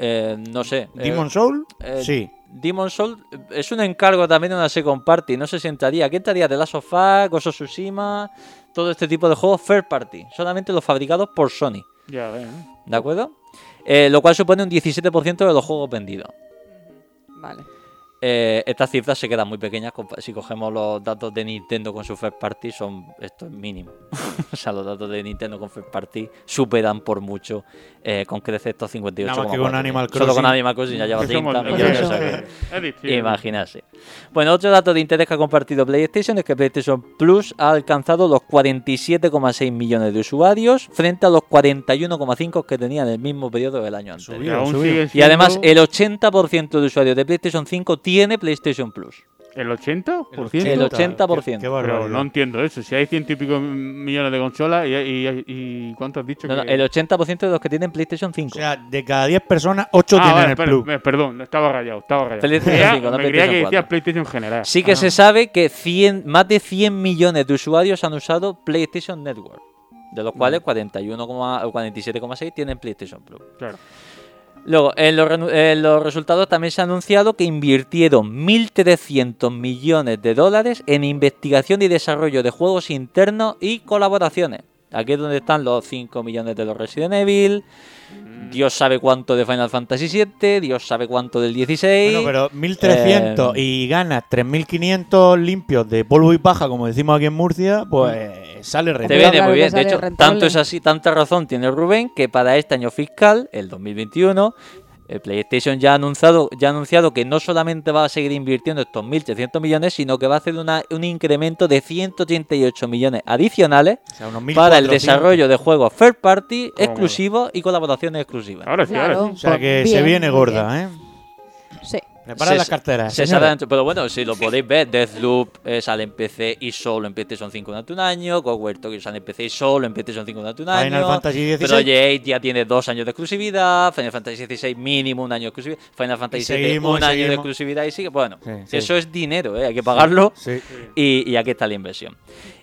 eh, no sé. ¿Demon Soul? sí. Demon Soul es un encargo también de una Second Party. No sé si entraría. Aquí entraría The Last of Us, Ghost of Tsushima, todo este tipo de juegos First Party. Solamente los fabricados por Sony. Ya ves. ¿eh? ¿De acuerdo? Eh, lo cual supone un 17% de los juegos vendidos. Vale. Eh, estas cifras se quedan muy pequeñas si cogemos los datos de Nintendo con su first party son esto es mínimo. O sea los datos de Nintendo con first party superan por mucho eh, con creces estos 58 Nada más que con Animal solo con Crossing. Animal Crossing ya lleva Que somos 30 locos. millones o sea imaginarse bueno otro dato de interés que ha compartido PlayStation es que PlayStation Plus ha alcanzado los 47,6 millones de usuarios frente a los 41,5 que tenía en el mismo periodo del año anterior. Y además el 80% de usuarios de PlayStation 5 tiene PlayStation Plus. ¿El 80%? El 80%. Pero no entiendo eso. Si hay ciento y pico millones de consolas y, y, y ¿cuánto has dicho? No, no, que- el 80% de los que tienen PlayStation 5. O sea, de cada 10 personas, 8 Ah, tienen vale, el per- Plus. Perdón, estaba rayado, estaba rayado. PlayStation Creía- 5, no me creía PlayStation que decía 4. PlayStation en general. Sí que Ah. se sabe que 100, más de 100 millones de usuarios han usado PlayStation Network, de los cuales 41, o 47,6 tienen PlayStation Plus. Claro. Luego, en los, resultados también se ha anunciado que invirtieron 1.300 millones de dólares en investigación y desarrollo de juegos internos y colaboraciones. Aquí es donde están los 5 millones de los Resident Evil, Dios sabe cuánto de Final Fantasy VII, Dios sabe cuánto del 16. Bueno, pero 1300 Eh, y ganas 3500 limpios de polvo y paja, como decimos aquí en Murcia, pues sale Te rentable. viene muy bien. De hecho, tanto es así, tanta razón tiene Rubén que para este año fiscal, el 2021, el PlayStation ya ha anunciado, ya ha anunciado que no solamente va a seguir invirtiendo estos 1.300 millones, sino que va a hacer una- un incremento de 188 millones adicionales sea, unos para el 1.400. desarrollo de juegos third party exclusivos y colaboraciones exclusivas. Ahora sí, ahora sí. O sea que se viene gorda, ¿eh? Prepara las carteras. se sabe- pero bueno, si lo podéis ver, Deathloop eh, sale en PC y solo en PlayStation 5 durante un año, Ghost Tokyo sale en PC y solo en PlayStation 5 durante un año. Final Fantasy XVI. Project ya tiene dos años de exclusividad, Final Fantasy XVI mínimo un año de exclusividad, Final Fantasy VII seguimos, un año de exclusividad y sigue. Bueno, Sí, sí. eso es dinero, ¿eh? hay que pagarlo Sí. y, y aquí está la inversión.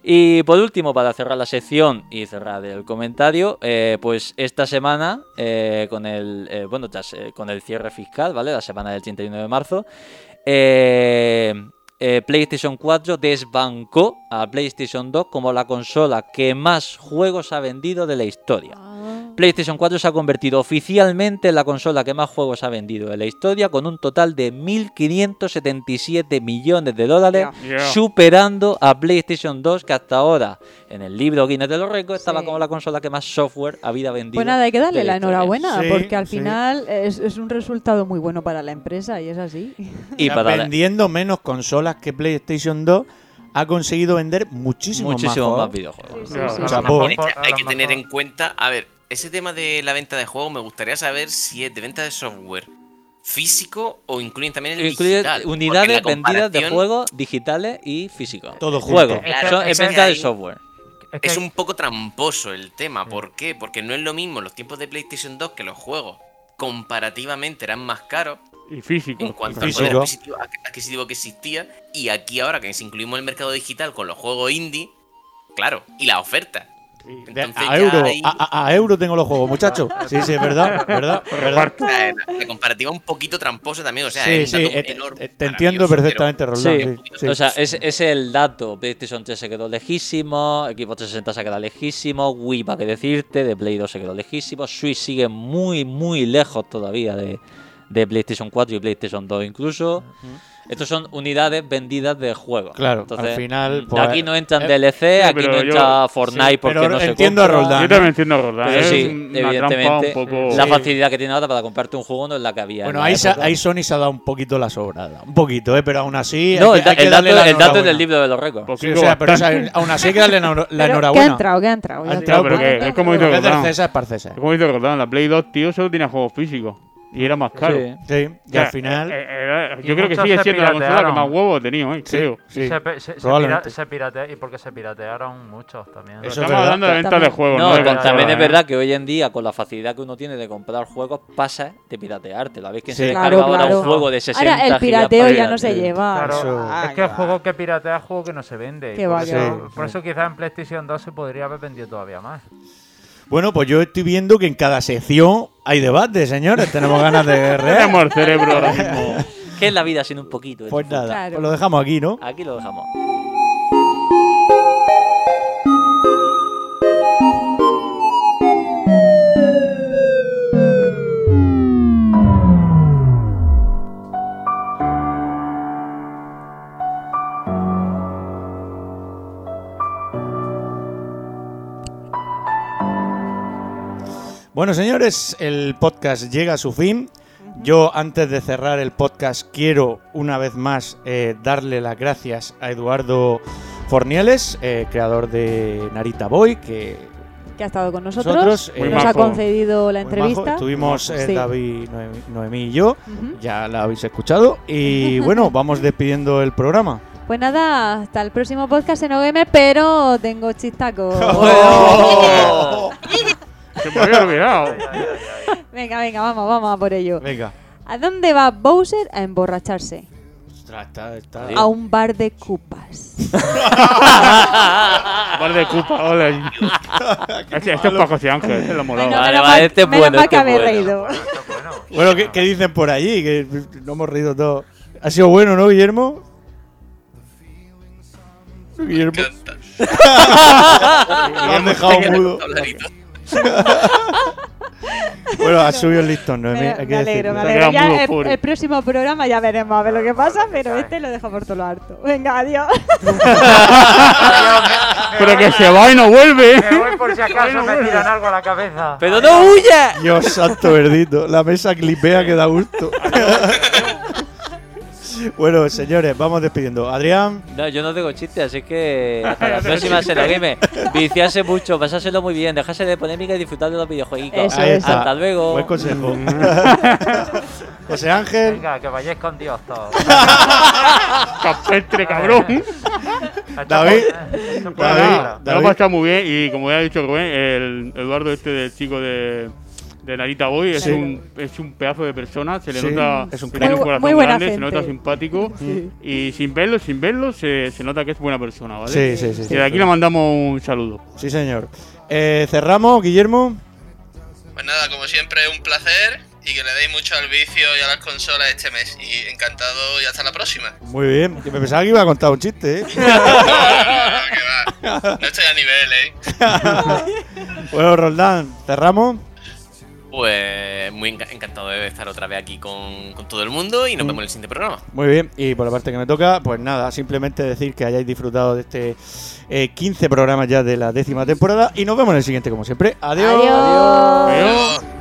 Y por último, para cerrar la sección y cerrar el comentario, eh, pues esta semana, eh, con el eh, bueno, tras, eh, con el cierre fiscal, ¿vale? La semana del 31 de marzo, eh, PlayStation 4 desbancó a PlayStation 2 como la consola que más juegos ha vendido de la historia. PlayStation 4 se ha convertido oficialmente en la consola que más juegos ha vendido en la historia, con un total de 1.577 millones de dólares, Yeah. superando a PlayStation 2, que hasta ahora, en el libro Guinness de los Récords, estaba como la consola que más software había vendido. Pues nada, hay que darle la enhorabuena, Sí, porque al sí. final es, es un resultado muy bueno para la empresa y es así. Y para la- vendiendo menos consolas que PlayStation 2, ha conseguido vender muchísimo, Muchísimo más, más juegos. videojuegos. Sí, sí, sí. Chapó. Hay que- hay que tener en cuenta, a ver, ese tema de la venta de juegos me gustaría saber si es de venta de software físico o incluyen también el Incluye digital. unidades vendidas de juegos digitales y físicos. Todo. Juegos. Claro, Son- es venta de software. Es un poco tramposo el tema. ¿Por qué? Porque no es lo mismo los tiempos de PlayStation 2 que los juegos comparativamente eran más caros Y físico. en cuanto al poder adquisitivo que existía. Y aquí ahora que si incluimos el mercado digital con los juegos indie, claro, y la oferta. Entonces a euro, ahí- a, euro tengo los juegos, muchachos. Sí, sí, es verdad, verdad, verdad. La, la comparativa un poquito tramposa también, o sea, Sí, es eh, enorme, eh, te entiendo perfectamente, pero- Roldán. Sí, sí, sí. o sea, ese es el dato. PlayStation 3 se quedó lejísimo, Xbox 360 se quedó lejísimo, Wii, para qué decirte, de Play 2 se quedó lejísimo, Switch sigue muy, muy lejos todavía de, de PlayStation 4 y PlayStation 2 incluso. Estos son unidades vendidas de juegos. Claro, Entonces, al final. de pues, aquí no entran eh, DLC, aquí no yo- entra Fortnite sí, porque pero no se entiendo a compra. Roldán, Yo también entiendo a Roldán. Pero es sí, evidentemente, un poco. la facilidad que tiene ahora para comprarte un juego no es la que había. en Bueno, ahí, se- época. ahí Sony se ha dado un poquito la sobrada. Un poquito, ¿eh? Pero aún así. No, hay el, que- hay dato, la el dato es enhorabuena. del libro de los récords. Sí, o sea, pero o sea, aún así hay que darle la enhor- la Pero, ¿Qué ha enhorabuena. entrado? ¿Qué ha entrado? Ha entrado es como dice es Roldán. César. Es como dice Roldán, la Play 2, tío, solo tenía juegos físicos. Y era más caro. Sí. Sí, y O sea, al final. eh, eh, Y yo creo que sigue siendo la consola que más huevos ha tenido, eh, Sí, creo. sí, Y se, se- se se piratea- y porque se piratearon muchos también. Eso es Estamos verdad. hablando de ventas de juegos, No, no, de también es ¿eh? verdad que hoy en día, con la facilidad que uno tiene de comprar juegos, pasa de piratearte. La vez que Sí. se descarga Claro, ahora claro. un juego de 60 Ahora el pirateo ya no se lleva. Claro, Eso- es que el juego que piratea es juego que no se vende. Por, eso, por eso quizás en PlayStation 2 se podría haber vendido todavía más. Bueno, pues yo estoy viendo que en cada sección hay debate, señores. Tenemos ganas de guerrear. Tenemos el cerebro ahora mismo. ¿Qué es la vida sin un poquito? Pues fútbol? nada, Claro. pues lo dejamos aquí, ¿no? Aquí lo dejamos. Bueno, señores, el podcast llega a su fin. Yo, antes de cerrar el podcast, quiero una vez más eh, darle las gracias a Eduardo Fornieles, eh, creador de Narita Boy, que Que ha estado con nosotros. Nosotros, que eh, nos ha concedido la muy majo. entrevista. Estuvimos eh, Sí. David, Noemí, Noemí y yo. Ya la habéis escuchado. Y bueno, vamos despidiendo el programa. Pues nada, hasta el próximo podcast en Gamer, pero tengo chistaco. Se me había olvidado. venga, venga, vamos, vamos a por ello. Venga. ¿A dónde va Bowser a emborracharse? Ostras, está- está- A un bar de cupas. Bar de Cupa, hola. Este, este es José Ángel, Vale, menos vale, mal- este es menos bueno, mal este que bueno. reído. Bueno, ¿qué, qué dicen por allí? Que no hemos reído todos. Ha sido bueno, ¿no, Guillermo? Guillermo. Lo han dejado mudo. Bueno, ha subido el listón, ¿no? Me, Hay que me alegro, me alegro. Ya el próximo programa ya veremos a ver lo que pasa, pero este lo dejo por todo lo harto. Venga, adiós. Pero que se va y no vuelve. Me voy por si acaso me tiran algo a la cabeza. ¡Pero no huya! Dios santo verdito. La mesa clipea que da gusto. Bueno, señores, vamos despidiendo. Adrián, No, yo no tengo chiste, así que hasta la próxima se la game. Viciarse mucho, pasárselo muy bien, dejarse de polémica y disfrutar de los videojuegos. Hasta luego. Buen consejo. José Ángel, Venga, que vayáis con Dios todos. Capestre, cabrón. David, David. Me lo he pasado muy bien y como ya ha dicho Rubén, el Eduardo este del chico de, de Narita Boy es, Sí. un, es un pedazo de persona, se le Sí, nota es un tiene crack. corazón Muy buena grande, se gente. nota simpático y sin verlo, sin verlo se, se nota que es buena persona, ¿vale? Sí, sí, sí, Y sí. de aquí le mandamos un saludo. Sí, señor. Eh, cerramos, Guillermo. Pues nada, como siempre, un placer y que le deis mucho al vicio y a las consolas este mes. Y encantado y hasta la próxima. Muy bien. Yo me pensaba que iba a contar un chiste, ¿eh? No, no, no, que va. No estoy a nivel, ¿eh? Bueno, Roldán, cerramos. Pues muy enca- encantado de estar otra vez aquí con, con todo el mundo y nos Mm. vemos en el siguiente programa. Muy bien, y por la parte que me toca, pues nada, simplemente decir que hayáis disfrutado de este eh, 15 programas ya de la décima temporada y nos vemos en el siguiente como siempre. Adiós. Adiós. I'm